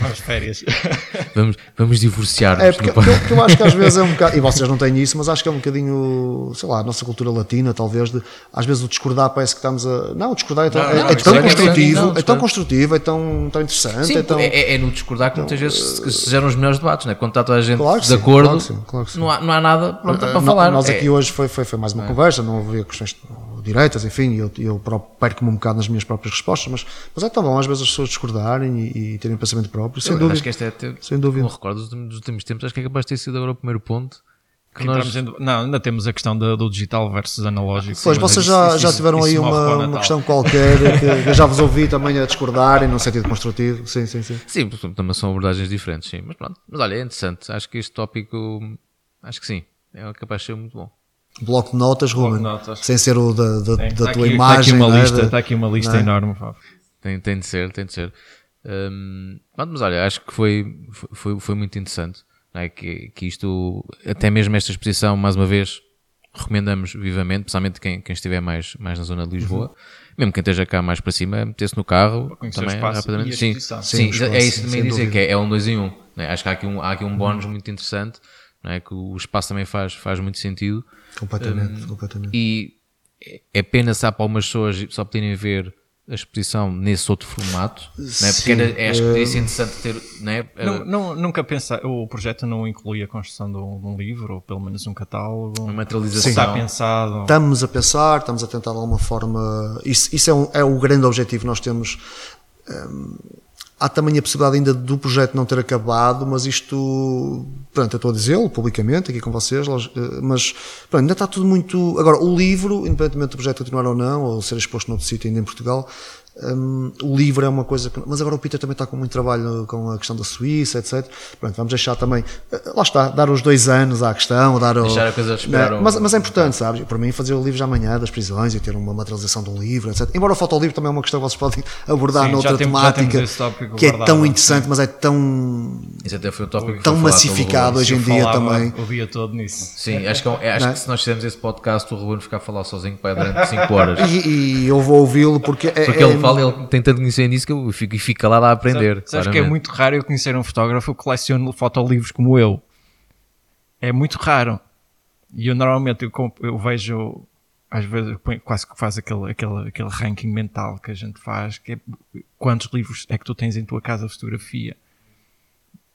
Speaker 2: Vamos férias.
Speaker 1: Vamos, vamos divorciar-nos.
Speaker 3: É, porque, porque eu, porque eu acho que às vezes é um bocado, e vocês não têm isso, mas acho que é um bocadinho, sei lá, a nossa cultura latina, talvez, de, às vezes o discordar parece que estamos a. Não, o discordar é tão,
Speaker 2: Não,
Speaker 3: é-
Speaker 2: não,
Speaker 3: é tão
Speaker 1: discordar é
Speaker 3: construtivo,
Speaker 1: não,
Speaker 3: é tão construtivo, é tão, tão interessante,
Speaker 1: Sim,
Speaker 3: é tão.
Speaker 1: é, é- é no discordar que muitas vezes se, se geram os melhores debates, não é? Quando está toda a gente
Speaker 3: Claro
Speaker 1: de
Speaker 3: sim,
Speaker 1: acordo,
Speaker 3: claro sim, claro.
Speaker 1: Não, há, não há nada pronto, para
Speaker 3: Eh,
Speaker 1: falar.
Speaker 3: Nós
Speaker 1: É-
Speaker 3: aqui hoje foi, foi, foi mais uma conversa, não havia questões direitas, enfim, eu, eu próprio perco-me um bocado nas minhas próprias respostas, mas, mas é tão bom às vezes as pessoas discordarem e, e terem um pensamento próprio, sem
Speaker 1: Eu
Speaker 3: dúvida.
Speaker 1: Acho que este é ter,
Speaker 3: Sem dúvida.
Speaker 1: Não recordo dos, dos últimos tempos, acho que é capaz de ter sido agora o primeiro ponto. Que
Speaker 2: Que
Speaker 1: nós,
Speaker 2: em- Não, ainda temos a questão do, do digital versus analógico.
Speaker 3: Pois, vocês
Speaker 2: isso-
Speaker 3: já,
Speaker 2: isso-
Speaker 3: já
Speaker 2: isso-
Speaker 3: tiveram
Speaker 2: isso
Speaker 3: aí
Speaker 2: morre para o
Speaker 3: uma, uma questão qualquer que eu já vos ouvi também a discordarem num sentido construtivo. Sim, sim, sim.
Speaker 1: Sim, portanto, também são abordagens diferentes, sim. Mas pronto. Mas olha, é interessante. Acho que este tópico, acho que sim, é capaz de ser muito bom.
Speaker 3: Bloco de notas, Ruben.
Speaker 2: notas.
Speaker 3: Sem ser o da, da, da
Speaker 2: está
Speaker 3: tua
Speaker 2: aqui-
Speaker 3: imagem.
Speaker 2: Está aqui uma
Speaker 3: é?
Speaker 2: lista, está aqui uma lista
Speaker 3: é?
Speaker 2: enorme. Fábio.
Speaker 1: Tem, tem de ser, tem de ser. Pronto, mas olha, acho que foi, foi, foi muito interessante. Não é? que, que isto, até mesmo esta exposição, mais uma vez, recomendamos vivamente, especialmente quem, quem estiver mais, mais na zona de Lisboa,
Speaker 3: Uhum.
Speaker 1: mesmo quem esteja cá mais para cima, meter-se no carro, também
Speaker 2: espaço
Speaker 1: rapidamente.
Speaker 2: e a
Speaker 1: Sim, sim,
Speaker 3: Sim,
Speaker 1: é isso também dizer, que é, é um dois em um. né? Acho que há aqui um, há aqui um bónus muito interessante, não é? que o espaço também faz, faz muito sentido.
Speaker 3: Completamente,
Speaker 1: Hum,
Speaker 3: completamente.
Speaker 1: E é- é pena se há para algumas pessoas só poderem ver a exposição nesse outro formato, não é? porque
Speaker 3: Sim,
Speaker 1: era, é, acho que
Speaker 3: eh,
Speaker 1: ser interessante ter. Não é?
Speaker 2: Não, não- nunca pensar, o projeto não inclui a construção de um, de um livro, ou pelo menos um catálogo.
Speaker 1: Uma materialização.
Speaker 2: Está pensado.
Speaker 3: Estamos a pensar, estamos a tentar de alguma forma. Isso, isso é, um- é o grande objetivo que nós temos. Hum, há também a possibilidade ainda do projeto não ter acabado, mas isto. Pronto, eu estou a dizê-lo publicamente aqui com vocês, eh, mas pronto, ainda está tudo muito. Agora, o livro, independentemente do projeto continuar ou não, ou ser exposto noutro sítio ainda em Portugal. Hum, o livro é uma coisa que. Mas agora o Peter também está com muito trabalho com a questão da Suíça, etc. Pronto, vamos deixar também. eh, Lá está, dar os dois anos à questão, dar o,
Speaker 1: Deixar a coisa esperar
Speaker 3: né?
Speaker 1: o-
Speaker 3: mas, mas é importante, sabes? Para mim, fazer o livro já amanhã das prisões e ter uma materialização de um livro, etc. Embora o fotolivro também é uma questão que vocês podem abordar
Speaker 2: Sim, já
Speaker 3: noutra
Speaker 2: temos- já
Speaker 3: temática
Speaker 2: esse
Speaker 3: que é tão interessante, mas é tão.
Speaker 1: Isso até foi um tópico
Speaker 3: Tão massificado hoje em dia
Speaker 2: falava
Speaker 3: também.
Speaker 2: O dia todo nisso.
Speaker 1: Sim, acho, que, é- acho
Speaker 3: Não é?
Speaker 1: que se nós fizermos esse podcast, o Ruben ficar a falar sozinho para durante 5 horas.
Speaker 3: E, e eu vou ouvi-lo porque é.
Speaker 1: Porque
Speaker 3: é-
Speaker 1: ele fala, ele tem tanto conhecimento nisso que eu fico, e fico calado a aprender.
Speaker 2: Sabes que é muito raro eu conhecer um fotógrafo que coleciona fotolivros como eu. É muito raro. E eu normalmente eu, eu vejo, às vezes, eu quase que faz aquele, aquele, aquele ranking mental que a gente faz, que é quantos livros é que tu tens em tua casa de fotografia.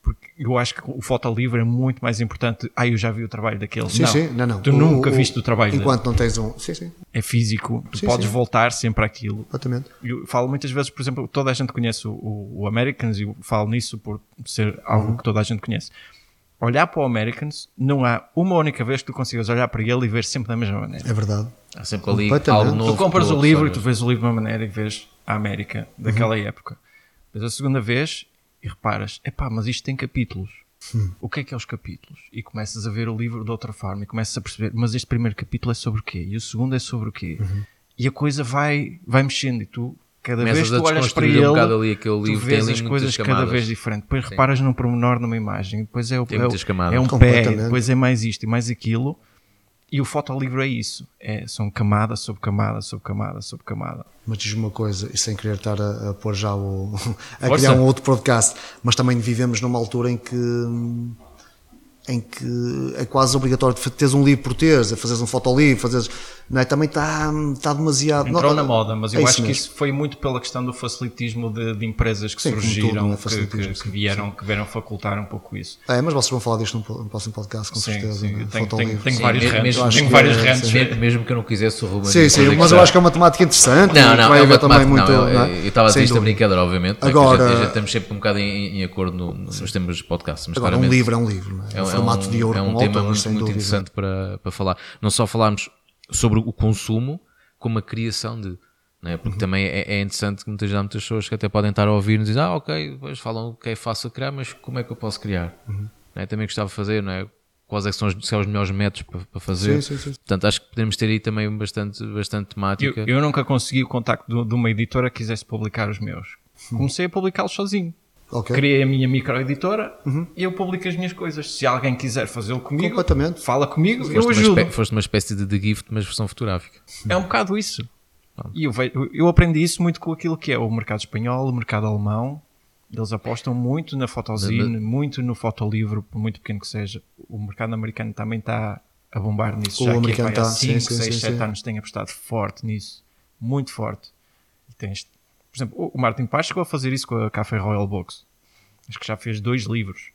Speaker 2: Porque eu acho que o fotolivro é muito mais importante. Ah, eu já vi o trabalho daquele.
Speaker 3: Sim,
Speaker 2: não,
Speaker 3: sim, não, não.
Speaker 2: Tu
Speaker 3: O-
Speaker 2: nunca
Speaker 3: o-
Speaker 2: viste o trabalho dele.
Speaker 3: Enquanto não tens um. Sim, sim,
Speaker 2: É físico. Tu
Speaker 3: Sim,
Speaker 2: podes
Speaker 3: sim.
Speaker 2: voltar sempre àquilo.
Speaker 3: exatamente.
Speaker 2: Eu falo muitas vezes, por exemplo, toda a gente conhece o, o, Americans e eu falo nisso por ser algo
Speaker 3: Uhum.
Speaker 2: que toda a gente conhece. Olhar para o Americans, não há uma única vez que tu consigas olhar para ele e ver sempre da mesma maneira.
Speaker 3: É verdade.
Speaker 1: Há sempre ali algo novo.
Speaker 2: tu compras o livro e tu vês o livro de uma maneira e vês a América daquela época. Mas a segunda vez e reparas, epá, mas isto tem capítulos. O que é que é os capítulos? E começas a ver o livro de outra forma e começas a perceber, mas este primeiro capítulo é sobre o quê? E o segundo é sobre o quê? E a coisa vai, vai mexendo e tu, cada
Speaker 1: Começas
Speaker 2: vez tu olhas para ele,
Speaker 1: um ali aquele
Speaker 2: tu
Speaker 1: livro, tem
Speaker 2: vês as coisas cada
Speaker 1: camadas.
Speaker 2: vez diferente. Depois reparas num pormenor numa imagem, depois é, o, é, é um pé, depois é mais isto e mais aquilo. E o fotolivro é isso. É, são camada sobre camada, sobre camada, sobre camada.
Speaker 3: Mas diz-me uma coisa, e sem querer estar a, a pôr já o. a
Speaker 2: Força.
Speaker 3: criar um outro podcast, mas também vivemos numa altura em que. Em que é quase obrigatório de teres um livro por teres, a fazeres um fotolivro, fazeres. Não é? Também está, está demasiado.
Speaker 2: Entrou
Speaker 3: não,
Speaker 2: na moda, mas eu
Speaker 3: é
Speaker 2: acho que
Speaker 3: mesmo.
Speaker 2: isso foi muito pela questão do facilitismo de, de empresas que
Speaker 3: Sim,
Speaker 2: surgiram,
Speaker 3: tudo, é?
Speaker 2: que, que- que vieram, que vieram facultar um pouco isso.
Speaker 3: É, mas vocês vão falar disto num próximo podcast, com
Speaker 2: Sim,
Speaker 3: certeza.
Speaker 2: sim,
Speaker 3: né?
Speaker 2: eu tenho-
Speaker 3: Fotolivro.
Speaker 2: tenho- tenho
Speaker 1: Sim,
Speaker 2: vários
Speaker 1: mesmo,
Speaker 2: tenho
Speaker 3: que
Speaker 2: vários
Speaker 3: é-
Speaker 2: rants.
Speaker 3: sim.
Speaker 1: Me- Mesmo que eu não quisesse o Ruben.
Speaker 3: Sim, sim, mas
Speaker 1: que
Speaker 3: eu acho que é uma temática interessante.
Speaker 1: Não, não,
Speaker 3: vai
Speaker 1: é uma
Speaker 3: também muito.
Speaker 1: não,
Speaker 3: não
Speaker 1: eu
Speaker 3: é?
Speaker 1: eu estava a dizer isto a brincadeira, obviamente. é?
Speaker 3: Agora-
Speaker 1: Que estamos sempre um bocado em, acordo no- nos temas de podcast. Mas
Speaker 3: Agora, um livro é um livro, não é?
Speaker 1: É,
Speaker 3: um formato de ouro
Speaker 1: é um
Speaker 3: com
Speaker 1: tema
Speaker 3: autores,
Speaker 1: muito, muito interessante para, para falar. Não só falarmos sobre o consumo, como a criação de. Não é?
Speaker 3: Uhum.
Speaker 1: Porque também é, é interessante que muitas, há muitas pessoas que até podem estar a ouvir e dizer, ah, ok, depois falam que é fácil criar, mas como é que eu posso criar?
Speaker 3: Uhum.
Speaker 1: É? Também gostava de fazer, não é? Quais é que são os, são os melhores métodos para, para fazer?
Speaker 3: Sim, sim, sim.
Speaker 1: Portanto, acho que podemos ter aí também bastante, bastante
Speaker 2: Eu,
Speaker 1: temática.
Speaker 2: eu nunca consegui o contacto de, de uma editora que quisesse publicar os meus. Comecei a publicá-los sozinho.
Speaker 3: Ok.
Speaker 2: Criei a minha microeditora e eu publico as minhas coisas. Se alguém quiser fazê-lo comigo,
Speaker 3: Completamente.
Speaker 2: fala comigo, eu
Speaker 1: Foste uma,
Speaker 2: ajudo.
Speaker 1: espé- foste uma espécie de The Gift, mas versão fotográfica.
Speaker 2: É um bocado isso. E eu, eu aprendi isso muito com aquilo que é o mercado espanhol, o mercado alemão. Eles apostam muito na fotozine, muito no fotolivro, por muito pequeno que seja. O mercado americano também está a bombar nisso.
Speaker 3: O
Speaker 2: já
Speaker 3: americano
Speaker 2: é, há
Speaker 3: está, sim,
Speaker 2: 5,
Speaker 3: sim,
Speaker 2: 6,
Speaker 3: sim,
Speaker 2: 7
Speaker 3: sim.
Speaker 2: anos tem apostado forte nisso. Muito forte. E tens, por exemplo, o- Martin Paz chegou a fazer isso com a Café Royal Box. Acho que já fez dois livros.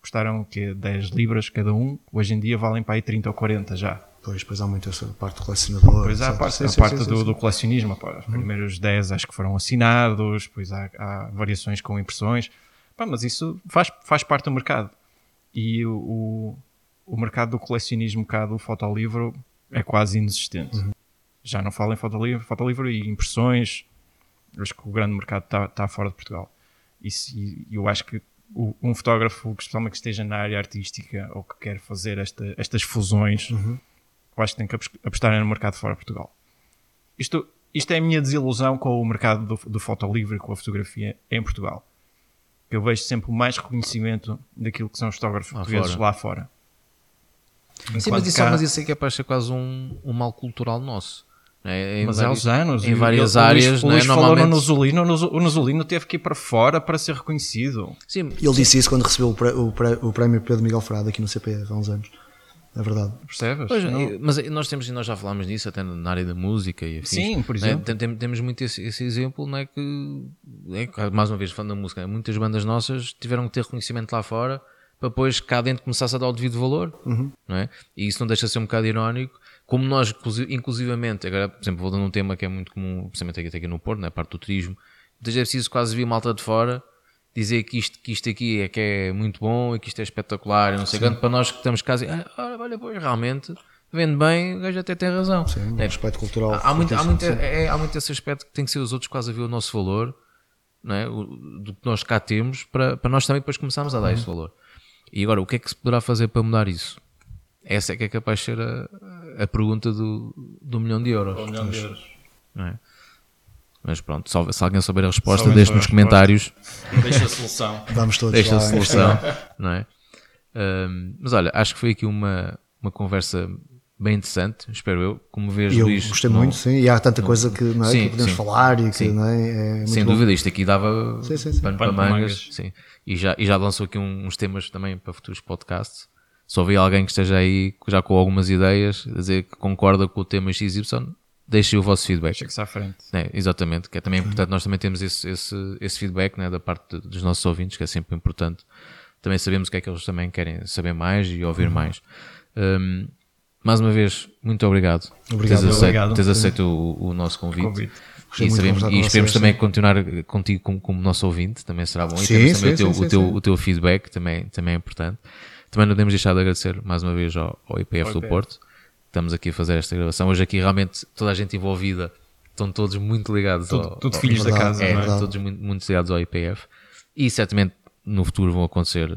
Speaker 2: Custaram que 10 libras cada um. Hoje em dia valem para aí 30 ou 40 já.
Speaker 3: Pois, pois há muito essa parte do colecionador.
Speaker 2: Pois há a parte,
Speaker 3: Sim,
Speaker 2: a
Speaker 3: sim,
Speaker 2: parte
Speaker 3: sim,
Speaker 2: do, do colecionismo. pá, Os primeiros 10 acho que foram assinados, depois há, há variações com impressões. Pá, mas isso faz, faz parte do mercado. E o, o, mercado do colecionismo cá do fotolivro é quase inexistente. Já não falo em fotolivro, fotolivro e impressões. Eu acho que o grande mercado está está fora de Portugal. E eu acho que o- um fotógrafo, que especialmente que esteja na área artística ou que quer fazer esta- estas fusões, eu acho que tem que apos- apostar no mercado fora de Portugal. Isto, isto é a minha desilusão com o mercado do, do fotolivre e com a fotografia em Portugal. Eu vejo sempre mais reconhecimento daquilo que são os fotógrafos
Speaker 1: Lá
Speaker 2: portugueses
Speaker 1: fora.
Speaker 2: lá fora.
Speaker 1: Sim, mas isso, cá... mas isso é capaz de ser quase um, um mal cultural nosso.
Speaker 2: É, mas vários, há anos.
Speaker 1: Em várias áreas.
Speaker 2: O Luís, o Luís falou no Nuzulino, o Nuzulino teve que ir para fora para ser reconhecido.
Speaker 3: Sim, Ele disse isso quando recebeu o, o, prémio Pedro Miguel Frado aqui no CPF há uns anos. É verdade.
Speaker 2: Percebes?
Speaker 1: Pois, mas nós temos, e nós já falámos disso até na área da música e afins,
Speaker 2: Sim, por exemplo.
Speaker 1: Né? Tem, temos muito esse, esse, exemplo, não é que, é, mais uma vez, falando da música, muitas bandas nossas tiveram que ter reconhecimento lá fora para depois cá dentro começasse a dar o devido valor,
Speaker 3: uhum.
Speaker 1: não é? E isso não deixa de ser um bocado irónico, como nós, inclusivamente, agora, por exemplo, vou dando um tema que é muito comum, principalmente aqui, aqui no Porto, na né? parte do turismo, muitas vezes é preciso quase vir malta de fora dizer que isto, que isto aqui é que é muito bom e que isto é espetacular, não sei quanto, para nós que estamos cá, ah, olha, pois, realmente, vendo bem, o gajo até tem razão.
Speaker 3: Sim, é, respeito cultural.
Speaker 1: Há, muito, há, muito, é, há muito esse aspecto que tem que ser os outros quase a ver o nosso valor, não é? o, do que nós cá temos, para, para nós também depois começarmos a dar uhum. esse valor. E agora, o que é que se poderá fazer para mudar isso? Essa é que é capaz de ser a, a pergunta do, do milhão de euros.
Speaker 2: Um milhão de euros.
Speaker 1: Não é? Mas pronto, se, se alguém souber a resposta, deixe nos comentários.
Speaker 2: Deixa a solução.
Speaker 3: Vamos todos
Speaker 1: Deixa
Speaker 3: lá,
Speaker 1: a solução. não é? Um, mas olha, acho que foi aqui uma, uma conversa bem interessante, espero eu. Como vês,
Speaker 3: eu
Speaker 1: Luís.
Speaker 3: Gostei não, muito, sim. E há tanta coisa que, não é, sim, que podemos sim, falar e que sim. não é, é
Speaker 1: Sem
Speaker 3: bom.
Speaker 1: dúvida, isto aqui dava
Speaker 3: sim, sim, sim.
Speaker 1: pano para mangas. Sim. E, já, e já lançou aqui uns temas também para futuros podcasts. Se houver alguém que esteja aí já com algumas ideias, dizer que concorda com o tema XY, deixem o vosso feedback.
Speaker 2: Chegue-se à frente.
Speaker 1: É, exatamente, que é também importante. Nós também temos esse, esse, esse feedback né, da parte dos nossos ouvintes, que é sempre importante. Também sabemos o que é que eles também querem saber mais e ouvir uhum. mais. Um, mais uma vez, muito obrigado.
Speaker 3: Obrigado,
Speaker 1: teres aceito,
Speaker 3: obrigado.
Speaker 1: Teres aceito o, o, nosso convite. convite. E, sabemos, e esperemos também continuar contigo como, como nosso ouvinte, também será bom. E
Speaker 3: sim,
Speaker 1: temos também
Speaker 3: sim,
Speaker 1: o, teu,
Speaker 3: sim,
Speaker 1: o, teu, o teu feedback, também, também é importante. Também não podemos deixar de agradecer mais uma vez ao, ao IPF ao do IPF. Porto estamos aqui a fazer esta gravação. Hoje aqui realmente toda a gente envolvida estão todos muito ligados
Speaker 2: tudo,
Speaker 1: ao,
Speaker 2: tudo filhos da casa,
Speaker 1: é,
Speaker 2: é?
Speaker 1: todos muito, muito ligados ao IPF e certamente no futuro vão acontecer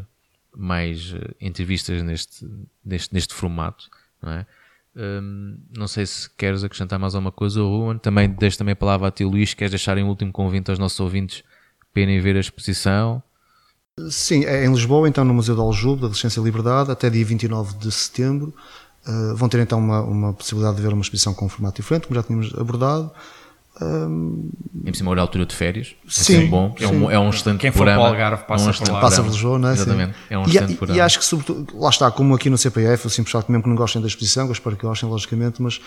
Speaker 1: mais uh, entrevistas neste, neste, neste formato, não é? Um, não sei se queres acrescentar mais alguma coisa, Ruan. Também deixo também a palavra a ti, Luís. Queres deixar um último convite aos nossos ouvintes para irem ver a exposição?
Speaker 3: Sim, é em Lisboa, então no Museu do Aljube, da Resistência e Liberdade, até dia 29 de setembro. Uh, vão ter então uma, uma, possibilidade de ver uma exposição com um formato diferente, como já tínhamos abordado. Um,
Speaker 1: em cima da altura de férias, é
Speaker 3: sim,
Speaker 1: bom, é um, é um instante
Speaker 2: Quem
Speaker 1: for
Speaker 2: para o Algarve passa, é um por lá.
Speaker 3: passa por Lisboa, não é?
Speaker 1: Exatamente,
Speaker 3: sim.
Speaker 1: é um
Speaker 3: instante
Speaker 1: por
Speaker 3: E acho que, sobretudo, lá está, como aqui no CPF, o simples facto mesmo que não gostem da exposição, eu espero que gostem, logicamente, mas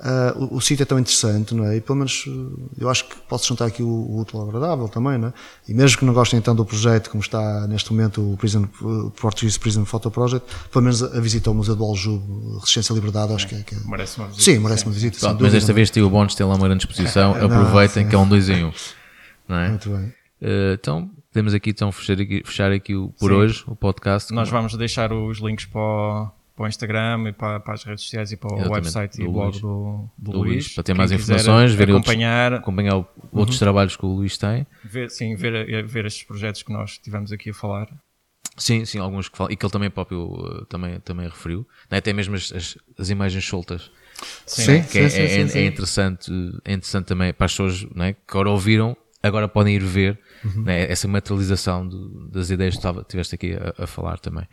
Speaker 3: Uh, o, o, sítio é tão interessante, não é? E pelo menos eu acho que posso juntar aqui o, o útil ao agradável também, não é? E mesmo que não gostem então do projeto, como está neste momento o, Prison, o Portuguese Prison Photo Project, pelo menos a visita ao Museu do Aljube, Resistência e Liberdade, acho que é. Que é...
Speaker 2: Merece uma visita.
Speaker 3: Sim, merece uma visita.
Speaker 1: Pronto, mas desta vez tem o bónus, tem lá uma grande exposição, é, aproveitem não, que é um dois em um. Não é?
Speaker 3: Muito bem.
Speaker 1: Uh, então, podemos aqui então fechar aqui, fechar aqui o, por sim. hoje o podcast.
Speaker 2: Nós vamos deixar os links para o para o Instagram e para, para, as redes sociais e para o Exatamente. website e blog do, do, do Luís,
Speaker 1: Para ter mais informações, ver
Speaker 2: acompanhar,
Speaker 1: outros, acompanhar outros uhum. trabalhos que o Luís tem.
Speaker 2: Ver, sim, ver, ver estes projetos que nós tivemos aqui a falar.
Speaker 1: Sim, sim, alguns que falam, e que ele também próprio uh, também, também referiu. Né? Até mesmo as, as, as imagens soltas.
Speaker 3: Sim, né?
Speaker 1: que é,
Speaker 3: sim,
Speaker 1: é,
Speaker 3: sim,
Speaker 1: é, interessante, é interessante também para as pessoas né? que agora ouviram, agora podem ir ver uhum. né? essa materialização do, das ideias que tiveste aqui a, a falar também.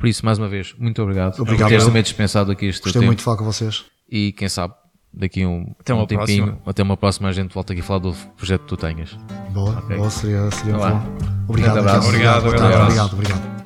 Speaker 1: Por isso, mais uma vez, muito obrigado,
Speaker 3: obrigado
Speaker 1: por teres também dispensado aqui este
Speaker 3: Gostei
Speaker 1: tempo.
Speaker 3: muito de falar com vocês.
Speaker 1: E quem sabe, daqui um,
Speaker 2: até
Speaker 1: um
Speaker 2: tempinho,
Speaker 1: próxima. até uma próxima, a gente volta aqui a falar do projeto que tu tenhas.
Speaker 3: Boa, okay. boa seria, seria
Speaker 1: bom.
Speaker 3: Obrigado,
Speaker 1: um abraço.
Speaker 2: Obrigado,
Speaker 3: obrigado, obrigado, obrigado. obrigado.